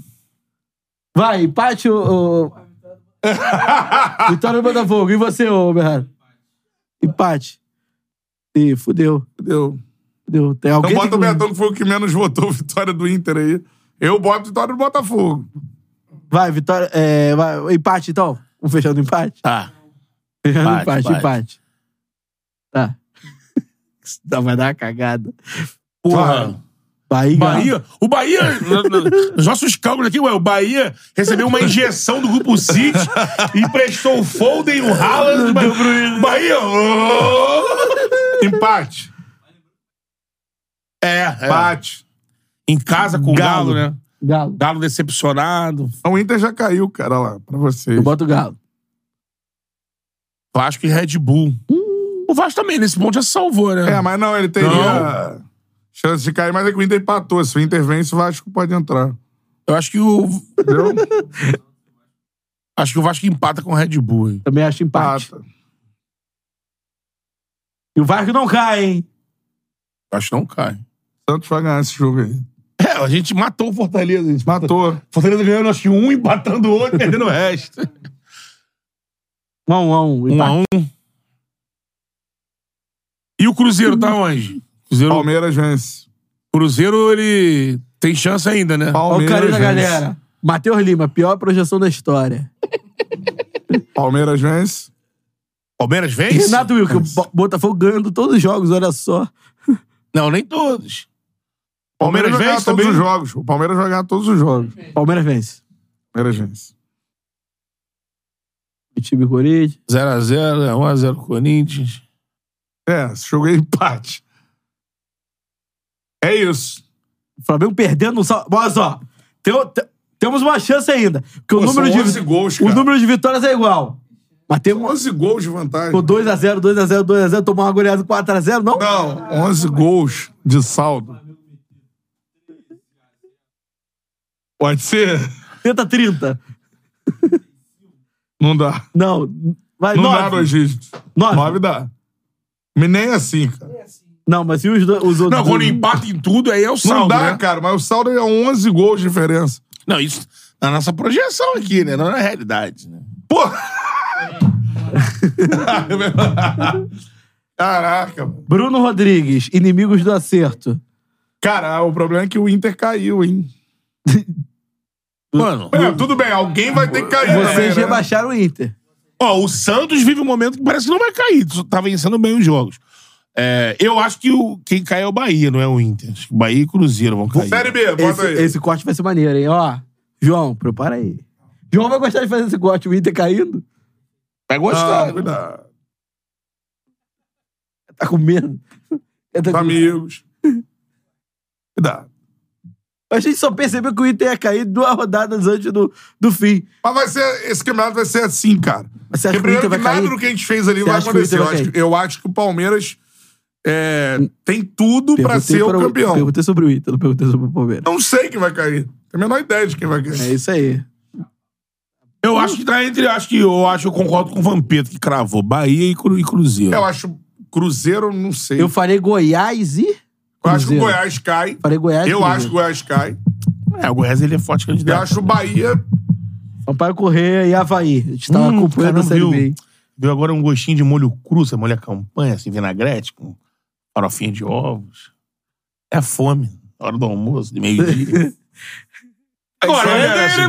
Vai, empate o. o- vitória do Botafogo. E você, ô Berrado? Empate. Ih, fudeu. Entendeu? Fudeu. Tem Então alguém bota o tem que- Betão, que foi o que menos votou vitória do Inter aí. Eu boto vitória do Botafogo. Vai, vitória. É, vai, empate então? Vamos fechar no empate? Tá. Fechando Empate, empate, empate. empate. Tá. Não, vai dar uma cagada. Porra. Bahia. Bahia. O Bahia, nos nossos cálculos aqui, ué, o Bahia recebeu uma injeção do grupo City e prestou o Foden, o Haaland. Bahia. Bahia. oh! Empate. É, é. Empate. Em casa com o Galo, Galo. né? Galo. Galo decepcionado. O Inter já caiu, cara, lá, pra vocês. Eu boto o Galo. Vasco e Red Bull. O Vasco também, nesse ponto, já salvou, né? É, mas não, ele teria chance de cair, mas é que o Inter empatou. Se o Inter vence, o Vasco pode entrar. Eu acho que o. Entendeu? Acho que o Vasco empata com o Red Bull. hein? Também acho empate. Empata. E o Vasco não cai, hein? Acho que não cai. Santos vai ganhar esse jogo aí. É, a gente matou o Fortaleza. A gente matou. Matou. Fortaleza ganhando, acho que um, empatando o outro, perdendo o resto. Um a um, a um. Um a um. E o Cruzeiro tá onde? Cruzeiro, Palmeiras vence. Cruzeiro, ele tem chance ainda, né? Olha o Palmeiras carinho da vence. galera. Matheus Lima, pior projeção da história. Palmeiras vence. Palmeiras vence? Renato Wilker, o Bo- Botafogo ganhando todos os jogos, olha só. Não, nem todos. Palmeiras, Palmeiras vai ganhar vence todos também? os jogos. O Palmeiras vai ganhar todos os jogos. Palmeiras vence. Palmeiras vence. O time Corinthians. 0x0, 1x0 Corinthians. É, jogo é empate. É isso. O Flamengo perdendo. Olha só. Tem, o- tem- Temos uma chance ainda. Porque o Pô, número são de 11 gols, o número de vitórias é igual. Mas temos 11 gols de vantagem. Ficou 2x0, 2x0, 2x0, tomou uma goleada 4x0, não? Não, 11 gols de saldo. Pode ser? Tenta 30. Não dá. Não, vai, Não dá 9. dois dígitos. Nove. 9 dá. Mas nem assim, cara. Não, mas e os, do- os outros? Não, quando empata em tudo, aí é o Não saldo, dá, né? cara, mas o saldo é 11 gols de diferença. Não, isso na nossa projeção aqui, né? Não na realidade, né? Porra! Caraca, mano. Bruno Rodrigues, inimigos do acerto. Cara, o problema é que o Inter caiu, hein? Mano, É, tudo bem, alguém vai ter que cair também, Vocês né? rebaixaram o Inter. Ó, o Santos vive um momento que parece que não vai cair. Tá vencendo bem os jogos. É, eu acho que o, quem cai é o Bahia, não é o Inter. Acho que o Bahia e Cruzeiro vão cair. Série B, bota Esse, aí. esse corte vai ser maneiro, hein? Ó, João, prepara aí. João vai gostar de fazer esse corte, o Inter caindo. Vai gostar. Ah, cuidado. Tá com medo. Tá com- amigos. Cuidado. A gente só percebeu que o Inter ia cair duas rodadas antes do, do fim. Mas vai ser, esse campeonato vai ser assim, cara. Mas você acha Porque que o Inter primeiro que vai nada cair? do que a gente fez ali Você vai acontecer. Inter Eu vai acho, eu acho que o Palmeiras é, tem tudo pra Perguntei ser o para campeão. Perguntei sobre o Inter, não perguntei sobre o Palmeiras. Não sei quem vai cair. Tenho a menor ideia de quem vai cair. É isso aí. Eu acho que tá entre. Acho que eu acho que eu concordo com o Vampeta, que cravou Bahia e, Cru- e Cruzeiro. Eu acho Cruzeiro, não sei. Eu falei Goiás e. Eu acho que o. Goiás cai. Falei Goiás Eu acho que o Goiás cai. É, o Goiás ele é forte Eu candidato. acho o Bahia. Sampaio Correia e Havaí. A gente tava Hum, acompanhando a Série viu? B. Viu agora um gostinho de molho cru, você molha a campanha, assim, vinagrete, com farofinha de ovos. É fome. Hora do almoço, de meio-dia. Agora, assim.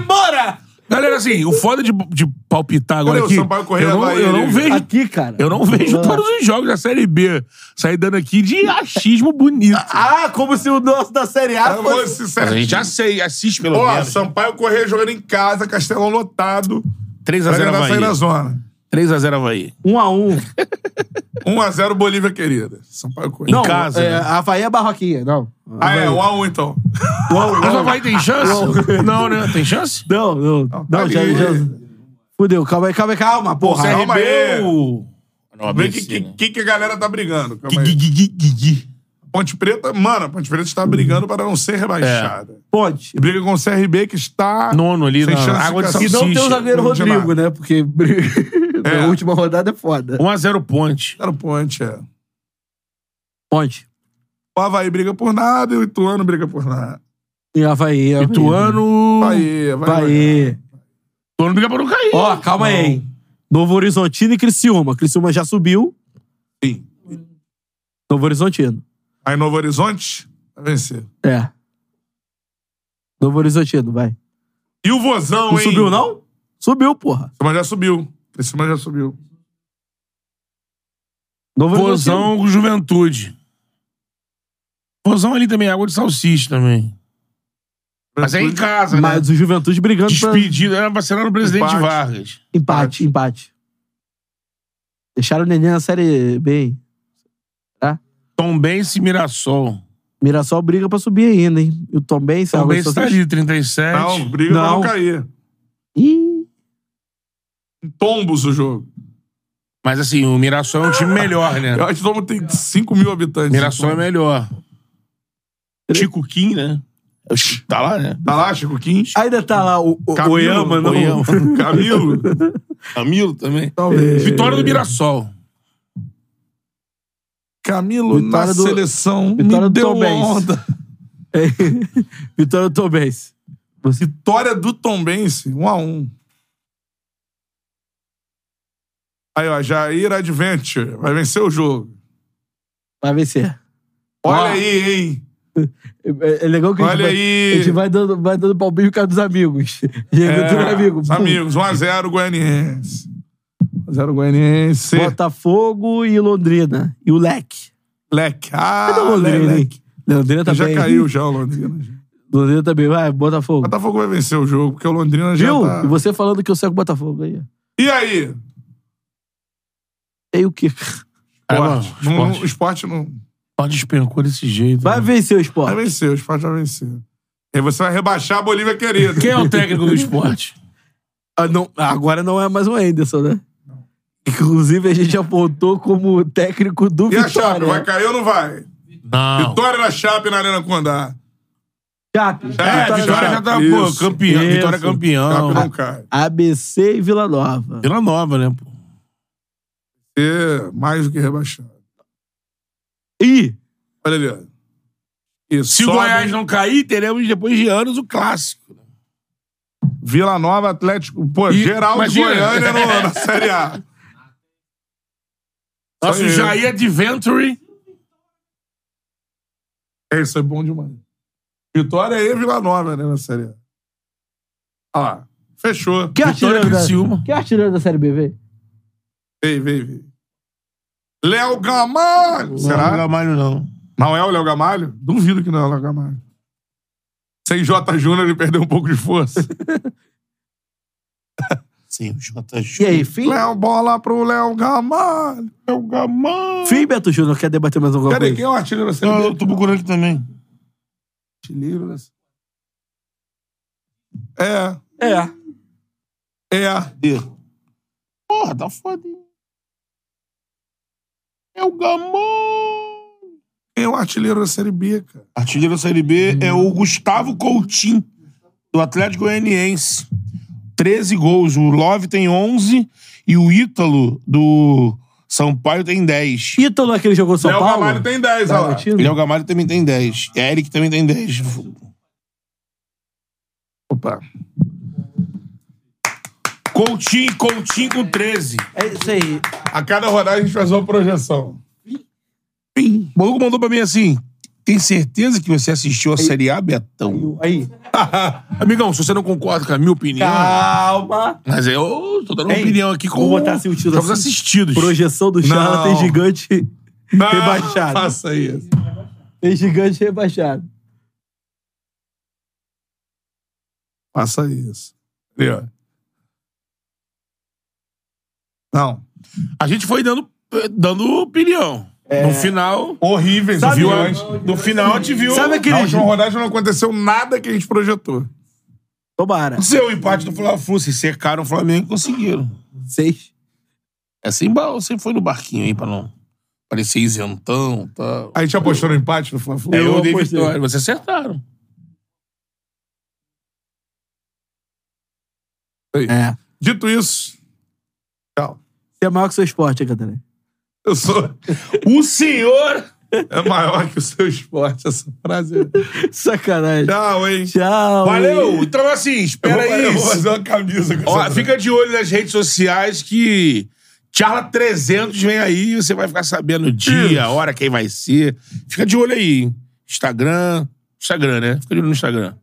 Galera, assim, o foda de, de palpitar agora Cadê o aqui. Sampaio Corrêa eu não, eu não vejo. Aqui, cara. Eu não vejo Ah. todos os jogos da Série B. Sair dando aqui de achismo bonito. Ah, como se o nosso da Série A Eu vou fosse. ser Mas a gente já sei, assiste pelo Ó, menos. Sampaio Correia jogando em casa, Castelão lotado. 3x0 Pra tentar sair da Havaí. zona. 3x0 Havaí. Um a um. 1x0 Bolívia querida. Sampaio Correia. Não, casa, é, né? Havaí é Barroquinha, não. Ah, é, 1x1 então. Mas o Havaí tem chance? Não, né? Tem chance? Não, não. tá Não, já, ali. já. Fudeu, calma aí, calma aí, calma, porra. CRB calma aí. o... Não, Vê o ABC, que, que, né? que, que a galera tá brigando. Calma aí. Gui-gui-gui-gui. Ponte Preta, mano, a Ponte Preta está brigando para não ser rebaixada. Ponte. E briga com o CRB que está. Nono ali Sem na chance de água de. E não tem o salsicha. zagueiro Rodrigo, né? Porque É. a última rodada é foda. 1x0 Ponte. Era o Ponte, é. Ponte. O Havaí briga por nada e o Ituano briga por nada. E Havaí. Havaí. Ituano... Bahia, vai. vai. Bahia. Ituano briga pra não cair. Ó, calma aí, hein? Novo Horizontino e Criciúma. Criciúma já subiu. Sim. Novo Horizontino. Aí Novo Horizonte vai vencer. É. Novo Horizontino, vai. E o Vozão, Não hein? subiu, não? Subiu, porra. Mas já subiu. Esse já subiu. Novo. Vozão com Juventude. Vozão ali também, água de salsicha também. Mas é em casa, né? Mas o Juventude brigando pra... Despedido, era pra ser lá no presidente Empate. Vargas. Empate, empate. Deixaram o Neném na Série B. hein? Tom Benz e Mirassol. Mirassol briga pra subir ainda, hein? E o Tom Benz... Tom Água de Benz tá ali, 37. Não, briga pra Não. não cair. Ih, tombos o jogo. Mas assim, o Mirassol é um time melhor, né? Eu acho que Tombo tem 5 mil habitantes. Mirassol é melhor. Chico Kim, né? É o Tá lá, né? Tá lá, Chico Quins? Ainda tá lá o, o Camilo, Oyama, não? Oyama. Camilo? Camilo também. Talvez. Vitória do Mirassol. Camilo Vitória na do- seleção Vitória me do deu Tom onda. Vitória do Tom Benz. Vitória do Tombense, 1 a 1 Aí, ó, Jair Adventure vai vencer o jogo. Vai vencer. Olha Ó. aí, hein? É, é legal que a gente, Olha vai, aí. a gente vai dando, vai dando palpite por causa dos amigos. E aí, É, amigo. os amigos, 1x0 Goianiense. 1x0 Goianiense. Botafogo e Londrina. E o Leque. Leque. Ah, Cadê o Londrina? Leque. Londrina também. Já caiu já o Londrina. Londrina também. Vai, Botafogo. Botafogo vai vencer o jogo, porque o Londrina já Viu? tá... E você falando que eu sei com o Botafogo aí. E aí? E aí o quê? É, Esporte. mano, Não- esporte. O esporte não... Só despencou desse jeito. Vai né? vencer o Vai esporte. vencer, o esporte vai vencer. E você vai rebaixar a Bolívia querida. Quem é o técnico do esporte? Ah, não, agora não é mais o Anderson, né? Inclusive, a gente apontou como técnico do E a Vitória. Chape, vai cair ou não vai? Não. Vitória da Chape na Arena Condá. Chape. É, Vitória Vitória já- tá, Isso. pô, campeão. Isso. Vitória é campeão. Chape não cai. ABC e Vila Nova. Vila Nova, né, pô? É mais do que rebaixado. Ih, Olha ali, ó. Isso. Se o Goiás não cair, teremos depois de anos o clássico. Vila Nova, Atlético. Pô, E- geral de imagina. Goiânia no- na Série A. Nosso. Jair Adventure. É, isso é bom demais. Vitória e Vila Nova, né, na Série A. Olha lá. Fechou. que artilheiro, da, Criciúma. que artilheiro da Série B, vê? Vem, vem, vem. Léo Gamalho. Não, Será? não Gamalho, não. Não é o Léo Gamalho? Duvido que não é o Léo Gamalho. Sem J. Júnior ele perdeu um pouco de força. Sim, o J. E aí, fim? Léo, bola pro Léo Gamalho. Léo Gamalho. Fim, Beto Júnior, quer debater mais alguma Cadê? coisa? Quem é o artilheiro da Série B? eu tô procurando aqui também. Artilheiro da É, É. é. Cadê? Porra, tá foda. hein? É o. Quem é o artilheiro da Série B, cara? Artilheiro da Série B é o Gustavo Coutinho, do Atlético Goianiense. 13 gols. O Love tem 11 e o Ítalo, do Sampaio, tem 10. Ítalo, aquele jogou São Léo Paulo? Gamalho tem 10, olha lá. Léo Gamalho também tem 10. Eric também tem 10. Opa. Coutinho, Coutinho com 13. É isso aí. A cada rodada a gente faz uma projeção. O maluco mandou pra mim assim: tem certeza que você assistiu a Série A, Betão? Aí. Amigão, se você não concorda com a minha opinião. Calma. Mas eu tô dando uma Ei, opinião aqui com vou botar assim o título jogos assim. assistidos. Projeção do Charla tem Não. gigante Não, rebaixado. Faça isso. Tem gigante rebaixado. Faça isso. Ali, ó. Não. A gente foi dando, dando opinião. No final. Horríveis Sabe- viu? No final a gente viu. Sabe aquele- Na última rodada não aconteceu nada que a gente projetou. Tomara. Seu empate do Fla-Flu, se secaram o Flamengo e conseguiram. Seis. É sem ba- você foi no barquinho aí pra não parecer isentão e tal. A gente apostou no empate no Fla-Flu. É, eu dei vitória. Vocês acertaram. É. Dito isso, tchau. Você é maior que o seu esporte, hein, Catarina? Eu sou... O senhor. É maior que o seu esporte, essa frase. Sacanagem. Tchau, hein? Tchau. Valeu! Então, assim, Eu espera vou, aí. eu vou fazer uma camisa com Ó, fica de olho nas redes sociais que Charla 300 vem aí e você vai ficar sabendo o dia, a hora, quem vai ser. Fica de olho aí. Instagram. Instagram, né? Fica de olho no Instagram.